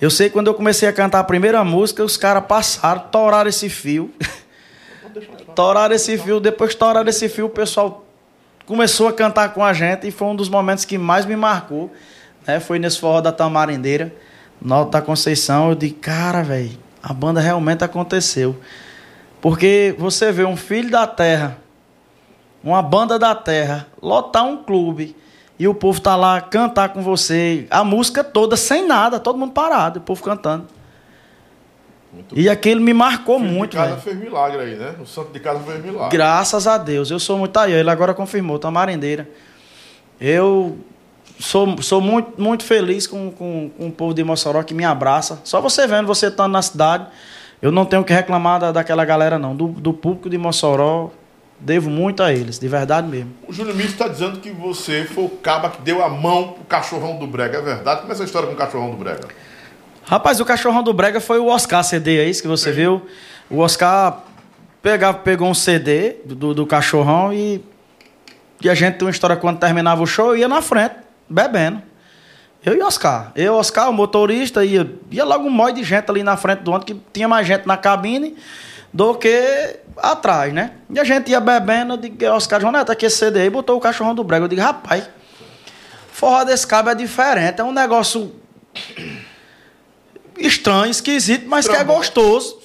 Eu sei que quando eu comecei a cantar a primeira música, os caras passaram, toraram esse fio. toraram esse fio, depois toraram esse fio, o pessoal começou a cantar com a gente e foi um dos momentos que mais me marcou. Né? Foi nesse forró da Tamarindeira, no Alto da Conceição. Eu disse, cara, velho, a banda realmente aconteceu. Porque você vê um filho da terra, uma banda da terra, lotar um clube e o povo tá lá cantar com você, a música toda sem nada, todo mundo parado, o povo cantando. e aquilo me marcou Filho muito, de casa fez milagre aí, né? O santo de casa fez milagre. Graças a Deus, eu sou muito aí, ele agora confirmou, Tamarindeira. Eu sou, sou muito, muito feliz com, com, com o povo de Mossoró que me abraça. Só você vendo, você estando na cidade, eu não tenho que reclamar da, daquela galera, não. Do, do público de Mossoró, devo muito a eles, de verdade mesmo. O Júnior Mito está dizendo que você foi o caba que deu a mão pro cachorrão do Brega. É verdade? Como é essa história com o cachorrão do Brega? Rapaz, o cachorrão do Brega foi o Oscar CD, é isso que você viu? O Oscar pegava, pegou um CD do, do cachorrão e, e a gente tem uma história quando terminava o show, eu ia na frente, bebendo. Eu e Oscar. Eu, Oscar, o motorista, ia, ia logo um monte de gente ali na frente do ônibus, que tinha mais gente na cabine do que atrás, né? E a gente ia bebendo, eu digo, Oscar, João Neto, aqui esse CD aí, botou o cachorrão do Brega. Eu digo, rapaz, forró desse cabo é diferente, é um negócio estranho, esquisito, mas que é gostoso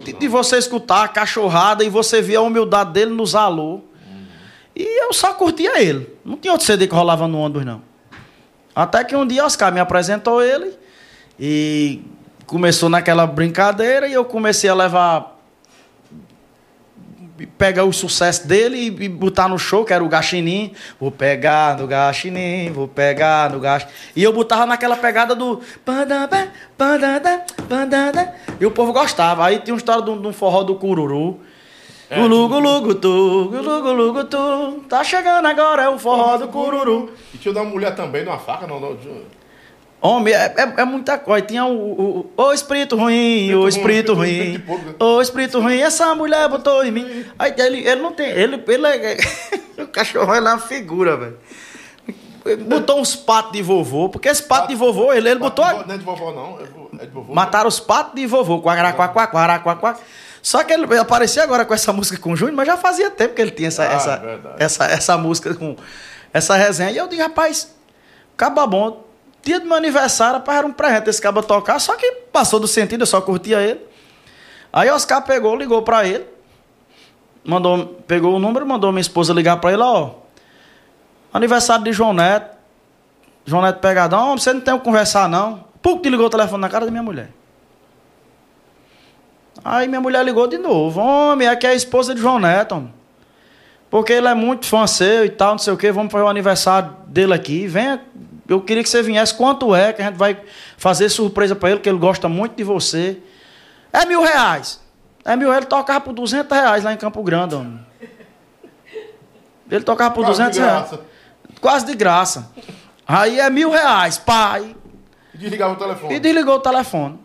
de, de você escutar a cachorrada e você ver a humildade dele nos alô. E eu só curtia ele. Não tinha outro CD que rolava no ônibus, não. Até que um dia Oscar me apresentou ele e começou naquela brincadeira e eu comecei a levar pegar o sucesso dele e, botar no show, que era o Gaxinim. Vou pegar no Gaxinim, vou pegar no Gaxinim. E eu botava naquela pegada do. E o povo gostava. Aí tinha uma história de um, forró do Cururu. Gulu, gulu, gutu, gulu, gulu, gutu. Tá chegando agora, é o forró do Cururu. E tinha da mulher também, numa faca, não, não. Homem, é, é, é muita coisa. Tinha o, o, o, espírito ruim, o espírito ruim. O espírito ruim, essa mulher botou em mim. Aí ele, ele não tem. Ele, ele é, [laughs] o cachorro é uma figura, velho. Botou uns patos de vovô, porque esse pato, de vovô, ele, ele botou. Não é de vovô, não. É de vovô. Mataram os patos de vovô. Quaquaraquaquaquaraquaquá. Só que ele apareceu agora com essa música com o Júnior, mas já fazia tempo que ele tinha essa, Ah, essa, verdade. essa, essa música com essa resenha. E eu digo, rapaz, caba bom. Dia do meu aniversário, rapaz, era um presente esse caba tocar, só que passou do sentido, eu só curtia ele. Aí Oscar pegou, ligou pra ele, mandou, pegou o número, mandou minha esposa ligar pra ele, ó. Aniversário de João Neto. João Neto pegadão, "Homem, você não tem o que conversar, não. Pum, que ligou o telefone na cara da minha mulher. Aí minha mulher ligou de novo. Homem, aqui é a esposa de João Neto. homem. Porque ele é muito fã seu e tal, não sei o quê. Vamos fazer o aniversário dele aqui. Venha. Eu queria que você viesse. Quanto é que a gente vai fazer surpresa pra ele, que ele gosta muito de você. É mil reais. É mil reais. Ele tocava por 200 reais lá em Campo Grande, homem. Ele tocava por Quase de 200 reais. graça. Quase de graça. Aí é mil reais, pai. E desligava o telefone. E desligou o telefone.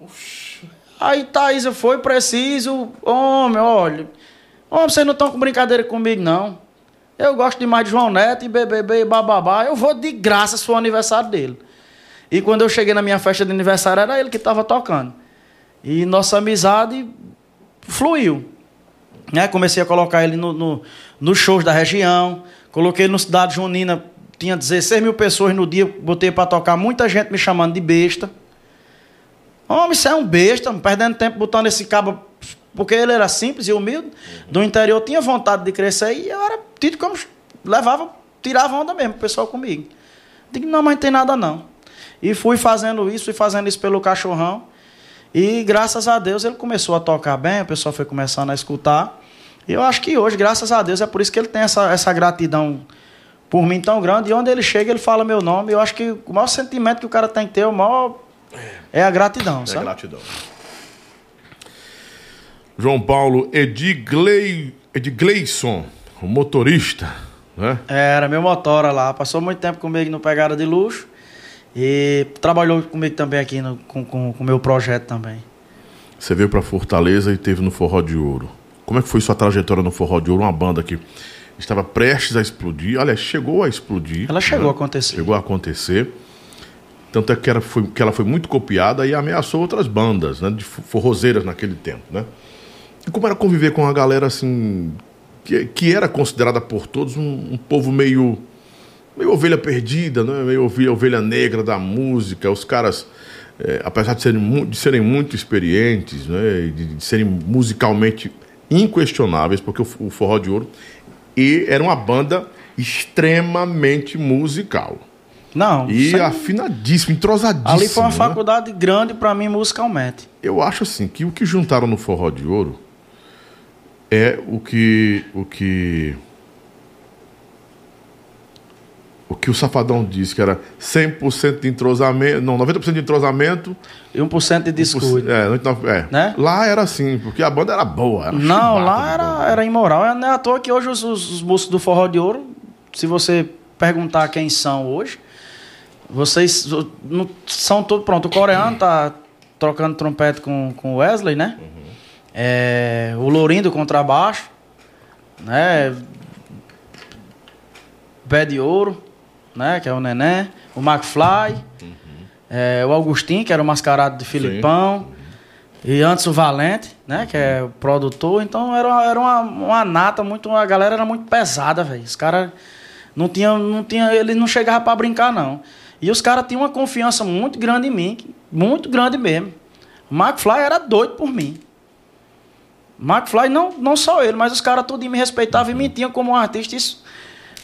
Aí Thaís foi preciso. Homem, olha. Homem, vocês não estão com brincadeira comigo, não. Eu gosto demais de João Neto e BBB e bababá. Eu vou de graça se for o aniversário dele. E quando eu cheguei na minha festa de aniversário, era ele que estava tocando. E nossa amizade fluiu. Né? Comecei a colocar ele no, no, nos shows da região. Coloquei ele no Cidade Junina. Tinha 16 mil pessoas no dia. Botei para tocar. Muita gente me chamando de besta. Homem, isso é um besta, perdendo tempo botando esse cabo. Porque ele era simples e humilde. Do interior tinha vontade de crescer e eu era tido como. Levava, tirava onda mesmo, o pessoal comigo. Digo, não, mas não tem nada não. E fui fazendo isso, fui fazendo isso pelo cachorrão. E graças a Deus ele começou a tocar bem, o pessoal foi começando a escutar. E eu acho que hoje, graças a Deus, é por isso que ele tem essa, essa gratidão por mim tão grande. E onde ele chega, ele fala meu nome. Eu acho que o maior sentimento que o cara tem que ter, o maior é a gratidão, É sabe? gratidão. João Paulo Edgley, Edgleison, o motorista, né? Era meu motora lá. Passou muito tempo comigo no Pegada de Luxo. E trabalhou comigo também aqui no, com o com, com meu projeto também. Você veio para Fortaleza e teve no Forró de Ouro. Como é que foi sua trajetória no Forró de Ouro? Uma banda que estava prestes a explodir. Aliás, chegou a explodir. Ela chegou né? a acontecer. Chegou a acontecer. Tanto é que ela, foi, que ela foi muito copiada e ameaçou outras bandas, né? De forrozeiras naquele tempo, né? E como era conviver com uma galera assim. Que, que era considerada por todos um, um povo meio. meio ovelha perdida, né? Meio ovelha, ovelha negra da música. Os caras, eh, apesar de serem, de serem muito experientes, né? De, de serem musicalmente inquestionáveis, porque o, o Forró de Ouro e era uma banda extremamente musical. Não, E sem- afinadíssimo, entrosadíssimo. ali foi uma né? faculdade grande pra mim musicalmente. Eu acho assim que o que juntaram no Forró de Ouro é o que o que o que o Safadão disse que era 100% de entrosamento, não, 90% de entrosamento, E 1% de descuido. é, 99 é. Né? Lá era assim, porque a banda era boa, era Não, lá de era, boa. era imoral. Não é à toa que hoje os, os, os músicos do Forró de Ouro, se você perguntar quem são hoje, vocês não, são todos. Pronto, o coreano tá trocando trompete com, com o Wesley, né? É, o Lourinho do contrabaixo, né? Pé de Ouro, né? Que é o Nené. O McFly. é, o Agostinho, que era o mascarado de Filipão. E antes o Valente, né? Que é o produtor. Então era, uma- era uma, uma nata muito. A galera era muito pesada, velho. Os caras não tinha, não tinha. Eles não chegavam pra brincar, não. E os caras tinham uma confiança muito grande em mim. Muito grande mesmo. O McFly era doido por mim. McFly, não, não só ele, mas os caras tudo me respeitavam e me tinham como um artista. Isso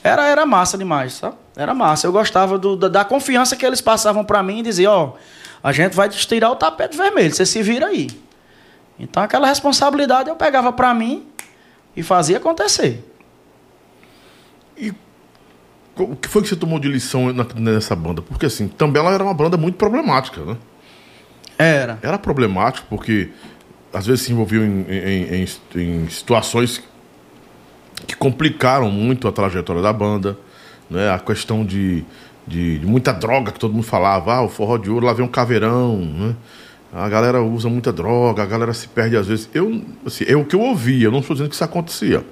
era, era massa demais, sabe? Era massa. Eu gostava do- da, da confiança que eles passavam pra mim e diziam, ó, a gente vai te tirar o tapete vermelho, você se vira aí. Então aquela responsabilidade eu pegava pra mim, e fazia acontecer. E o que foi que você tomou de lição nessa banda? Porque assim, também ela era uma banda muito problemática, né? Era. Era problemático porque às vezes se envolviam em, em- em- em situações que complicaram muito a trajetória da banda, né? A questão de, de, de muita droga que todo mundo falava, ah, o forró de ouro lá vem um caveirão, né? A galera usa muita droga, a galera se perde às vezes. Eu, assim, é o que eu ouvia, eu não estou dizendo que isso acontecia.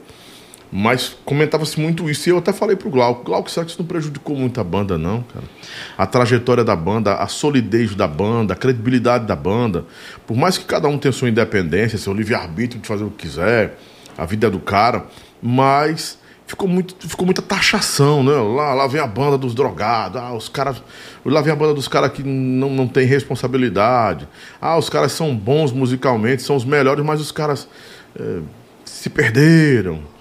Mas comentava-se muito isso. E eu até falei pro Glauco, Glauco, será que isso não prejudicou muito a banda, não, cara? A trajetória da banda, a solidez da banda, a credibilidade da banda. Por mais que cada um tenha sua independência, seu livre-arbítrio de fazer o que quiser, a vida é do cara, mas ficou, muito, ficou muita taxação, né? Lá, lá vem a banda dos drogados, ah, os caras. Lá vem a banda dos caras que não, não tem responsabilidade. Ah, os caras são bons musicalmente, são os melhores, mas os caras eh, se perderam.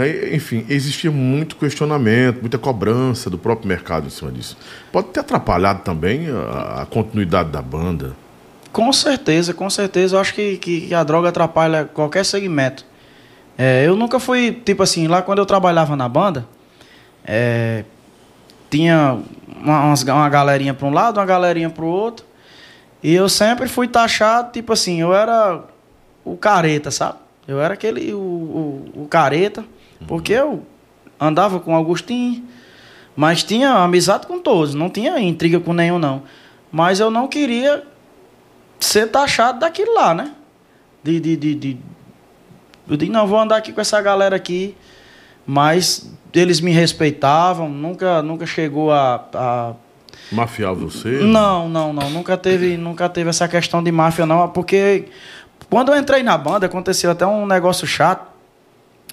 Aí, enfim, existia muito questionamento, muita cobrança do próprio mercado em cima disso. Pode ter atrapalhado também a, a continuidade da banda. Com certeza, com certeza. Eu acho que, que a droga atrapalha qualquer segmento. É, eu nunca fui, tipo assim, lá quando eu trabalhava na banda, é, tinha uma, uma galerinha para um lado, uma galerinha para o outro. E eu sempre fui taxado, tipo assim, eu era o careta, sabe? Eu era aquele, o, o, o careta, porque eu andava com o Agostinho, mas tinha amizade com todos, não tinha intriga com nenhum, não. Mas eu não queria ser taxado daquilo lá, né? De, de, de, de- Eu digo, não, vou andar aqui com essa galera aqui, mas eles me respeitavam, nunca, nunca chegou a- a Mafiar você? não, não, não. Nunca teve, nunca teve essa questão de máfia, não. Porque quando eu entrei na banda, aconteceu até um negócio chato.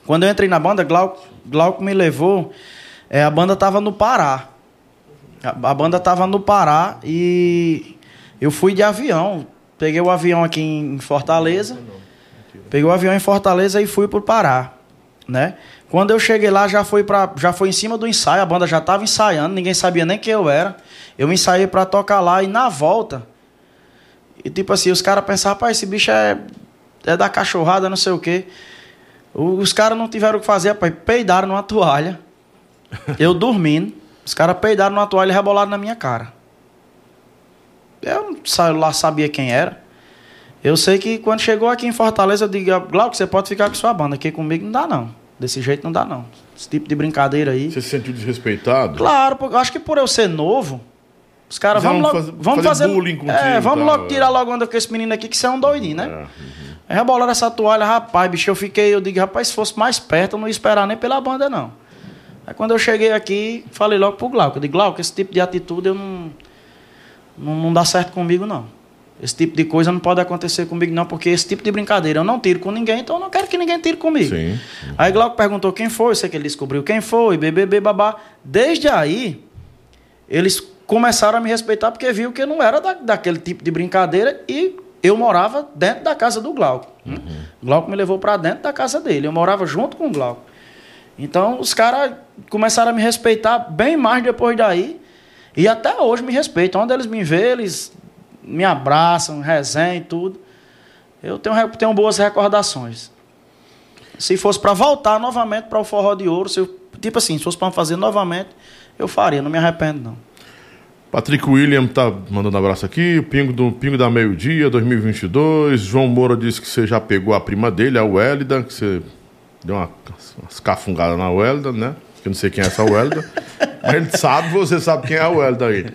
Quando eu entrei na banda, Glauco, Glauco me levou. é, a banda tava no Pará. A, a banda tava no Pará e eu fui de avião. Peguei o avião aqui em Fortaleza. Peguei o avião em Fortaleza e fui pro Pará, né? Quando eu cheguei lá, já foi, pra, já foi em cima do ensaio, a banda já estava ensaiando, ninguém sabia nem quem eu era. Eu ensaiei para tocar lá e na volta, e tipo assim, os caras pensavam, rapaz, esse bicho é, é da cachorrada, não sei o quê. Os caras não tiveram o que fazer, rapaz, peidaram numa toalha. Eu dormindo, os caras peidaram numa toalha e rebolaram na minha cara. Eu não lá sabia quem era. Eu sei que quando chegou aqui em Fortaleza, eu digo, Glauco, você pode ficar com sua banda, aqui comigo não dá não. Desse jeito não dá não. Esse tipo de brincadeira aí. Você se sentiu desrespeitado? Claro, porque eu acho que por eu ser novo, os caras vamos logo, fazer- vamos fazer fazer, bullying contigo é, vamos tal, logo é. tirar logo onda com esse menino aqui que você é um doidinho, né? É, uhum. Aí rebolaram essa toalha, rapaz, bicho, eu fiquei, eu digo, rapaz, se fosse mais perto, eu não ia esperar nem pela banda, não. Aí quando eu cheguei aqui, falei logo pro Glauco, eu digo, Glauco, esse tipo de atitude eu não, não, não dá certo comigo, não. Esse tipo de coisa não pode acontecer comigo, não, porque esse tipo de brincadeira eu não tiro com ninguém, então eu não quero que ninguém tire comigo. Sim. Aí Glauco perguntou quem foi, eu sei que ele descobriu quem foi, BBB, babá. Desde aí, eles começaram a me respeitar porque viu que eu não era da, daquele tipo de brincadeira e eu morava dentro da casa do Glauco. né? Glauco me levou para dentro da casa dele, eu morava junto com o Glauco. Então os caras começaram a me respeitar bem mais depois daí e até hoje me respeitam. Onde eles me veem, eles me abraçam, resenham e tudo. Eu tenho, tenho boas recordações. Se fosse para voltar novamente para o forró de ouro, se eu, tipo assim, se fosse para fazer novamente, eu faria, não me arrependo não. Patrick William tá mandando abraço aqui. Pingo, do, Pingo da Meio-Dia 2022. João Moura disse que você já pegou a prima dele, a Wélida, que você deu uma, umas cafungadas na Wélida, né? Que eu não sei quem é essa Wélida. [laughs] mas ele sabe, você sabe quem é a Wélida aí.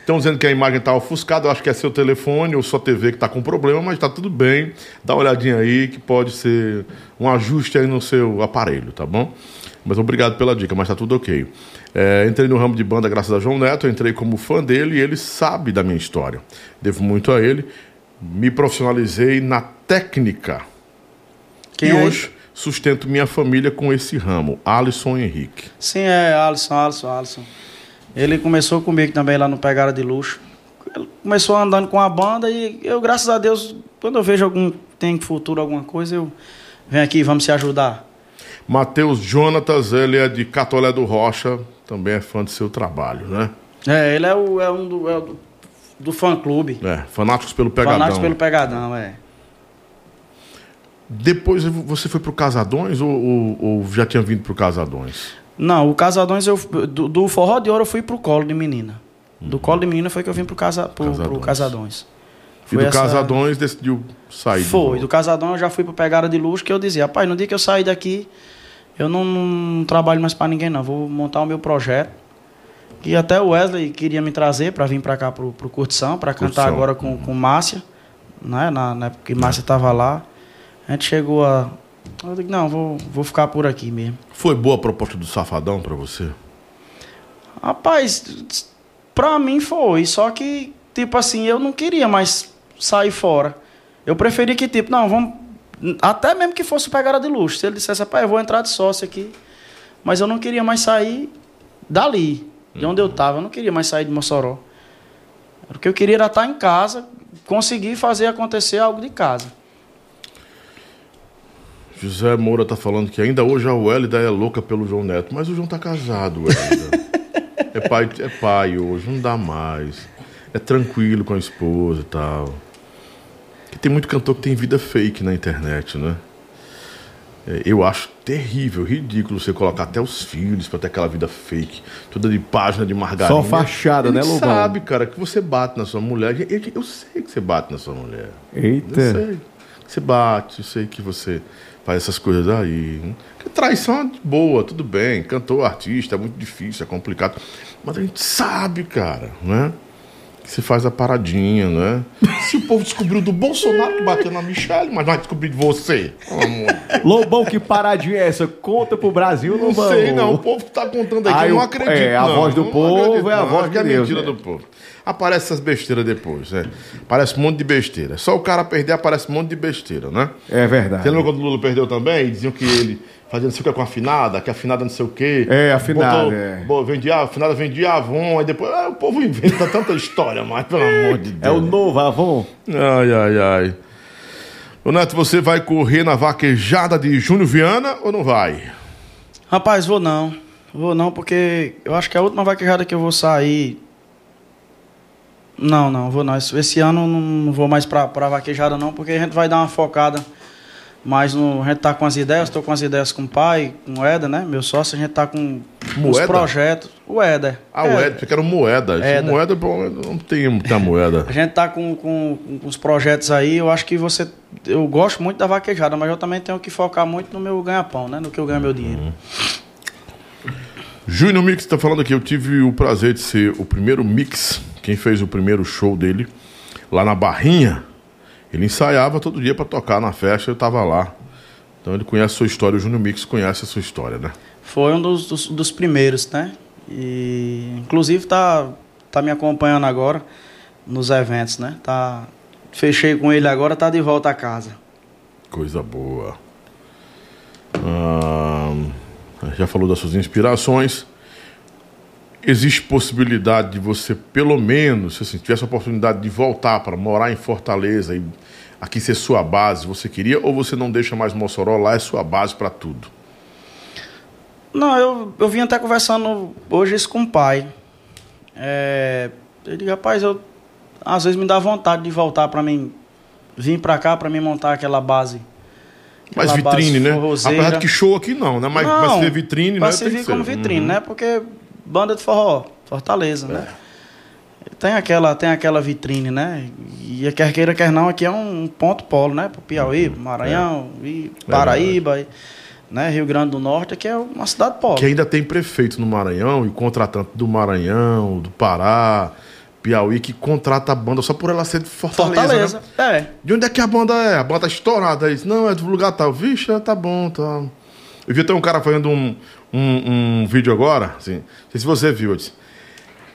Estão dizendo que a imagem tá ofuscada, eu acho que é seu telefone ou sua TV que tá com problema, mas tá tudo bem. Dá uma olhadinha aí que pode ser um ajuste aí no seu aparelho, tá bom? Mas obrigado pela dica, mas tá tudo ok. É, entrei no ramo de banda graças a João Neto, entrei como fã dele e ele sabe da minha história. Devo muito a ele. Me profissionalizei na técnica. Quem e é hoje sustento minha família com esse ramo. Alisson Henrique. Sim, é Alisson, Alisson, Alisson. Ele começou comigo também lá no Pegada de Luxo. Ele começou andando com a banda e eu, graças a Deus, quando eu vejo algum tem futuro, alguma coisa, eu venho aqui, vamos se ajudar. Matheus Jonatas, ele é de Catolé do Rocha, também é fã do seu trabalho, né? É, ele é, o, é um do, é do, do fã clube. É, fanáticos pelo Pegadão. Fanáticos pelo Pegadão, é. Depois você foi pro Casadões ou, ou, ou já tinha vindo pro Casadões? Não, o Casadões, eu, do, do Forró de Ouro eu fui pro Colo de Menina. Do Colo de Menina foi que eu vim pro, casa, pro, Casadões. pro Casadões. E do Casadões decidiu sair. Foi, do Casadões eu já fui pro Pegada de Luxo, que eu dizia, rapaz, no dia que eu sair daqui, eu não, não trabalho mais para ninguém não, vou montar o meu projeto. E até o Wesley queria me trazer para vir para cá pro, pro Curtição, para cantar agora com, com Márcia, né? Na, na época que Márcia tava lá. A gente chegou a. Eu digo, não, vou, vou ficar por aqui mesmo. Foi boa a proposta do Safadão para você? Rapaz, pra mim foi. Só que, tipo assim, eu não queria mais sair fora. Eu preferia que, tipo, não, vamos. Até mesmo que fosse pegada de luxo. Se ele dissesse, pai, eu vou entrar de sócio aqui. Mas eu não queria mais sair dali, de onde eu tava. Eu não queria mais sair de Mossoró. O que eu queria era estar em casa, conseguir fazer acontecer algo de casa. José Moura tá falando que ainda hoje a Wélida é louca pelo João Neto, mas o João tá casado, [laughs] é pai, é pai hoje, não dá mais. É tranquilo com a esposa e tal. E tem muito cantor que tem vida fake na internet, né? É, eu acho terrível, ridículo você colocar até os filhos pra ter aquela vida fake, toda de página de margarina. Só fachada, Ele né, Lobão? sabe, cara, que você bate na sua mulher. Eu, eu sei que você bate na sua mulher. Eita. Eu sei que você bate, eu sei que você faz essas coisas aí. Que traição é boa, tudo bem. Cantor, artista, é muito difícil, é complicado. Mas a gente sabe, cara, né? Você faz a paradinha, né? [laughs] Se o povo descobriu do Bolsonaro que bateu na Michelle, mas vai descobrir de você. Lobão, que paradinha é essa? Conta pro Brasil, Não Lobão. sei, não. O povo que tá contando aqui, Ah, eu não acredito. é, a não. voz do Não povo acredito, é a não. voz de é Deus, mentira né? do povo. Aparece essas besteiras depois, né? Aparece um monte de besteira. Só o cara perder, aparece um monte de besteira, né? É verdade. Você lembra quando o Lula perdeu também? Diziam que ele fazia não sei o que com a afinada, que a afinada não sei o quê. É, afinada, Botou- é. bo- vendia, a afinada vendia Avon, aí depois. ah, o povo inventa tanta história, mas pelo amor de É o Deus. novo Avon. Ai, ai, ai. Ô Neto, você vai correr na vaquejada de Júnior Viana ou não vai? Rapaz, vou não. Vou não, porque eu acho que a última vaquejada que eu vou sair. Não, não, vou não. Esse, ano não, não vou mais pra, pra vaquejada, não, porque a gente vai dar uma focada mais no. A gente tá com as ideias, estou com as ideias com o pai, com o Éder, né? Meu sócio, a gente tá com Moeda? projetos. O Éder. Ah, o Ed, que era moeda. Eda. Moeda, bom, não tem muita moeda. A gente tá com, com, com os projetos aí, eu acho que você. Eu gosto muito da vaquejada, mas eu também tenho que focar muito no meu ganha-pão, né? No que eu ganho meu dinheiro. Júnior Mix tá falando aqui, eu tive o prazer de ser o primeiro Mix, quem fez o primeiro show dele, lá na Barrinha. Ele ensaiava todo dia pra tocar na festa, eu tava lá. Então ele conhece a sua história, o Júnior Mix conhece a sua história, né? Foi um dos, dos, dos primeiros, né? E inclusive tá, tá me acompanhando agora nos eventos, né? Tá, fechei com ele agora, tá de volta a casa. Coisa boa. Ah, já falou das suas inspirações. Existe possibilidade de você, pelo menos, se assim, tivesse a oportunidade de voltar para morar em Fortaleza e aqui ser sua base, você queria ou você não deixa mais Mossoró lá é sua base para tudo? Não, eu, eu vim até conversando hoje isso com o pai. É, ele disse, rapaz, eu às vezes me dá vontade de voltar para mim, vir para cá para mim montar aquela base. Mais aquela vitrine, base né? forrozeira. Apesar de que show aqui não, né? Mas, mas ser vitrine, né? servir Tem que ser. como vitrine, Uhum. né? Porque banda de forró, Fortaleza, né? Tem aquela, tem aquela vitrine, né? E quer queira, quer não, aqui é um ponto polo, né? Pro Piauí, pro Maranhão, e Paraíba, e, né? Rio Grande do Norte, aqui é uma cidade polo. Que ainda tem prefeito no Maranhão e contratante do Maranhão, do Pará, Piauí, que contrata a banda só por ela ser de Fortaleza. Fortaleza, né? é. De onde é que a banda é? A banda tá estourada. Aí, não, é do lugar tal. Vixe, tá bom, tá. Eu vi até um cara fazendo um, um, um vídeo agora, assim, não sei se você viu, disse,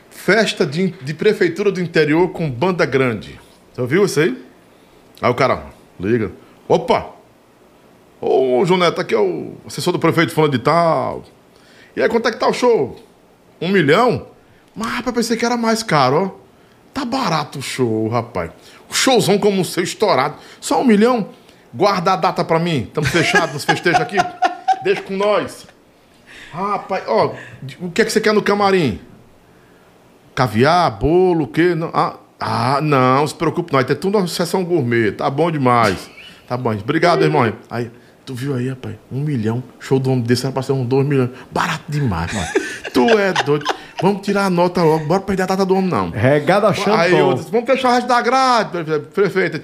festa de, de prefeitura do interior com banda grande. Você viu isso aí? Aí o cara liga, opa, ô João Neto, aqui é o assessor do prefeito falando de tal. E aí, quanto é que tá o show? Um milhão? Mas, rapaz, pensei que era mais caro, ó. Tá barato o show, rapaz. O showzão como o seu estourado. Só um milhão? Guarda a data pra mim. Estamos fechados nos festejos aqui. [laughs] Deixa com nós. Rapaz, ó, o que é que você quer no camarim? Caviar, bolo, o quê? Não, ah, ah, não, se preocupe não. Ter tudo uma sessão gourmet. Tá bom demais. Tá bom. Obrigado, irmão. Aí, tu viu aí, rapaz? Um milhão. Show do homem desse era pra ser um dois milhões. Barato demais, mano. tu é doido. Vamos tirar a nota logo. Bora perder a data do homem, não. Regada Xantão. Aí eu disse, vamos fechar o resto da grade, prefe- prefeito.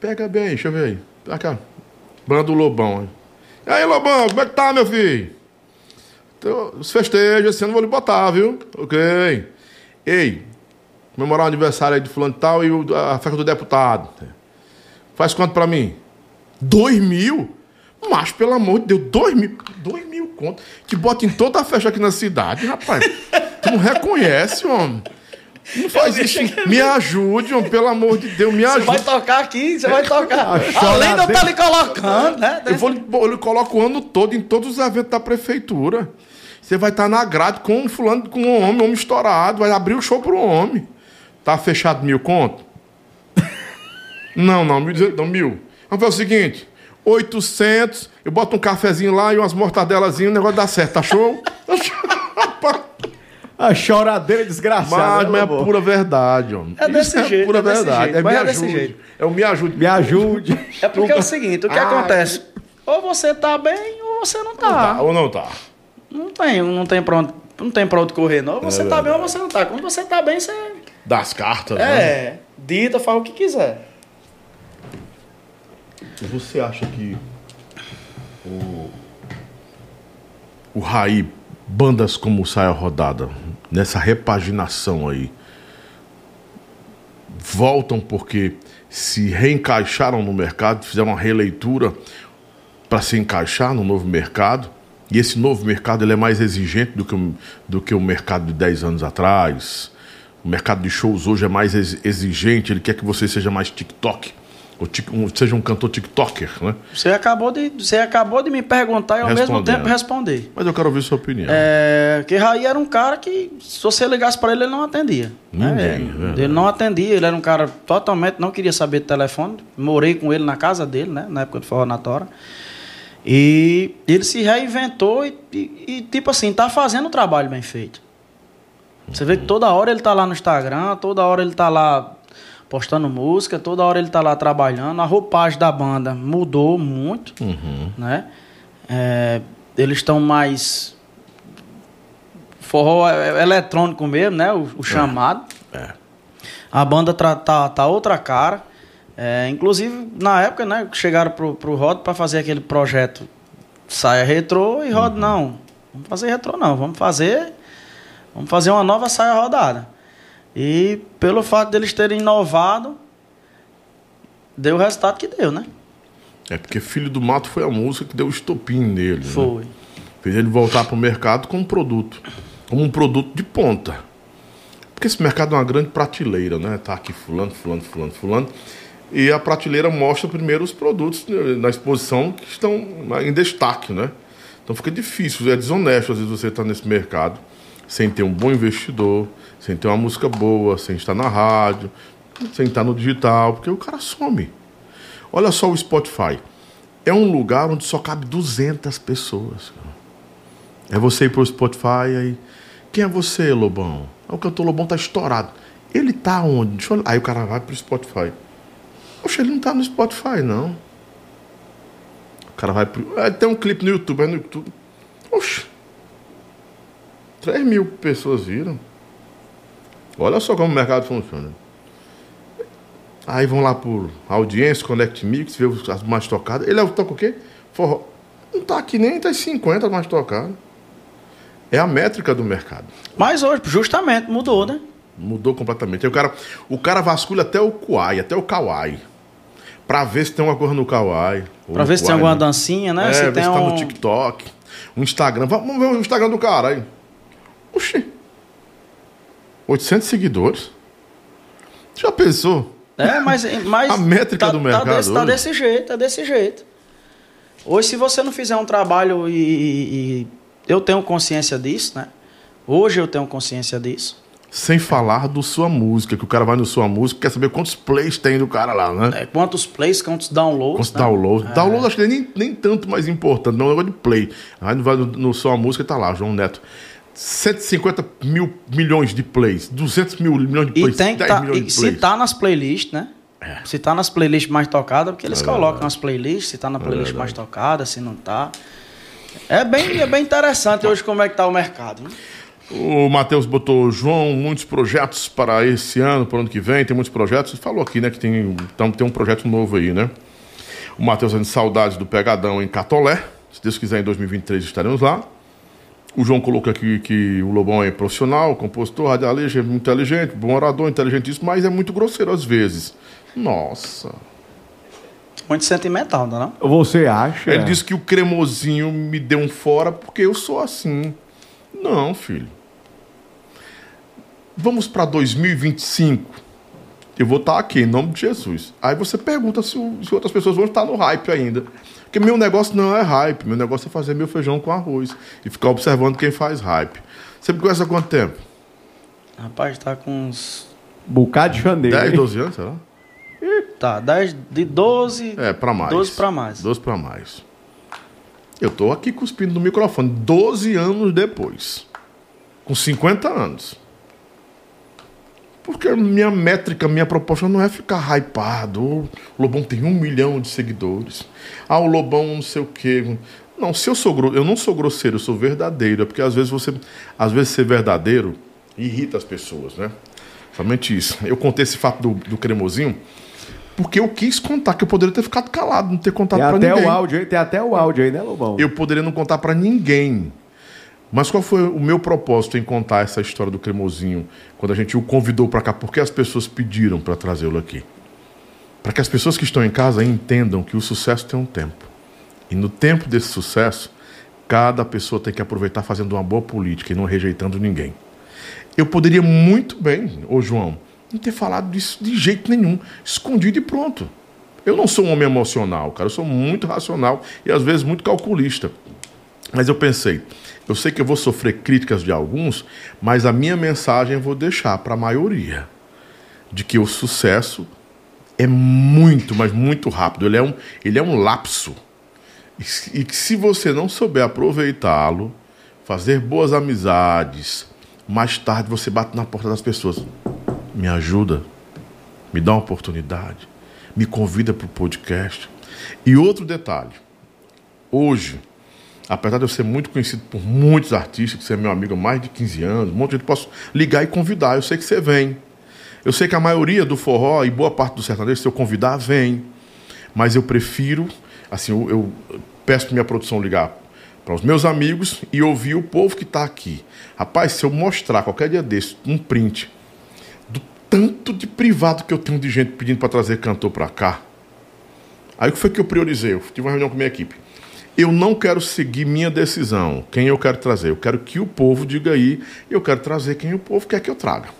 Pega bem, deixa eu ver aí. Pra cá. Banda do Lobão. E aí, Lobão, como é que tá, meu filho? Então, os festejos, esse ano vou lhe botar, viu? Ok. Ei, comemorar o aniversário aí de fulano e tal e a festa do deputado. Faz quanto pra mim? Dois mil? Mas, pelo amor de Deus, dois mil. Dois mil conto. Que bota em toda a festa aqui na cidade, rapaz. Tu não reconhece, homem. Não faz isso. Me ajude, homem, pelo amor de Deus, me Você vai ajude. tocar aqui, você vai tocar. [laughs] Além de eu choradeira. estar lhe colocando, né? Eu, vou, lhe- eu lhe coloco o ano todo em todos os eventos da prefeitura. Você vai estar na grade com um fulano, com um homem, um homem estourado, vai abrir o show para um homem. Tá fechado mil conto? [laughs] Não, não, mil, duzentos, não, mil. Vamos fazer o seguinte: 800, eu boto um cafezinho lá e umas mortadelazinhas, o negócio dá certo, tá show? Tá [laughs] show? A choradeira desgraçada. mas, né, mas é pura verdade, homem. É desse Isso jeito, pura é desse verdade. jeito, é me é desse ajude. jeito. É o me ajude. Me ajude. É porque é o seguinte, o que Ah, acontece? Ou você tá bem ou você não tá. Tá, ou não tá? Não tem, não tem pra onde, não tem pra onde correr, não. Ou Você É tá bem ou você não tá. Quando você tá bem, você. Das cartas, né? É, dita, fala o que quiser. Você acha que o, o Raí, bandas como Saia Rodada, nessa repaginação aí, voltam porque se reencaixaram no mercado, fizeram uma releitura para se encaixar no novo mercado? E esse novo mercado ele é mais exigente do que, do que o mercado de 10 anos atrás. O mercado de shows hoje é mais ex- exigente, ele quer que você seja mais TikTok, um- seja um cantor TikToker, né? Você acabou de, você acabou de me perguntar e ao mesmo tempo responder. Mas eu quero ouvir sua opinião. É, que Raí era um cara que, se você ligasse para ele, ele não atendia. né? Ninguém, Ele- é verdade. ele não atendia, ele era um cara totalmente, não queria saber de telefone. Morei com ele na casa dele, né? Na época do Tora. E ele se reinventou e, e- e, tipo assim, tá fazendo o trabalho bem feito. Você vê que toda hora ele tá lá no Instagram, toda hora ele tá lá postando música, toda hora ele tá lá trabalhando. A roupagem da banda mudou muito, né? É, eles estão mais forró é- é eletrônico mesmo, né? O, o chamado. É. A banda tra- tá, tá outra cara. É, inclusive, na época, né, chegaram pro, pro Rod para fazer aquele projeto Saia Retrô e Rod, não. Vamos fazer retrô, não. Vamos fazer. Vamos fazer uma nova saia rodada. E pelo fato deles terem inovado, deu o resultado que deu, né? É porque Filho do Mato foi a música que deu o estopim nele. né? Foi. Fez ele voltar para o mercado como produto. Como um produto de ponta. Porque esse mercado é uma grande prateleira, né? Tá aqui fulano, fulano, fulano, fulano. E a prateleira mostra primeiro os produtos né, na exposição que estão em destaque, né? Então fica difícil, é desonesto às vezes você estar nesse mercado sem ter um bom investidor, sem ter uma música boa, sem estar na rádio, sem estar no digital, porque o cara some. Olha só o Spotify. É um lugar onde só cabe 200 pessoas. É você ir pro Spotify aí. Quem é você, Lobão? O cantor Lobão tá estourado. Ele tá onde? Deixa eu... Aí o cara vai pro Spotify. Poxa, ele não tá no Spotify, não. O cara vai pro. É, tem um clipe no YouTube, é no YouTube. Oxe. 3 mil pessoas viram. Olha só como o mercado funciona. Aí vão lá por audiência, Connect Mix, ver os- as mais tocadas. Ele é, toca o quê? Forró. Não tá aqui nem as 50 mais tocadas. É a métrica do mercado. Mas hoje, justamente, mudou, né? Mudou completamente. Aí o cara, o cara vasculha até o Kuai, até o Kawaii. Pra ver se tem alguma coisa no Kawaii. ou Pra no ver se tem Kuai, alguma né? dancinha, né? É, se ver tem se tá um... no TikTok. O Instagram. Vamos ver o Instagram do cara aí. Oxi. 800 seguidores. Já pensou? É, mas, [laughs] mas A métrica tá, do mercado Tá desse, tá desse jeito, é desse jeito. Hoje, se você não fizer um trabalho e, e- eu tenho consciência disso, né? Hoje eu tenho consciência disso. Sem falar do sua música, que o cara vai no sua música quer saber quantos plays tem do cara lá, né? É, quantos plays, quantos downloads. Quantos né? downloads. Download acho que nem, nem tanto mais importante, não é um negócio de play. Aí vai no, no sua música e tá lá, João Neto. 150 mil milhões de plays, 200 mil milhões de E plays, tem que 10 tá, milhões e de se plays. tá nas playlists, né? Se tá nas playlists mais tocadas, porque eles É colocam verdade. as playlists, se tá na playlist verdade. mais tocada, se não tá. É bem, é bem interessante hoje como é que tá o mercado. né? O Matheus botou, João, muitos projetos para esse ano, para o ano que vem, tem muitos projetos. Você falou aqui, né, que tem, então, tem um projeto novo aí, né? O Matheus dizendo saudades do Pegadão em Catolé. Se Deus quiser, em 2023 estaremos lá. O João colocou aqui que o Lobão é profissional, compositor, radialista, é muito inteligente, bom orador, inteligentíssimo, mas é muito grosseiro às vezes. Nossa. Muito sentimental, não é? não? Você acha? Ele disse que o cremosinho me deu um fora porque eu sou assim. Não, filho. Vamos para 2025. Eu vou estar aqui, em nome de Jesus. Aí você pergunta se, se outras pessoas vão estar no hype ainda. Porque meu negócio não é hype. Meu negócio é fazer meu feijão com arroz. E ficar observando quem faz hype. Você me conhece há quanto tempo? Rapaz, tá com uns. Bocado de chandeiro. 10, hein? 12 anos, será? Tá, 10, de 12. É, para mais. 12 pra mais. 12 para mais. Eu tô aqui cuspindo no microfone 12 anos depois. Com 50 anos. Porque minha métrica, minha proposta não é ficar hypado. O Lobão tem um milhão de seguidores. Ah, o Lobão não sei o quê. Não, se eu sou eu não sou grosseiro, eu sou verdadeiro. É porque às vezes você. Às vezes ser verdadeiro irrita as pessoas, né? Somente isso. Eu contei esse fato do, do cremosinho porque eu quis contar, que eu poderia ter ficado calado, não ter contado Tem pra até ninguém. o áudio aí, tem até o áudio aí, né, Lobão? Eu poderia não contar pra ninguém. Mas qual foi o meu propósito em contar essa história do cremosinho quando a gente o convidou pra cá? Porque as pessoas pediram pra trazê-lo aqui. Para que as pessoas que estão em casa entendam que o sucesso tem um tempo. E no tempo desse sucesso, cada pessoa tem que aproveitar fazendo uma boa política e não rejeitando ninguém. Eu poderia muito bem, ô João, não ter falado disso de jeito nenhum, escondido e pronto. Eu não sou um homem emocional, cara, eu sou muito racional e às vezes muito calculista. Mas eu pensei, eu sei que eu vou sofrer críticas de alguns, mas a minha mensagem eu vou deixar para a maioria de que o sucesso é muito, mas muito rápido. Ele é um, ele é um lapso. E, e que se você não souber aproveitá-lo, fazer boas amizades, mais tarde você bate na porta das pessoas. Me ajuda, me dá uma oportunidade, me convida para o podcast. E outro detalhe: hoje, apesar de eu ser muito conhecido por muitos artistas, que você é meu amigo há mais de 15 anos, um monte de gente posso ligar e convidar. Eu sei que você vem. Eu sei que a maioria do forró e boa parte do sertanejo, se eu convidar, vem. Mas eu prefiro, assim, eu, eu peço para minha produção ligar para os meus amigos e ouvir o povo que está aqui. Rapaz, se eu mostrar qualquer dia desse um print do tanto de privado que eu tenho de gente pedindo para trazer cantor para cá, aí o que foi que eu priorizei? Eu tive uma reunião com minha equipe. Eu não quero seguir minha decisão, quem eu quero trazer. Eu quero que o povo diga aí, eu quero trazer quem o povo quer que eu traga.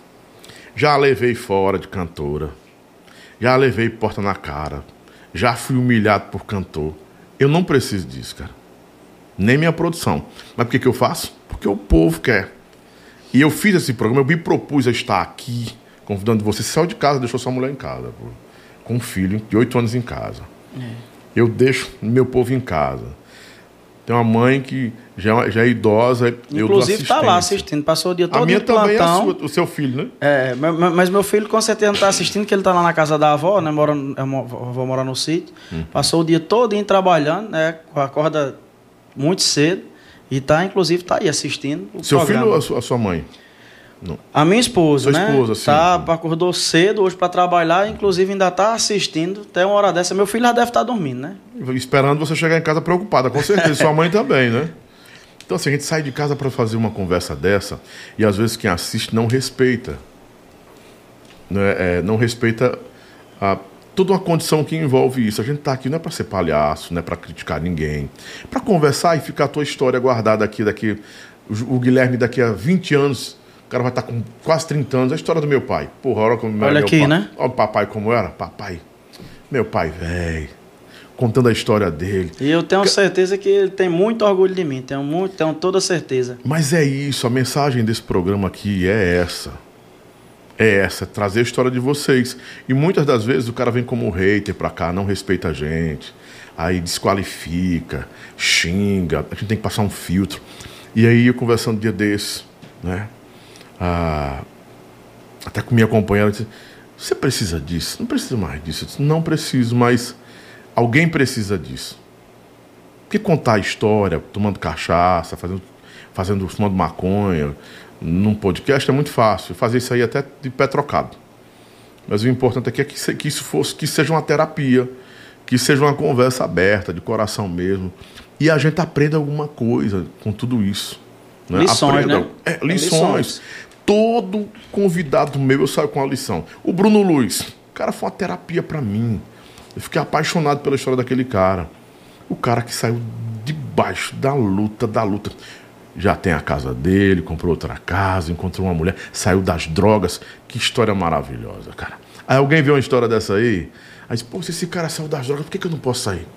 Já levei fora de cantora. Já levei porta na cara. Já fui humilhado por cantor. Eu não preciso disso, cara. Nem minha produção. Mas por que, que eu faço? Porque o povo quer. E eu fiz esse programa, eu me propus a estar aqui, convidando você. Você saiu de casa, deixou sua mulher em casa, pô, com um filho de oito anos em casa. Eu deixo meu povo em casa. Tem uma mãe que já, já é idosa. Inclusive tá lá assistindo, passou o dia A todo minha em também é a plantão. sua, o seu filho, né? É, ma- ma- mas meu filho com certeza não tá assistindo, que ele tá lá na casa da avó, né? Mora, a mo- a avó mora no sítio. Uhum. Passou o dia todo em trabalhando, né? Acorda muito cedo. E tá, inclusive, tá aí assistindo o Seu programa. filho ou a sua, a mãe? A minha esposa, Sua né? esposa, sim. Tá, acordou cedo hoje para trabalhar, inclusive ainda tá assistindo até uma hora dessa. Meu filho já deve estar dormindo, né? Esperando você chegar em casa preocupada, com certeza. Sua mãe também, né? Então, assim, a gente sai de casa para fazer uma conversa dessa e às vezes quem assiste não respeita. Né? É, não respeita a, toda uma condição que envolve isso. A gente tá aqui não é para ser palhaço, não é para criticar ninguém. para conversar e ficar a tua história guardada aqui daqui. O, o Guilherme daqui a 20 anos, o cara vai estar com quase 30 anos. A história do meu pai. Porra, olha como Olha meu aqui, pai. né? Olha o papai como era. Papai. Meu pai, velho. Contando a história dele. E eu tenho certeza que ele tem muito orgulho de mim, tenho, muito, tenho toda certeza. Mas é isso, a mensagem desse programa aqui é essa. É essa, trazer a história de vocês. E muitas das vezes o cara vem como hater pra cá, não respeita a gente, aí desqualifica, xinga, a gente tem que passar um filtro. E aí eu conversando um dia desse, né? Ah, até com minha companheira, disse, Você precisa disso? Não precisa mais disso. Eu disse, não preciso, mas alguém precisa disso. Porque contar a história, tomando cachaça, fazendo, fazendo fumando maconha, num podcast é muito fácil. Fazer isso aí até de pé trocado. Mas o importante aqui é que, que isso fosse, que seja uma terapia, que seja uma conversa aberta, de coração mesmo. E a gente aprenda alguma coisa com tudo isso. Né? Lições, aprenda, né? É, É lições. lições. Todo convidado meu eu saio com uma lição. O Bruno Luiz, cara foi uma terapia para mim. Eu fiquei apaixonado pela história daquele cara. O cara que saiu debaixo da luta, da luta. Já tem a casa dele, comprou outra casa, encontrou uma mulher, saiu das drogas. Que história maravilhosa, cara. Aí alguém vê uma história dessa aí, aí diz, pô, se esse cara saiu das drogas, por que, que eu não posso sair?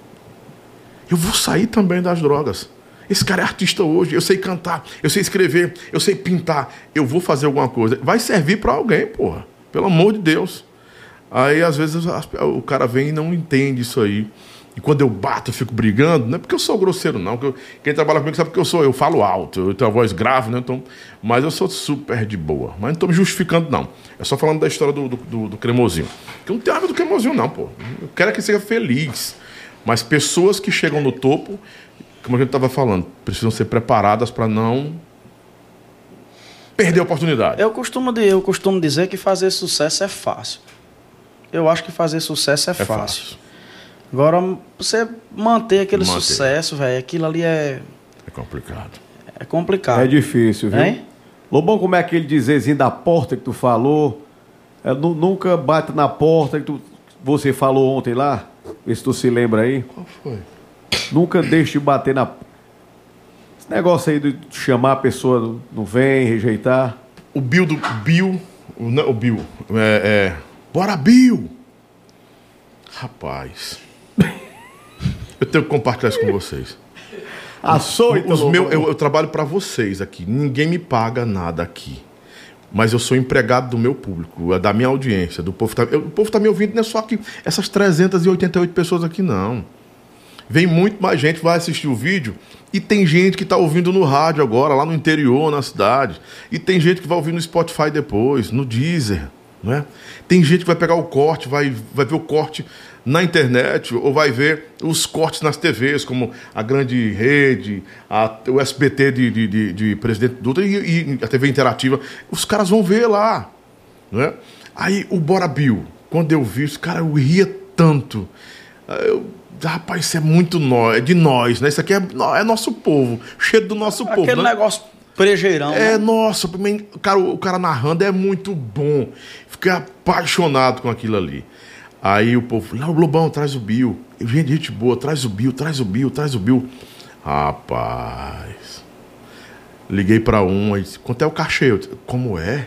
Eu vou sair também das drogas. Esse cara é artista hoje, eu sei cantar, eu sei escrever, eu sei pintar, eu vou fazer alguma coisa. Vai servir para alguém, porra. Pelo amor de Deus. Aí às vezes o cara vem e não entende isso aí. E quando eu bato, eu fico brigando, não é porque eu sou grosseiro, não. quem trabalha comigo sabe que eu sou, eu falo alto, eu tenho a voz grave, né? Então, mas eu sou super de boa. Mas não estou me justificando, não. É só falando da história do, do, do, do cremosinho. Que eu não tenho raiva do cremosinho, não, pô. Eu quero que seja feliz. Mas pessoas que chegam no topo, como a gente estava falando, precisam ser preparadas para não perder a oportunidade. Eu costumo, de- eu costumo dizer que fazer sucesso é fácil. Eu acho que fazer sucesso é, É fácil. fácil. Agora, você manter aquele Manter. sucesso, velho, aquilo ali é, É complicado. é complicado. É difícil, viu? Hein? Lobão, como é aquele dizerzinho da porta que tu falou? É, nu- nunca bate na porta que tu, você falou ontem lá? Vê se tu se lembra aí. Qual foi? Nunca deixe de bater na. Esse negócio aí de chamar a pessoa, não- vem, rejeitar. O Bill do. Bill. O, não, o Bill. É, é, Bora, Bill! Rapaz. Eu tenho que compartilhar isso com vocês. Açoita, Os meu, eu, eu trabalho para vocês aqui. Ninguém me paga nada aqui. Mas eu sou empregado do meu público, da minha audiência, do povo. que Tá, eu- o povo está me ouvindo, não é só aqui. Essas 388 pessoas aqui, não. Vem muito mais gente, vai assistir o vídeo. E tem gente que está ouvindo no rádio agora, lá no interior, na cidade. E tem gente que vai ouvir no Spotify depois, no Deezer. Não é? Tem gente que vai pegar o corte, vai, vai ver o corte na internet, ou vai ver os cortes nas TVs, como a grande rede, a- o SBT de, de, de- de Presidente Dutra e, e a TV Interativa. Os caras vão ver lá. Né? Aí o Bora Bill, quando eu vi isso, cara, eu ria tanto. Aí Eu, rapaz, isso é muito nós, é de nós, né? Isso aqui é, é nosso povo, cheiro do nosso povo. Aquele né? negócio prejeirão. É, né? nossa, cara, o cara narrando é muito bom. Fiquei apaixonado com aquilo ali. Aí o povo, lá o Lobão, traz o Bill. Gente, gente boa, traz o Bill, traz o Bill, traz o Bill. Rapaz. Liguei pra um, aí disse, quanto é o cachê? Eu disse, Como é?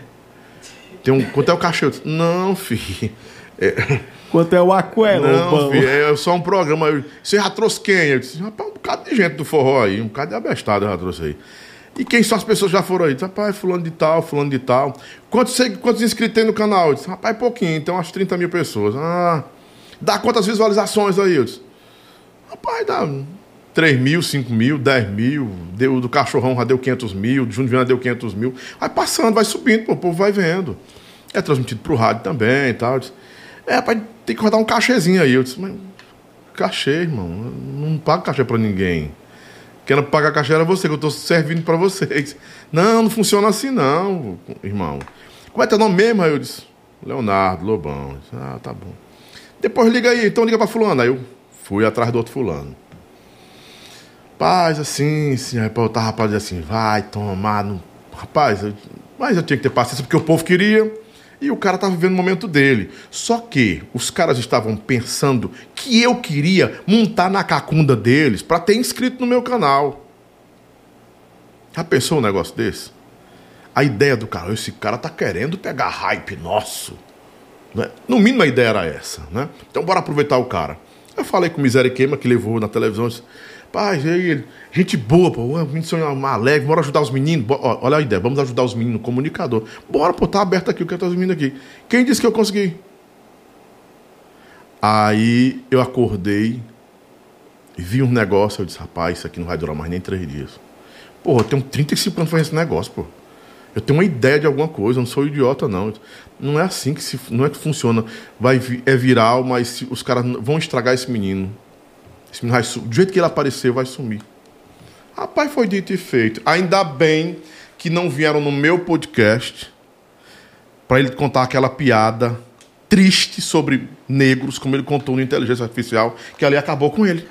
Tem um, quanto é o cachê? Eu disse, Não, [laughs] filho. É, Quanto é o aquela, não, filho, é só um programa. Eu- Você já trouxe quem? Eu disse, rapaz, um bocado de gente do forró aí, um bocado de abestado eu já trouxe aí. E quem são as pessoas que já foram aí? Rapaz, fulano de tal, fulano de tal. Quantos, quantos inscritos tem no canal? Eu disse, rapaz, pouquinho, tem umas 30 mil pessoas. Ah, dá quantas visualizações aí? Eu disse, rapaz, dá 3 mil, 5 mil, 10 mil. Deu, do Cachorrão já deu 500 mil, do Júnior Viana deu 500 mil. Vai passando, vai subindo, pô, o povo vai vendo. É transmitido pro rádio também e tal. Eu disse, é, rapaz, tem que rodar um cachezinho aí. Eu disse, mas cachê, irmão, eu não pago cachê pra ninguém. Quem não paga cachê era você, que eu tô servindo pra vocês. Não, não funciona assim não, irmão. Como é teu nome mesmo? Aí eu disse, Leonardo Lobão. Disse, ah, tá bom. Depois liga aí, então liga pra fulano. Aí eu fui atrás do outro fulano. Paz, assim, assim, aí eu tava rapaz assim, vai tomar no. Rapaz, eu- mas eu tinha que ter paciência porque o povo queria. E o cara estava vivendo o momento dele. Só que os caras estavam pensando que eu queria montar na cacunda deles para ter inscrito no meu canal. Já pensou um negócio desse? A ideia do cara, esse cara tá querendo pegar hype nosso. Né? No mínimo a ideia era essa, né? Então bora aproveitar o cara. Eu falei com o Miséria Queima, que levou na televisão, aí, ele, gente boa, pô, o menino sonha alegre, bora ajudar os meninos, olha a ideia, vamos ajudar os meninos, comunicador. Bora, pô, tá aberto aqui, eu quero trazer os meninos aqui. Quem disse que eu consegui? Aí eu acordei vi um negócio, eu disse, rapaz, isso aqui não vai durar mais nem três dias. Pô, eu tenho 35 anos fazendo esse negócio, pô. Eu tenho uma ideia de alguma coisa, eu não sou idiota, não. Não é assim que se, não é que funciona. Vai, é viral, mas os caras vão estragar esse menino. Esse menino vai, do jeito que ele apareceu, vai sumir. Rapaz, foi dito e feito. Ainda bem que não vieram no meu podcast para ele contar aquela piada triste sobre negros, como ele contou no Inteligência Artificial, que ali acabou com ele.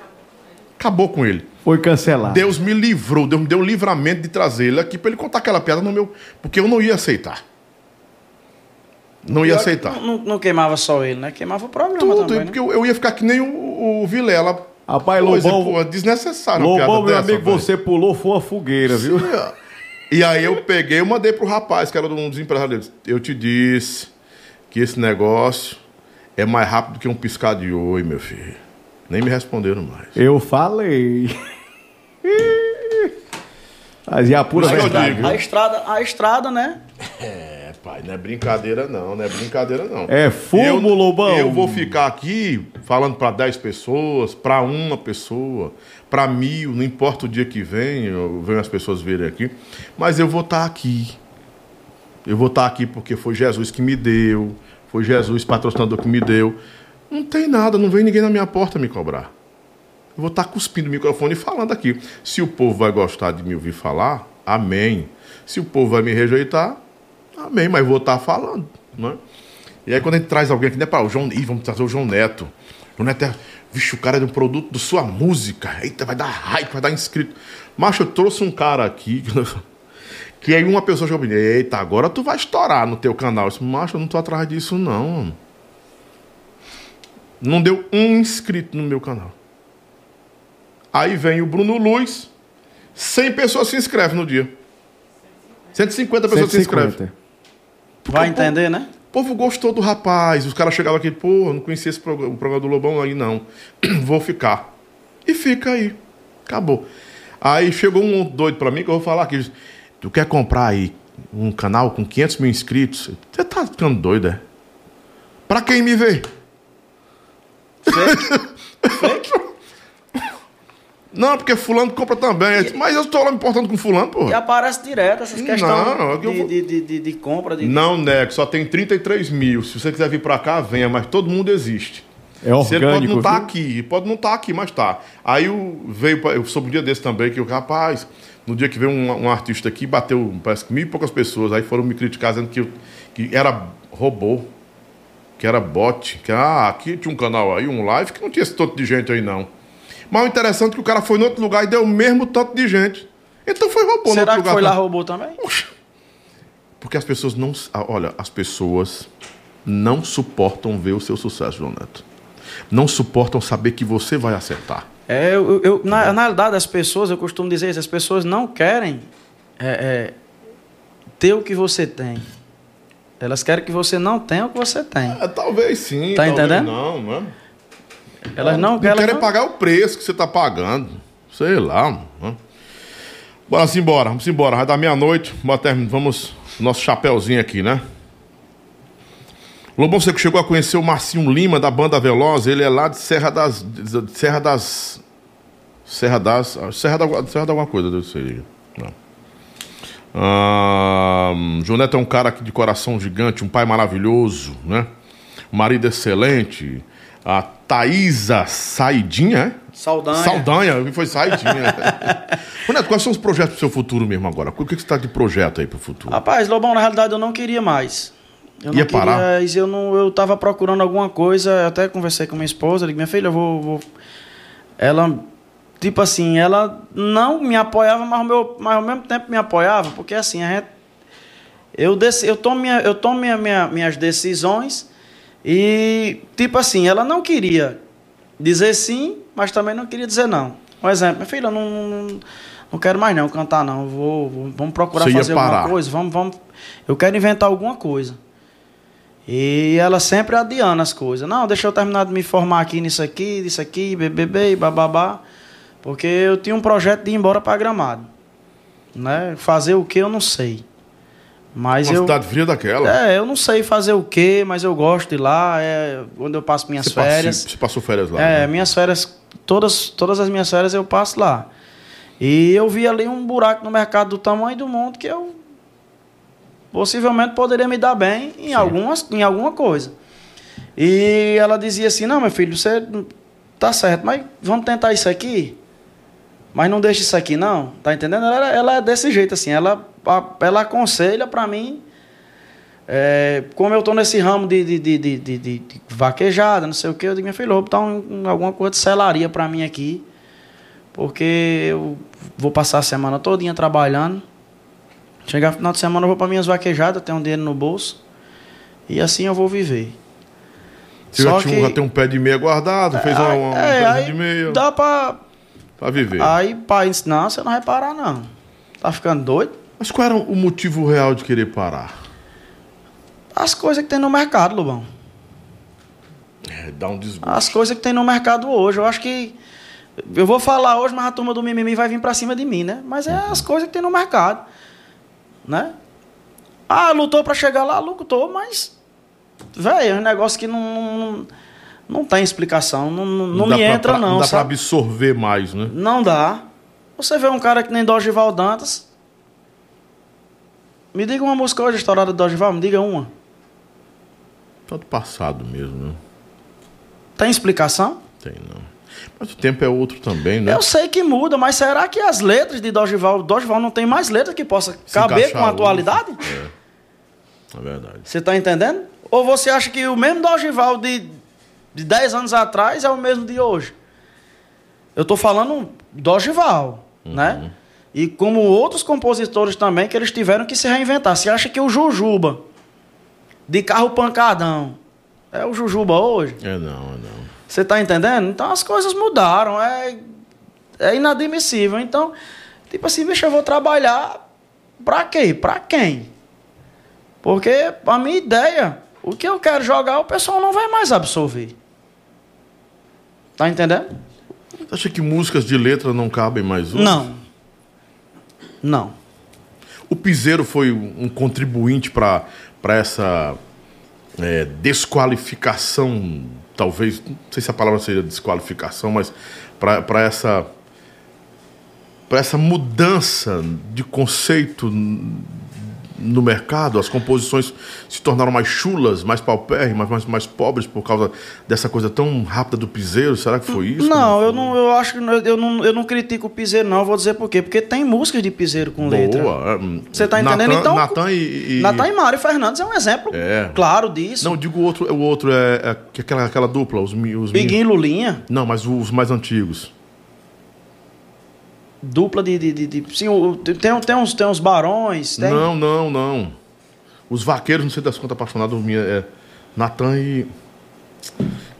Acabou com ele. Foi cancelado. Deus me livrou, Deus me deu o livramento de trazer ele aqui para ele contar aquela piada no meu. Porque eu não ia aceitar. Não ia aceitar. Não, não, queimava só ele, né? Queimava o programa Tudo, também, porque né? eu, eu, ia ficar que nem o, o Vilela. Rapaz, Lobão... Pô, desnecessário Lobão, meu dessa, amigo, véio. você pulou, foi uma fogueira, viu? Sim, e aí eu peguei e mandei pro rapaz, que era um dos empresários dele. Eu te disse que esse negócio é mais rápido que um piscar de oi, meu filho. Nem me responderam mais. Eu falei. Mas e a pura Mas verdade. A estrada, a estrada, né? É, pai, não é brincadeira não, não é brincadeira não. É fumo, eu, Lobão. Eu vou ficar aqui falando para 10 pessoas, para uma pessoa, para mil, não importa o dia que vem, eu venho as pessoas verem aqui, mas eu vou estar tá aqui. Eu vou estar tá aqui porque foi Jesus que me deu, foi Jesus patrocinador que me deu. Não tem nada, não vem ninguém na minha porta me cobrar. Eu vou estar cuspindo o microfone e falando aqui. Se o povo vai gostar de me ouvir falar, amém. Se o povo vai me rejeitar, amém, mas vou estar falando. Né? E aí quando a gente traz alguém aqui, né, para o João, Ih, vamos trazer o João Neto. O Neto é, vixe, o cara é de um produto da sua música. Eita, vai dar hype, vai dar inscrito. Mas eu trouxe um cara aqui, [laughs] que aí uma pessoa chegou e eita, agora tu vai estourar no teu canal. Eu disse, macho, eu não tô atrás disso não. Não deu um inscrito no meu canal. Aí vem o Bruno Luz, 100 pessoas se inscrevem no dia. 150 pessoas 150. se inscrevem. Vai entender, né? O povo gostou do rapaz. Os caras chegavam aqui, pô, não conhecia esse programa, o programa do Lobão aí, não. [clears throat] Vou ficar. E fica aí. Acabou. Aí chegou um doido pra mim que eu vou falar aqui. Tu quer comprar aí um canal com 500 mil inscritos? Você tá ficando doido, é? Pra quem me vê? Fake? [laughs] Fake? Não, porque fulano compra também. E... Mas eu estou lá me importando com fulano, pô. E aparece direto essas questões não, de, vou... de, de, de, compra. De... Não, Neco, só tem 33 mil. Se você quiser vir para cá, venha, mas todo mundo existe. É orgânico. ele pode não estar tá aqui, pode não estar tá aqui, mas tá. Aí o, veio, eu soube um dia desse também, que o rapaz, no dia que veio um, um, artista aqui, bateu, parece que mil e poucas pessoas, aí foram me criticar dizendo que, que era robô, que era bot, que ah, aqui tinha um canal aí, um live, que não tinha esse tanto de gente aí não. Mas o interessante é que o cara foi no outro lugar e deu o mesmo tanto de gente. Então foi robô Será no outro que foi lá robô também? Porque as pessoas não. Ah, olha, as pessoas não suportam ver o seu sucesso, João Neto. Não suportam saber que você vai acertar. É, eu, eu na, na realidade, as pessoas, eu costumo dizer isso, as pessoas não querem é, é, ter o que você tem. Elas querem que você não tenha o que você tem. É, talvez sim. Tá talvez entendendo? Não, não é? Elas não, não elas querem não... pagar o preço que você está pagando. Sei lá. Mano. Bora sim, embora. Vamos embora. Vai dar meia-noite. Vamos. Nosso chapéuzinho aqui, né? Lobão Seco chegou a conhecer o Marcinho Lima da banda Veloz. Ele é lá de Serra das. De Serra das. Serra das. Serra da, Serra da alguma coisa, eu sei. Não. Ah, é um cara aqui de coração gigante, um pai maravilhoso, né? Um marido excelente a Thaisa Saidinha, é? Saldanha. Saldanha, foi Saidinha. [laughs] Neto, quais são os projetos pro seu futuro mesmo agora? O que, você está de projeto aí pro futuro? Rapaz, Lobão, na realidade eu não queria mais. Eu Ia não queria, parar? Eu, não, eu tava procurando alguma coisa, até conversei com minha esposa, disse, minha filha, eu vou, vou... Ela, tipo assim, ela não me apoiava, mas ao, meu, mas ao mesmo tempo me apoiava, porque assim, a gente... Eu, desci, eu tomo, minha, eu tomo minha, minha, minhas decisões e, tipo assim, ela não queria dizer sim, mas também não queria dizer não. Um exemplo, minha filha, não, não, não quero mais não cantar não, vou, vou vamos procurar fazer alguma coisa, vamos, vamos, eu quero inventar alguma coisa. E ela sempre adiando as coisas. Não, deixa eu terminar de me formar aqui nisso aqui, nisso aqui, bebê, bababá. Porque eu tinha um projeto de ir embora para Gramado. Né? Fazer o que eu não sei. Mas Uma eu, cidade fria daquela. É, eu não sei fazer o quê, mas eu gosto de ir lá. É onde eu passo minhas você férias. Passou, você passou férias lá? É, né? minhas férias, todas, todas as minhas férias eu passo lá. E eu vi ali um buraco no mercado do tamanho do mundo que eu possivelmente poderia me dar bem em, algumas, em alguma coisa. E ela dizia assim: Não, meu filho, você tá certo, mas vamos tentar isso aqui. Mas não deixa isso aqui, não. Tá entendendo? Ela, ela é desse jeito, assim. Ela, ela aconselha para mim. É, como eu tô nesse ramo de, de, de, de, de, vaquejada, não sei o que, eu digo, minha filha, vou botar um, alguma coisa de selaria para mim aqui. Porque eu vou passar a semana todinha trabalhando. Chegar no final de semana eu vou para minhas vaquejadas, tenho um dinheiro no bolso. E assim eu vou viver. Você Só já, tinha, que, já tem um pé de meia guardado, fez é, uma, uma é, um de meia. Dá pra. Pra viver. Aí pai disse, não, você não vai parar, não. Tá ficando doido? Mas qual era o motivo real de querer parar? As coisas que tem no mercado, Lubão. É, dá um desgosto. As coisas que tem no mercado hoje. Eu acho que. Eu vou falar hoje, mas a turma do mimimi vai vir pra cima de mim, né? Mas é uhum. as coisas que tem no mercado. Né? Ah, lutou para chegar lá, lutou, mas. Velho, é um negócio que não, não, não tem explicação. Não, não, não me entra, pra, não. Não dá para absorver mais, né? Não dá. Você vê um cara que nem Dorival Dantas. Me diga uma música hoje estourada do Dorival, me diga uma. Só do passado mesmo, né? Tem explicação? Tem, não. Mas o tempo é outro também, né? Eu sei que muda, mas será que as letras de Dorival, Dorival não tem mais letras que possa Se caber com a atualidade? É. é verdade. Você está entendendo? Ou você acha que o mesmo Dorival de, de 10 anos atrás é o mesmo de hoje? Eu estou falando Dorival, uhum. né? E como outros compositores também que eles tiveram que se reinventar. Você acha que o Jujuba, de carro pancadão, é o Jujuba hoje? É não, é não. Você está entendendo? Então as coisas mudaram. É, é inadmissível. Então, tipo assim, bicho, eu vou trabalhar para quê? Para quem? Porque a minha ideia, o que eu quero jogar, o pessoal não vai mais absorver. Tá entendendo? Você acha que músicas de letra não cabem mais hoje? Não. Não. O Piseiro foi um contribuinte para essa é, desqualificação talvez, não sei se a palavra seria desqualificação, mas para essa para essa mudança de conceito no mercado, as composições se tornaram mais chulas, mais paupérrimas, mais, mais pobres por causa dessa coisa tão rápida do piseiro? Será que foi isso? Não, eu não, eu acho que eu não, eu não critico o piseiro, não. Vou dizer por quê? Porque tem músicas de piseiro com Boa. letra. É, hum, Você tá entendendo? Nathan, então, Natan e, e... Natan e Mário Fernandes é um exemplo é. claro disso. Não, digo o outro, o outro é, é aquela, aquela dupla, os, os Biguinho e Lulinha. Não, mas os mais antigos dupla de. de, de, de sim, tem, tem, uns, tem uns barões. Tem... Não, não, não. Os vaqueiros, não sei das contas apaixonados, minha, é Natan e.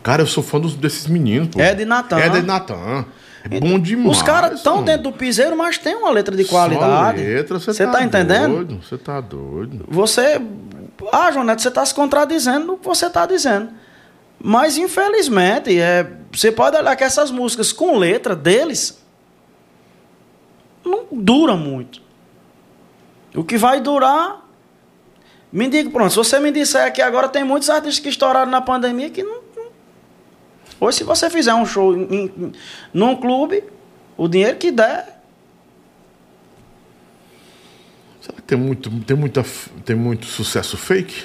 Cara, eu sou fã dos, desses meninos. Pô. É de Natan. É de Natan. É bom demais. Os caras estão dentro do piseiro, mas tem uma letra de qualidade. Só letra, você tá, tá entendendo? Você tá doido. Você. Ah, João você tá se contradizendo no que você tá dizendo. Mas, infelizmente, é, você pode olhar que essas músicas com letra deles não dura muito. O que vai durar. Me diga, pronto, se você me disser que agora tem muitos artistas que estouraram na pandemia que não. Hoje, se você fizer um show em, em, num clube, o dinheiro que der. Será que tem muito, tem, muita, tem muito sucesso fake?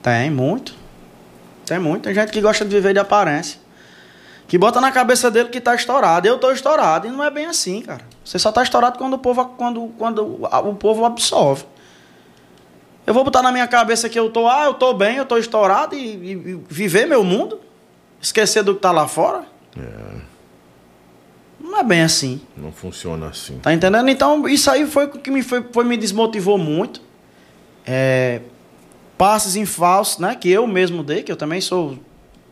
Tem, muito. Tem muito. Tem gente que gosta de viver de aparência que bota na cabeça dele que tá estourado. Eu tô estourado. E não é bem assim, cara. Você só tá estourado quando o povo, quando, quando o povo absorve. Eu vou botar na minha cabeça que eu tô, ah, eu tô bem, eu tô estourado e, e, e viver meu mundo? Esquecer do que tá lá fora? É. Não é bem assim. Não funciona assim. Tá entendendo? Então, isso aí foi o que me, foi, foi, me desmotivou muito. É, passes em falso, né? Que eu mesmo dei, que eu também sou.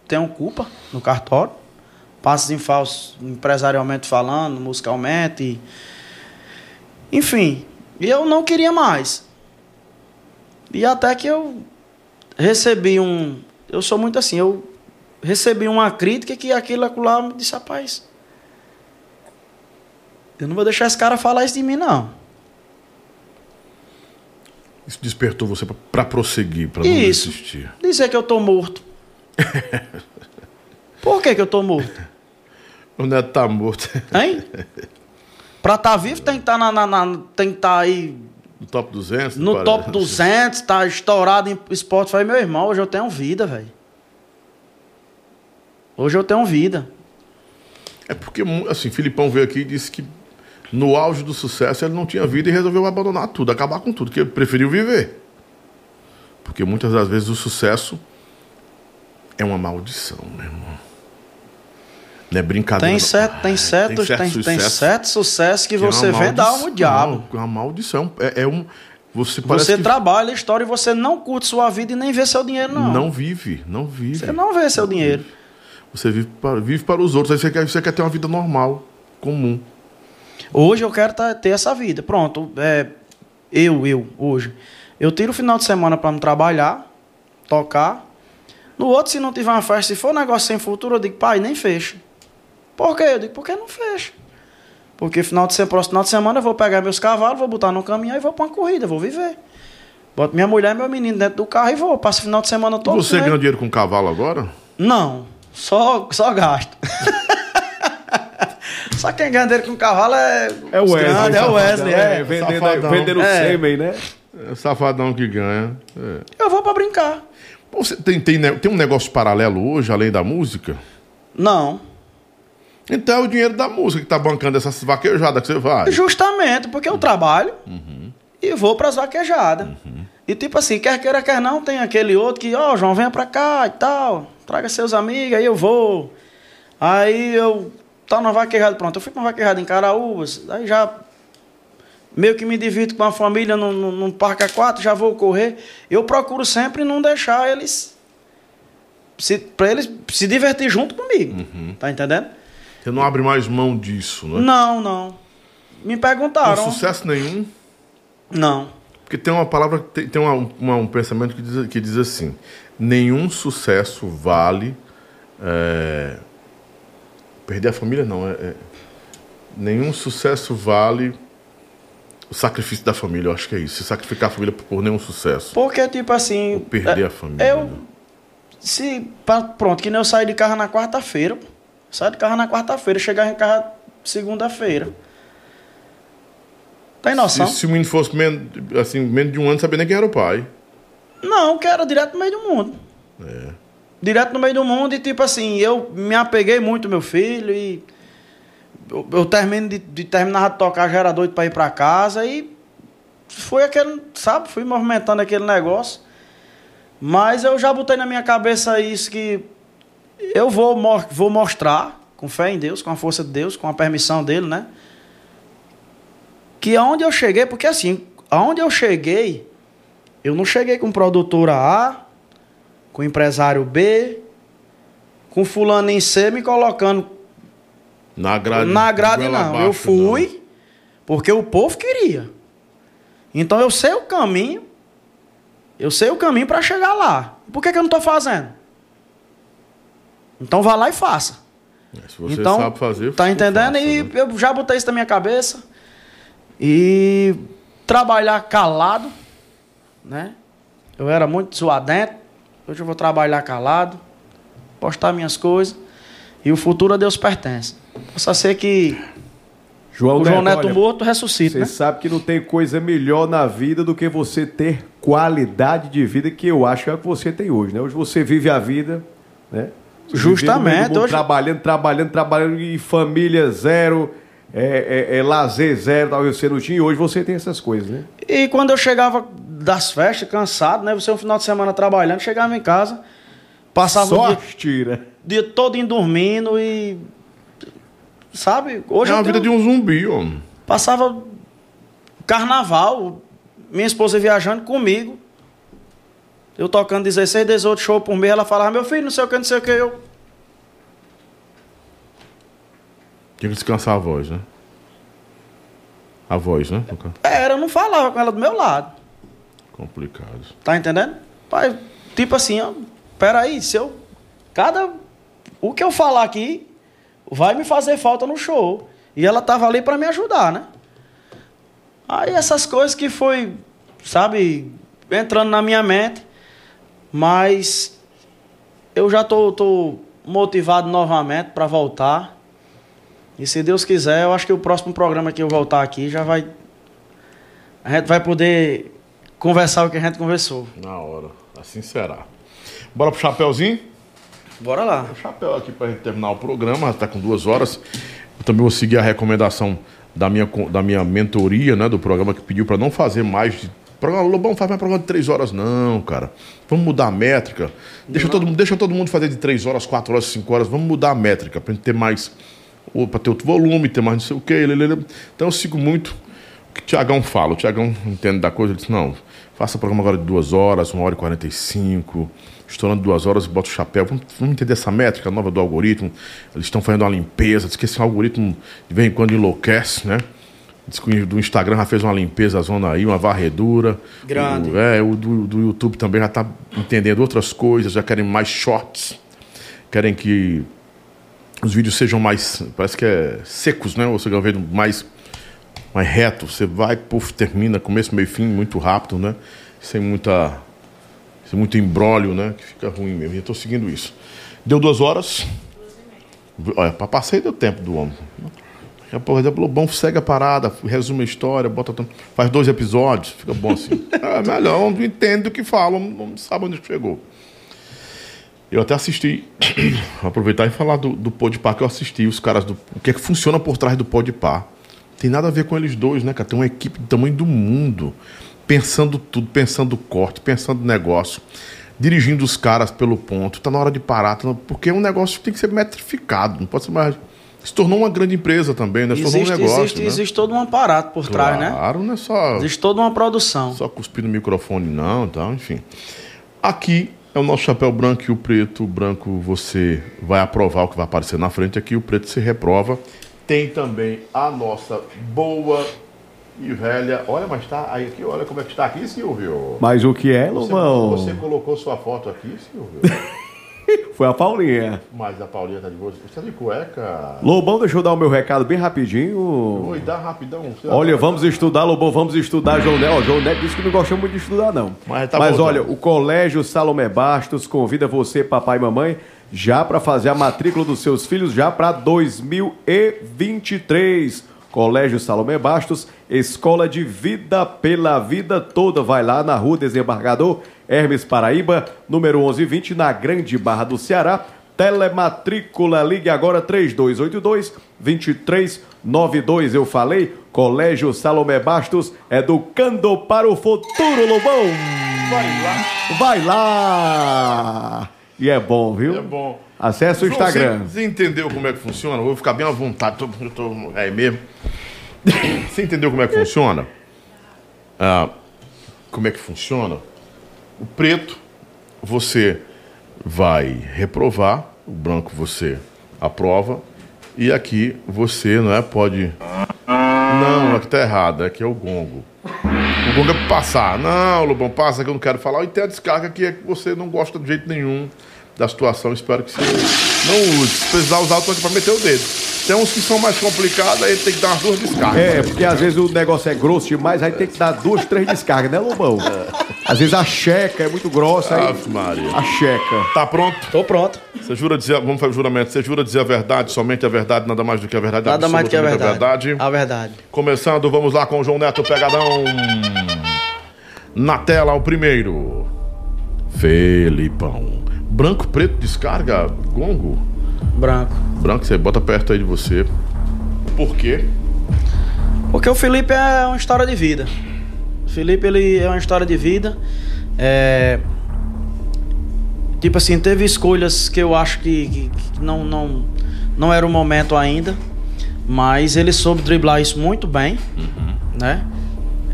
Tenho culpa no cartório passos em falso empresarialmente falando, musicalmente. Enfim, e eu não queria mais. E até que eu recebi um. Eu sou muito assim, eu recebi uma crítica que aquilo lá me disse, rapaz. Eu não vou deixar esse cara falar isso de mim, não. Isso despertou você para prosseguir, para não desistir. Dizer que eu tô morto. [laughs] Por que, que eu tô morto? O neto tá morto. Hein? [laughs] Pra estar tá vivo tem que estar tá na, na, na, tem que tá aí No top 200? No parece. top 200, tá estourado em esporte. Falei, meu irmão, hoje eu tenho vida, velho. Hoje eu tenho vida. É porque, assim, Filipão veio aqui e disse que no auge do sucesso ele não tinha vida e resolveu abandonar tudo, acabar com tudo, que ele preferiu viver. Porque muitas das vezes o sucesso é uma maldição, meu irmão. Não é brincadeira. Tem, não. certo, tem, Ah, certos, tem, tem, sucesso certo sucesso que, que é você vê dar um diabo. É uma maldição. É, é um. Você Você que trabalha a história e você não curte sua vida e nem vê seu dinheiro, não. não vive, não vive. Você não vê seu dinheiro. Você vive para, vive para os outros. Aí você quer, você quer ter uma vida normal, comum. Hoje eu quero tá- ter essa vida. Pronto, é, eu, eu, hoje. Eu tiro o final de semana para me trabalhar, tocar. No outro, se não tiver uma festa, se for um negócio sem futuro, eu digo, pai, nem fecha. Por quê? Eu digo, por que não fecha? Porque final de semana, próximo final de semana eu vou pegar meus cavalos, vou botar no caminhão e vou para uma corrida, vou viver. Boto minha mulher e meu menino dentro do carro e vou. Passo o final de semana todo. você ganha dinheiro com cavalo agora? Não, só, só gasto. [laughs] só quem ganha dinheiro com cavalo é, É o Wesley. grandes, é o Wesley, é. vendendo, Safadão. vendendo É. sêmen, né? É safadão que ganha. É. Eu vou pra brincar. Você tem, tem, tem um negócio paralelo hoje, além da música? Não. Então é o dinheiro da música que tá bancando essas vaquejadas que você vai. Justamente porque eu trabalho e vou pras vaquejadas. E tipo assim, quer queira, quer não, tem aquele outro que, ó, João, venha pra cá e tal. Traga seus amigos, aí eu vou. Aí eu tá numa vaquejada, pronto. Eu fui pra uma vaquejada em Caraúbas, aí já meio que me divido com a família num, num, num parque aquático, já vou correr. Eu procuro sempre não deixar eles. Se, pra eles se divertir junto comigo. Tá entendendo? Você não abre mais mão disso, né? Não, não. Me perguntaram. sucesso nenhum. Não. Porque tem uma palavra, tem, tem uma- uma- um pensamento que diz, que diz assim: nenhum sucesso vale. é, perder a família, não. É, é- nenhum sucesso vale o sacrifício da família. Eu acho que é isso. Se sacrificar a família por, nenhum sucesso. Porque, tipo assim. Ou perder é, a família. Eu. né? Se. pronto, que nem eu saí de carro na quarta-feira. Saí de carro na quarta-feira, chegava em casa segunda-feira. Tem noção? Se, se o menino fosse menos, assim, menos de um ano, não sabia nem quem era o pai. Não, que era direto no meio do mundo. É. Direto no meio do mundo e, tipo assim, eu me apeguei muito meu filho e. Eu, eu termino de, de terminar de tocar, já era doido pra ir pra casa e. Foi aquele, sabe? Fui movimentando aquele negócio. Mas eu já botei na minha cabeça isso que eu vou, vou mostrar, com fé em Deus, com a força de Deus, com a permissão dele, né? Que aonde eu cheguei, porque assim, aonde eu cheguei, eu não cheguei com produtora A, com empresário B, com fulano em C me colocando Na grade. na grade, não. abaixo, eu fui porque o povo queria. Então eu sei o caminho, eu sei o caminho para chegar lá. Por que, que eu não estou fazendo? Então vá lá e faça. É, Se você então, sabe fazer. tá entendendo? faça, e né? eu já botei isso na minha cabeça. E trabalhar calado, né? Eu era muito zoadento. Hoje eu vou trabalhar calado, postar minhas coisas. E o futuro a Deus pertence. Possa ser que João, o João Neto, Neto olha, morto ressuscite, Você né? sabe que não tem coisa melhor na vida do que você ter qualidade de vida que eu acho que é o que você tem hoje, né? Hoje você vive a vida, né? Justamente, mundo, hoje- Trabalhando, trabalhando, trabalhando e família zero, é, é, é lazer zero, talvez você não tinha. E hoje você tem essas coisas, né? E quando eu chegava das festas, cansado, né? Você um final de semana trabalhando, chegava em casa, passava Só o dia, tira. dia todo em dormindo e. Sabe? Hoje É eu a vida tenho- de um zumbi, homem. Passava carnaval, minha esposa viajando comigo. Eu tocando 16, 18 shows por mês, ela falava, meu filho, não sei o que, não sei o que. Eu, Tinha que descansar a voz, né? A voz, né? Era, eu não falava com ela do meu lado. Complicado. Tá entendendo? Pai, tipo assim, ó, peraí, se eu. Cada. O que eu falar aqui vai me fazer falta no show. E ela tava ali para me ajudar, né? Aí essas coisas que foi, sabe, entrando na minha mente. Mas eu já tô, tô motivado novamente para voltar. E se Deus quiser, eu acho que o próximo programa que eu voltar aqui já vai a gente vai poder conversar o que a gente conversou. Na hora. Assim será. Bora pro chapéuzinho? Bora lá. O chapéu aqui pra gente terminar o programa, está com duas horas. Eu também vou seguir a recomendação da minha, da minha mentoria, né, do programa que pediu para não fazer mais de. Programa, Lobão faz mais programa de três horas, não, cara. Vamos mudar a métrica. Deixa todo, deixa todo mundo fazer de três horas, quatro horas, cinco horas. Vamos mudar a métrica pra gente ter mais. para ter outro volume, ter mais não sei o quê. Então eu sigo muito o que o Tiagão fala. O Tiagão entende da coisa, ele disse, não, faça programa agora de duas horas, uma hora e quarenta e cinco estourando duas horas, bota o chapéu. Vamos, vamos, entender essa métrica nova do algoritmo. Eles estão fazendo uma limpeza. Diz que esse algoritmo de vez em quando enlouquece, né? Do Instagram já fez uma limpeza, a zona aí, uma varredura. Grande. O, é, o do, do YouTube também já está entendendo outras coisas, já querem mais shorts. Querem que os vídeos sejam mais, parece que é secos, né? Ou seja, um mais, mais reto. Você vai, puf, termina, começo, meio fim, muito rápido, né? Sem muita é muito embrólio, né? Que fica ruim mesmo. E eu estou seguindo isso. Deu duas horas. Olha, para passei deu tempo do homem. Daqui a pouco, o bom segue a parada, resume a história, bota, faz dois episódios, fica bom assim. [laughs] é melhor, não entende o que falam, não sabe onde chegou. Eu até assisti, [coughs] aproveitar e falar do, do Podpah que eu assisti, os caras do. O que é que funciona por trás do Podpah. Tem nada a ver com eles dois, né, cara? Tem uma equipe do tamanho do mundo pensando tudo, pensando corte, pensando negócio, dirigindo os caras pelo ponto. Tá na hora de parar, tá porque é um negócio que tem que ser metrificado, não pode ser mais. Se tornou uma grande empresa também, né? Se existe, tornou um negócio. Existe, né? existe todo um aparato por claro, trás, né? Claro, não é só. Existe toda uma produção. Só cuspir no microfone, não, então, enfim. Aqui é o nosso chapéu branco e o preto. O branco você vai aprovar o que vai aparecer na frente aqui, o preto se reprova. Tem também a nossa boa e velha. Olha, mas tá aí aqui, olha como é que está aqui, Silvio. Mas o que é, Lobão? Você, você colocou sua foto aqui, Silvio? [laughs] [laughs] Foi a Paulinha. Mas a Paulinha tá de boa. Você tá de cueca? Lobão, deixa eu dar o meu recado bem rapidinho. Oi, dá rapidão. Olha, vamos estudar, Lobão, vamos estudar, João Neto. João Neto disse que não gosta muito de estudar, não. Mas, tá Mas olha, o Colégio Salomé Bastos convida você, papai e mamãe, já para fazer a matrícula dos seus filhos já para 2023. Colégio Salomé Bastos, Escola de Vida pela Vida Toda. Vai lá na Rua Desembargador Hermes Paraíba, número 1120, na Grande Barra do Ceará. Telematrícula, ligue agora 3282 2392. Eu falei, Colégio Salomé Bastos, educando para o futuro, Lobão. Vai lá. Vai lá. E é bom, viu? É bom. Acesse o Instagram. Você, você, entendeu como é que funciona? Eu vou ficar bem à vontade. Tô, eu tô, é mesmo. Você entendeu como é que funciona? Ah, como é que funciona? O preto você vai reprovar, o branco você aprova e aqui você não é pode não aqui tá errado aqui é o gongo. O gongo é passar. Não Lobão passa que eu não quero falar. E tem a descarga que é que você não gosta de jeito nenhum da situação. Espero que você não use. Se precisar usar, eu para meter o dedo. Tem uns que são mais complicados, aí tem que dar umas duas descargas. É, porque às vezes o negócio é grosso demais, aí tem que dar duas, três descargas, né, Lobão? É. Às vezes a checa é muito grossa, aí. Ave Maria. A checa. Tá pronto? Tô pronto. Você jura dizer, vamos fazer o juramento, você jura dizer a verdade, somente a verdade, nada mais do que a verdade? Nada mais do que a verdade. a verdade. A verdade. Começando, vamos lá com o João Neto Pegadão. Na tela, o primeiro. Felipão. Branco, preto, descarga, gongo? Branco. Branco, você bota perto aí de você. Por quê? Porque o Felipe é uma história de vida. O Felipe, ele é uma história de vida. É... Tipo assim, teve escolhas que eu acho que, que, que não, não, não era o momento ainda. Mas ele soube driblar isso muito bem, uhum. né?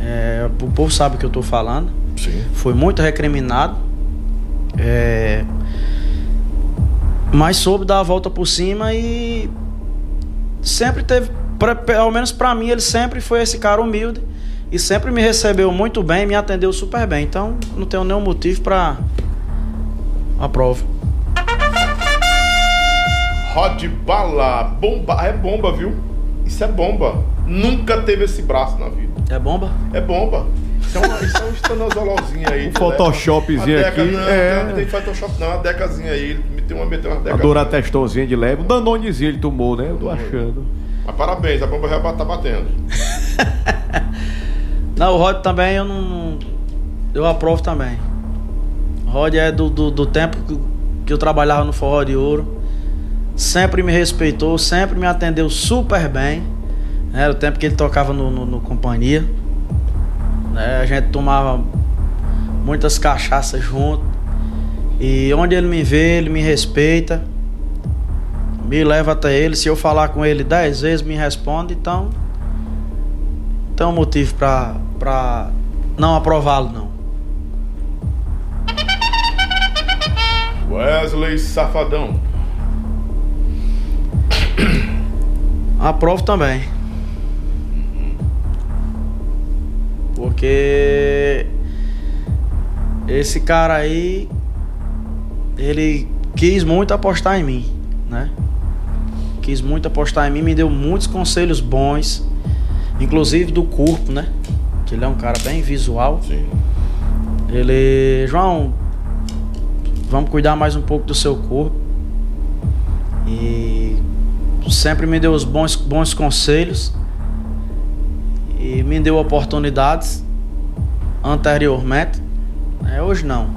É, o povo sabe o que eu tô falando. Sim. Foi muito recriminado. É, mas soube dar a volta por cima e sempre teve, pra, pelo menos para mim, ele sempre foi esse cara humilde e sempre me recebeu muito bem, me atendeu super bem. Então não tenho nenhum motivo para a prova. Rod Bala, bomba, é bomba, viu? Isso é bomba. Nunca teve esse braço na vida. É bomba? É bomba. Isso é, uma, isso é um estanozololzinho aí. Um photoshopzinho aqui. Não, é. não tem Photoshop não, uma decazinha aí. Ele meteu uma, meteu uma deca. A Duratestonzinha de leve. O Danonezinho ele tomou, né? Eu tô achando. Mas parabéns, a bomba já tá batendo. [laughs] Não, o Rod também eu não. Eu aprovo também. O Rod é do, do, do tempo que, que eu trabalhava no Forró de Ouro. Sempre me respeitou, sempre me atendeu super bem. Era o tempo que ele tocava no, no, no companhia. Né, a gente tomava muitas cachaças junto. E onde ele me vê, ele me respeita. Me leva até ele. Se eu falar com ele dez vezes, me responde. Então, tem um motivo pra, pra não aprová-lo, não. Wesley Safadão. Aprovo também. Porque esse cara aí ele quis muito apostar em mim, né? Quis muito apostar em mim, me deu muitos conselhos bons, inclusive do corpo, né? Que ele é um cara bem visual. Sim. Ele, João, vamos cuidar mais um pouco do seu corpo. E sempre me deu os bons, bons conselhos me deu oportunidades anteriormente. É, hoje não,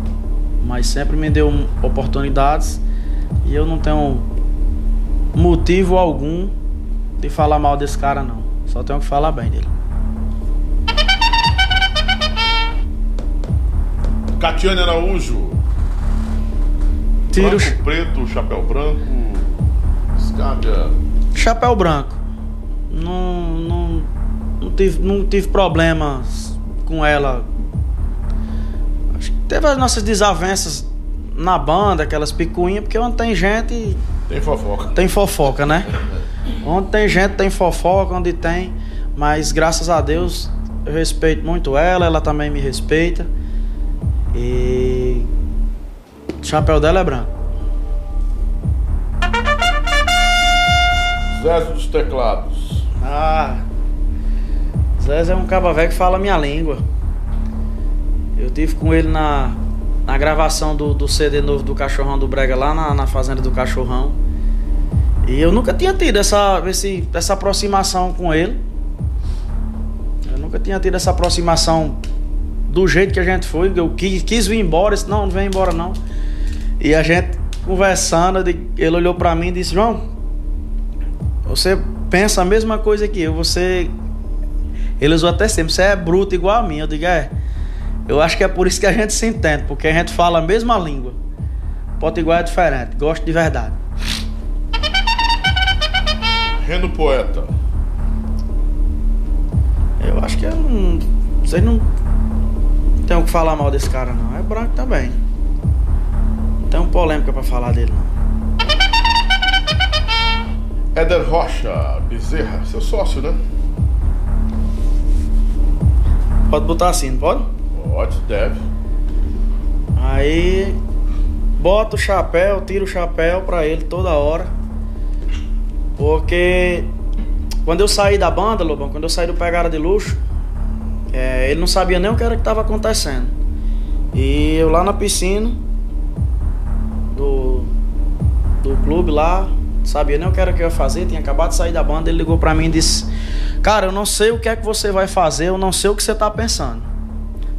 mas sempre me deu oportunidades e eu não tenho motivo algum de falar mal desse cara não. Só tenho que falar bem dele. Catiane Araújo. Tiro Branco, preto, chapéu branco. Escábia. chapéu branco. Não, tive, não tive problemas com ela. Acho que teve as nossas desavenças na banda, aquelas picuinhas, porque onde tem gente, Tem fofoca. tem fofoca, né? Onde tem gente, tem fofoca, onde tem. Mas graças a Deus, eu respeito muito ela, ela também me respeita. E. O chapéu dela é branco. Zé dos teclados. Ah, Zé é um caba que fala a minha língua. Eu tive com ele na, na gravação do, do CD novo do Cachorrão do Brega lá na, na Fazenda do Cachorrão. E eu nunca tinha tido essa, esse, essa aproximação com ele. Eu nunca tinha tido essa aproximação do jeito que a gente foi. Eu quis, quis vir embora, disse, não, não vem embora não. E a gente conversando, ele olhou pra mim e disse, João, você pensa a mesma coisa que eu, você. Ele usou até sempre, você é bruto igual a mim. Eu digo, é. Eu acho que é por isso que a gente se entende, porque a gente fala a mesma língua. Potiguar é diferente, gosto de verdade. Reno Poeta. Eu acho que eu não. Vocês não tem o que falar mal desse cara, não. É branco também. Não tem polêmica pra falar dele, não. Éder Rocha Bezerra, seu sócio, né? Pode botar assim, não pode? Pode, deve. Aí bota o chapéu, tira o chapéu pra ele toda hora. Porque quando eu saí da banda, Lobão, quando eu saí do Pegada de Luxo, é, ele não sabia nem o que era que estava acontecendo. E eu lá na piscina do, do clube lá, sabia nem o que era que eu ia fazer, tinha acabado de sair da banda, ele ligou pra mim e disse: Cara, eu não sei o que é que você vai fazer, eu não sei o que você tá pensando.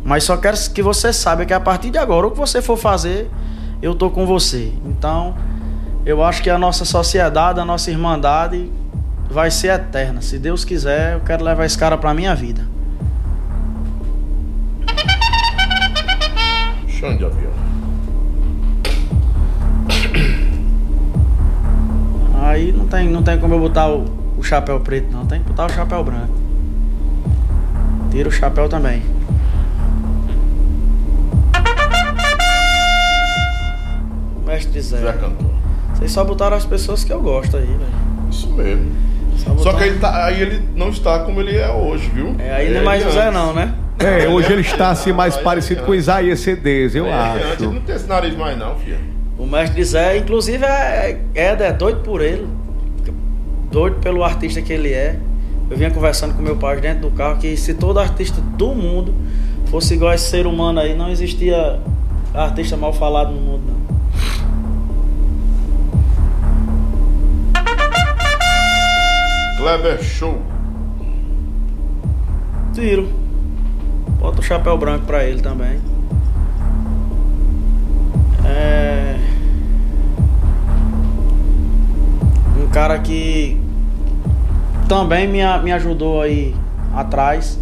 Mas só quero que você saiba que a partir de agora, o que você for fazer, eu tô com você. Então, eu acho que a nossa sociedade, a nossa irmandade vai ser eterna. Se Deus quiser, eu quero levar esse cara pra minha vida. Chão de avião. Aí não tem, não tem como eu botar o, o chapéu preto, não. Tem que botar o chapéu branco. Tira o chapéu também. Mestre Zé. Zé Cantor. Vocês só botaram as pessoas que eu gosto aí, velho. Isso mesmo. Só, Só botaram- que ele tá, aí ele não está como ele é hoje, viu? É, aí não é mais o Zé, não, né? É, hoje ele está assim mais parecido aí, com Isaías Cedês, eu Ele antes, ele acho. não tem esse nariz mais não, filha. O mestre Zé, inclusive, é, é, é doido por ele. Doido pelo artista que ele é. Eu vinha conversando com meu pai dentro do carro que se todo artista do mundo fosse igual a esse ser humano aí, não existia artista mal falado no mundo, não. Kleber Show. Tiro. Bota o chapéu branco pra ele também. É. Um cara que também me, me ajudou aí atrás.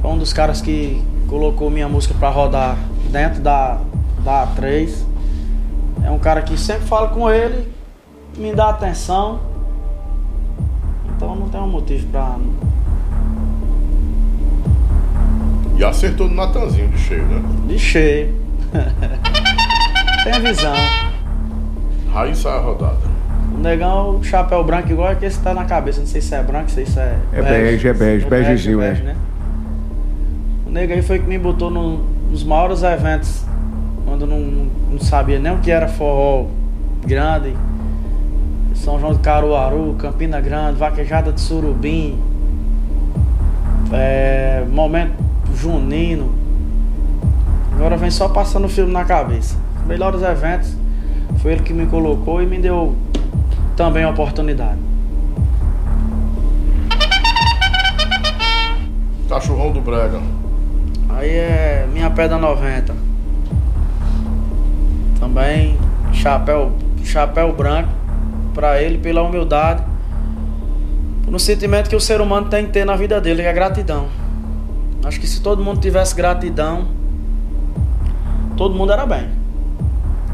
Foi um dos caras que colocou minha música pra rodar dentro da, da A3. É um cara que sempre falo com ele, me dá atenção. Então não tem um motivo pra. E acertou no Natanzinho de cheio, né? De cheio. [laughs] tem a visão. Raiz sai a rodada. O negão, o chapéu branco igual é que esse tá na cabeça. Não sei se é branco, não sei se é. É bege, é bege, begezinho, é. né? O nego aí foi que me botou no- nos maiores eventos. Quando não, não, sabia nem o que era forró grande. São João de Caruaru, Campina Grande, Vaquejada de Surubim. É, momento junino. Agora vem só passando o filme na cabeça. Melhores eventos. Foi ele que me colocou e me deu também a oportunidade. Cachorrão do Brega. Aí é minha pedra 90. Também chapéu, chapéu branco pra ele pela humildade. No sentimento que o ser humano tem que ter na vida dele, que é gratidão. Acho que se todo mundo tivesse gratidão, todo mundo era bem.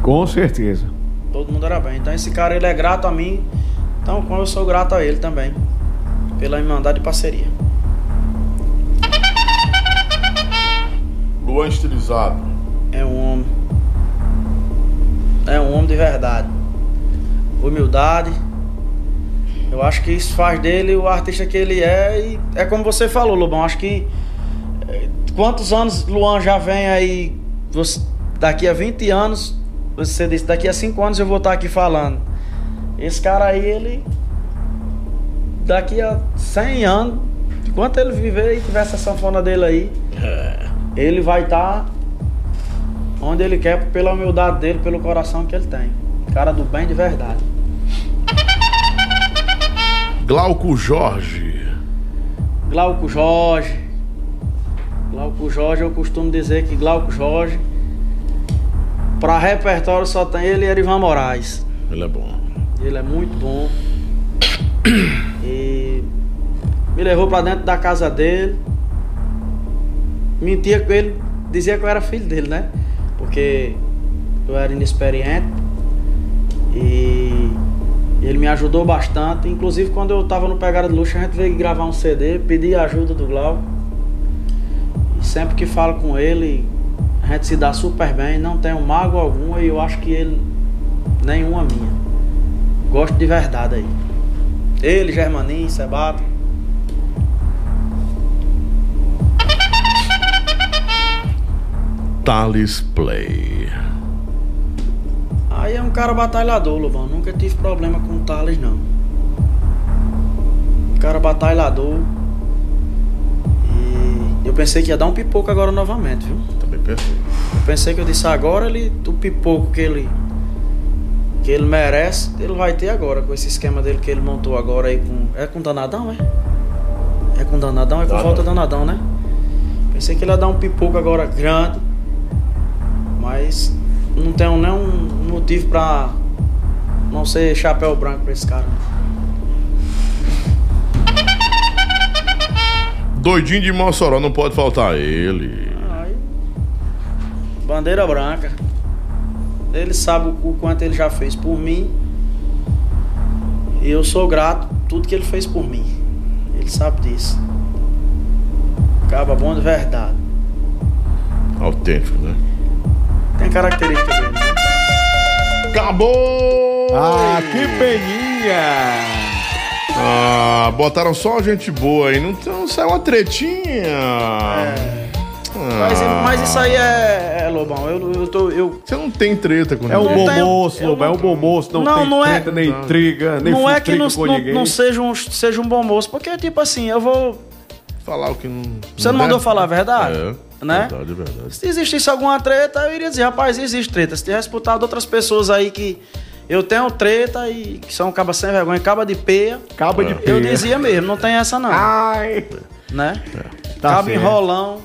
Com certeza. Todo mundo era bem. Então esse cara ele é grato a mim, então como eu sou grato a ele também. Pela irmandade e parceria. Luan estilizado. É um homem. É um homem de verdade. Humildade. Eu acho que isso faz dele o artista que ele é. E é como você falou, Lobão. Acho que. eh, Quantos anos Luan já vem aí? Você- daqui a 20 anos. Você disse, daqui a 5 anos eu vou estar aqui falando. Esse cara aí, ele. Daqui a 100 anos. Enquanto ele viver e tiver essa sanfona dele aí ele vai estar onde ele quer pela humildade dele, pelo coração que ele tem. Cara do bem de verdade. Glauco Jorge. Glauco Jorge. Glauco Jorge, eu costumo dizer que Glauco Jorge, para repertório só tem ele e Erivan Moraes. Ele é bom. Ele é muito bom. E me levou pra dentro da casa dele. Mentia com ele, dizia que eu era filho dele, né? Porque eu era inexperiente. E ele me ajudou bastante. Inclusive quando eu tava no Pegada de Luxo, a gente veio gravar um CD, pedi a ajuda do Glauco. E sempre que falo com ele, a gente se dá super bem, não tenho mágoa alguma e eu acho que ele nenhuma minha. Gosto de verdade aí. Ele, Germaninho, Sebato. Thales Play. Aí é um cara batalhador, Lobão. Nunca tive problema com o Thales, não. Um cara batalhador. E eu pensei que ia dar um pipoco agora novamente, viu? Pensei. Eu pensei que eu disse agora ele, o pipoco que ele que ele merece, ele vai ter agora com esse esquema dele que ele montou agora aí com é com danadão, é? É com danadão, é com Danadão. volta danadão, né? Pensei que ele ia dar um pipoco agora grande, mas não tenho nenhum motivo pra não ser chapéu branco pra esse cara. Doidinho de Mossoró, não pode faltar ele. Bandeira branca. Ele sabe o, quanto ele já fez por mim. E eu sou grato tudo que ele fez por mim. Ele sabe disso. Caba bom de verdade. Autêntico, né? Tem característica dele, né? Acabou! Ah, que peninha! Ah, botaram só gente boa aí. Não, não saiu uma tretinha. É. Ah, Mas, mas isso aí é, é Lobão. Eu, eu tô. Eu, Você não tem treta com É um ninguém. bom tenho- moço, eu Lobo, é um bom moço, não, Não, tem não é- treta, nem intriga, nem não é que não, com não, ninguém. não seja, um, seja um bom moço. Porque, tipo assim, eu vou. Falar o que não. Você não mandou falar a verdade? É. Né? Verdade, verdade. Se existisse alguma treta, eu iria dizer, rapaz, existe treta. Se tivesse disputado outras pessoas aí que eu tenho treta e que são cabas sem vergonha, caba de peia, Caba de eu peia. dizia mesmo, não tem essa não. Ai! Né? Tá caba certo. enrolão,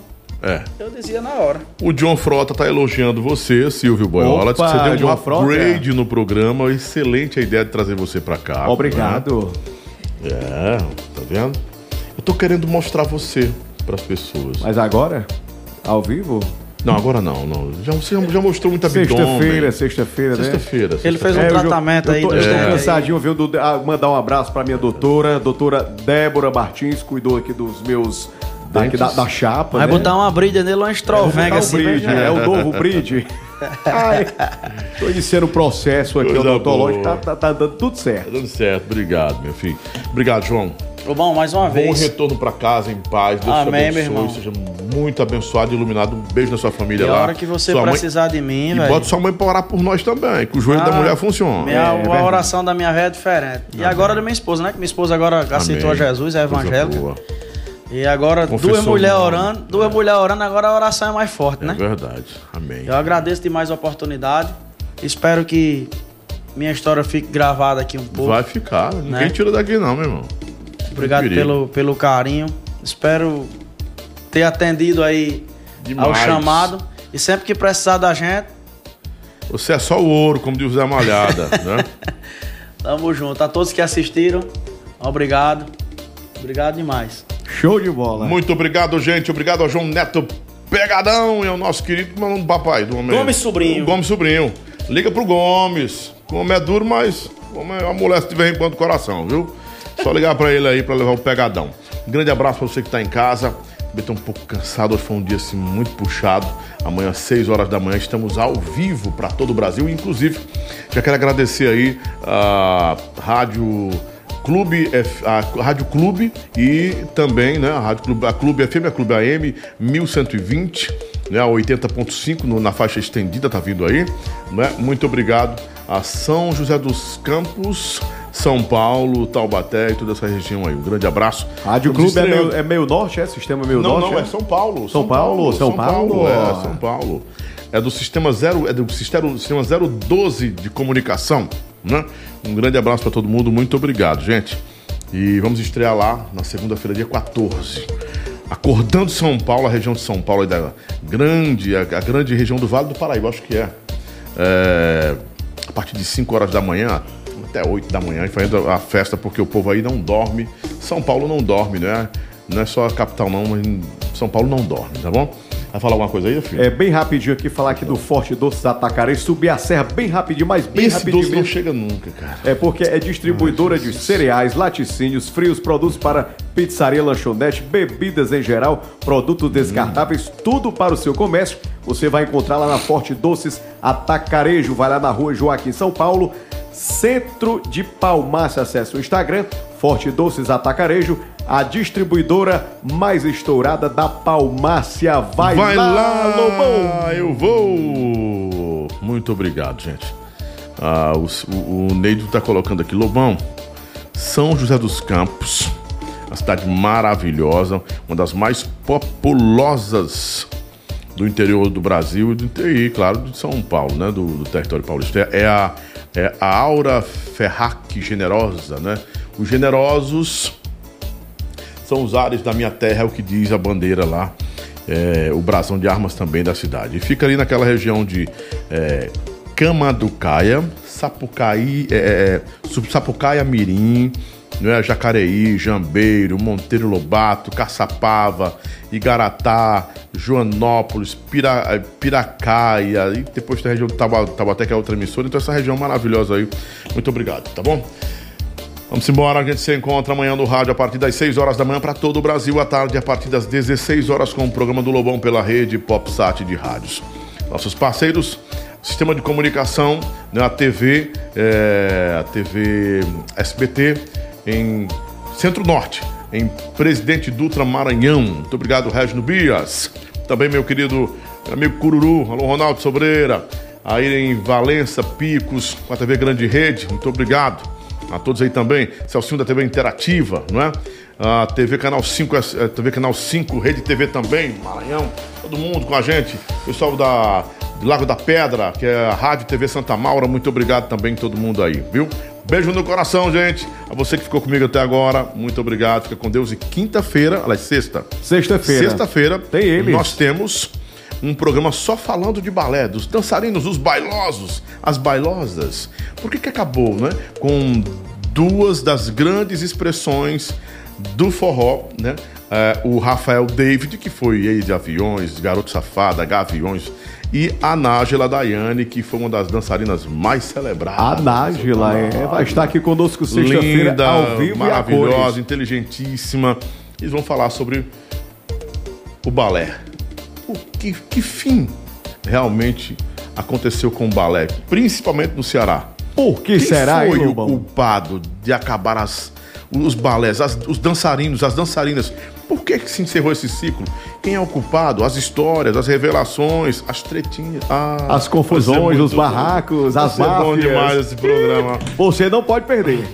É. Eu dizia na hora. O John Frota tá elogiando você, Silvio Boiola. Opa, você deu um John Frota. upgrade no programa. Excelente a ideia de trazer você pra cá. Obrigado. né? É, tá vendo? Eu tô querendo mostrar você pras pessoas. Mas agora, ao vivo? Não, agora não, não. Já, você já mostrou muito abdômen. Sexta-feira, sexta-feira, né? Sexta-feira. Ele fez um É, eu tratamento eu aí tô, do eu tô estômago. cansadinho, viu? Do, ah, mandar um abraço pra minha doutora, doutora Débora Martins, cuidou aqui dos meus. Daqui da, da chapa. Vai né? botar uma brilha nele, uma o assim. bridge, né? é o novo bridge. [laughs] Ai, tô iniciando o processo aqui Coisa odontológico, tá, tá, tá dando tudo Tá certo. dando certo, obrigado, meu filho. Obrigado, João. Ô, Bom, mais uma Bom vez. retorno pra casa em paz. Deus Amém, te meu abençoe. irmão. Seja muito abençoado e iluminado. Um beijo na sua família E a lá. hora que você Sua mãe- precisar de mim, E velho. bota sua mãe pra orar por nós também, que o joelho da Ah, mulher funciona. Minha, É, é a verdade. oração da minha velha é diferente. E agora da minha esposa, né? Que minha esposa agora aceitou a Amém. Jesus, é Coisa evangélica. E agora Confessou duas mulheres orando, duas mulheres orando, agora a oração é mais forte, É né? verdade. Amém. Eu agradeço demais a oportunidade. Espero que minha história fique gravada aqui um pouco. Vai ficar. Ninguém Né? tira daqui, não, meu irmão. Obrigado pelo, pelo carinho. Espero ter atendido aí ao Demais. chamado. E sempre que precisar da gente, Você é só o ouro, como diz o Zé Malhada, [laughs] né? tamo junto. A todos que assistiram, obrigado. Obrigado demais. Show de bola. Muito obrigado, gente. Obrigado ao João Neto Pegadão e ao nosso querido papai do homem. Gomes Sobrinho. O Gomes Sobrinho. Liga pro Gomes. O homem é duro, mas o homem amolece de vez em quando o coração, viu? Só ligar pra ele aí pra levar o pegadão. Um grande abraço pra você que tá em casa. Eu tô um pouco cansado, hoje foi um dia assim muito puxado. Amanhã, às 6 horas da manhã, estamos ao vivo para todo o Brasil. Inclusive, já quero agradecer aí a Rádio Clube, a Rádio Clube e também né, a Rádio Clube, a Clube FM, a Clube AM 1120, né, a 80.5 no- na faixa estendida, tá vindo aí. Né? Muito obrigado a São José dos Campos, São Paulo, Taubaté e toda essa região aí. Um grande abraço. Rádio Estamos Clube é meio, é meio norte, é? Sistema meio Não, norte? não, é? é São Paulo. São Paulo, São Paulo. É, São Paulo. É do sistema zero, é do sistema, sistema 012 de comunicação, né? Um grande abraço para todo mundo, muito obrigado, gente. E vamos estrear lá na segunda-feira, dia 14. Acordando São Paulo, a região de São Paulo, da grande, a, a grande região do Vale do Paraíba, acho que é. É, a partir de 5 horas da manhã até 8 da manhã, e fazendo a festa porque o povo aí não dorme. São Paulo não dorme, né? Não é só a capital não, mas São Paulo não dorme, tá bom? Vai falar alguma coisa aí, filho? É bem rapidinho aqui, falar aqui do Forte Doces Atacarei, subir a serra bem rapidinho, mas bem Esse rapidinho doce não chega nunca, cara. É porque é distribuidora de cereais, laticínios, frios, produtos para pizzaria, lanchonete, bebidas em geral, produtos descartáveis, tudo para o seu comércio. Você vai encontrar lá na Forte Doces Atacarejo, vai lá na rua Joaquim, São Paulo, centro de Palmácia. Acesse o Instagram, Forte Doces Atacarejo, a distribuidora mais estourada da Palmácia. Vai, Vai lá, lá, Lobão! eu vou. Muito obrigado, gente. Ah, o, o, o Neido tá colocando aqui, Lobão, São José dos Campos, uma cidade maravilhosa, uma das mais populosas do interior do Brasil e, do, claro, de São Paulo, né? Do, do território paulista. É a, é a Aura Ferrac Generosa, né? Os generosos são os ares da minha terra, é o que diz a bandeira lá, é, o brasão de armas também da cidade. E fica ali naquela região de é, Camaducaia, Sapucaí, é, é, Sub- Sapucaia Mirim, né, Jacareí, Jambeiro, Monteiro Lobato, Caçapava, Igaratá, Joanópolis, Pira, é, Piracaia, e depois tem a região do Taubaté, que é outra emissora. Então, essa região maravilhosa aí. Muito obrigado, tá bom? Vamos embora, a gente se encontra amanhã no rádio a partir das 6 horas da manhã para todo o Brasil, à tarde a partir das 16 horas com o programa do Lobão pela rede PopSat de rádios. Nossos parceiros, sistema de comunicação, né, a TV, é, a TV SBT em Centro-Norte, em Presidente Dutra Maranhão. Muito obrigado, Regino Bias. Também meu querido amigo Cururu, alô Ronaldo Sobreira. Aí em Valença, Picos, com a TV Grande Rede, muito obrigado a todos aí também, Celcinho da TV Interativa, não é? A TV Canal 5, eh, TV Canal 5, Rede TV também, Maranhão, todo mundo com a gente, pessoal da, Lago da Pedra, que é a Rádio TV Santa Maura. Muito obrigado também todo mundo aí, viu? Beijo no coração, gente. A você que ficou comigo até agora, muito obrigado. Fica com Deus. E quinta-feira, aliás, sexta. Sexta-feira. Sexta-feira, Tem eles. nós temos um programa só falando de balé, dos dançarinos, dos bailosos, as bailosas. Por que que acabou, né? Com duas das grandes expressões do forró, né? É, o Rafael David, que foi aí de aviões, garoto safada, gaviões, e a Nájela Daiane, que foi uma das dançarinas mais celebradas. A Nájila é, vai estar aqui conosco sexta-feira ao vivo a maravilhosa, inteligentíssima. Eles vão falar sobre o balé. O que, que fim realmente aconteceu com o balé, principalmente no Ceará? Por que Quem será, foi hein, o culpado de acabar as, os balés, as- os dançarinos, as dançarinas? Por que, que se encerrou esse ciclo? Quem é o culpado? As histórias, as revelações, as tretinhas. Ah, As confusões, muito os barracos, bom. as Vai ser bom máfias. demais esse programa. [laughs] Você não pode perder.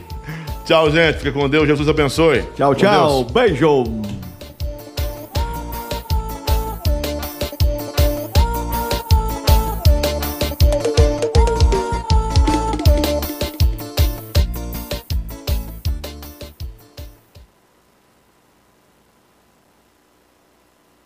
Tchau, gente. Fica com Deus. Jesus abençoe. Tchau, Com Deus. tchau. Beijo.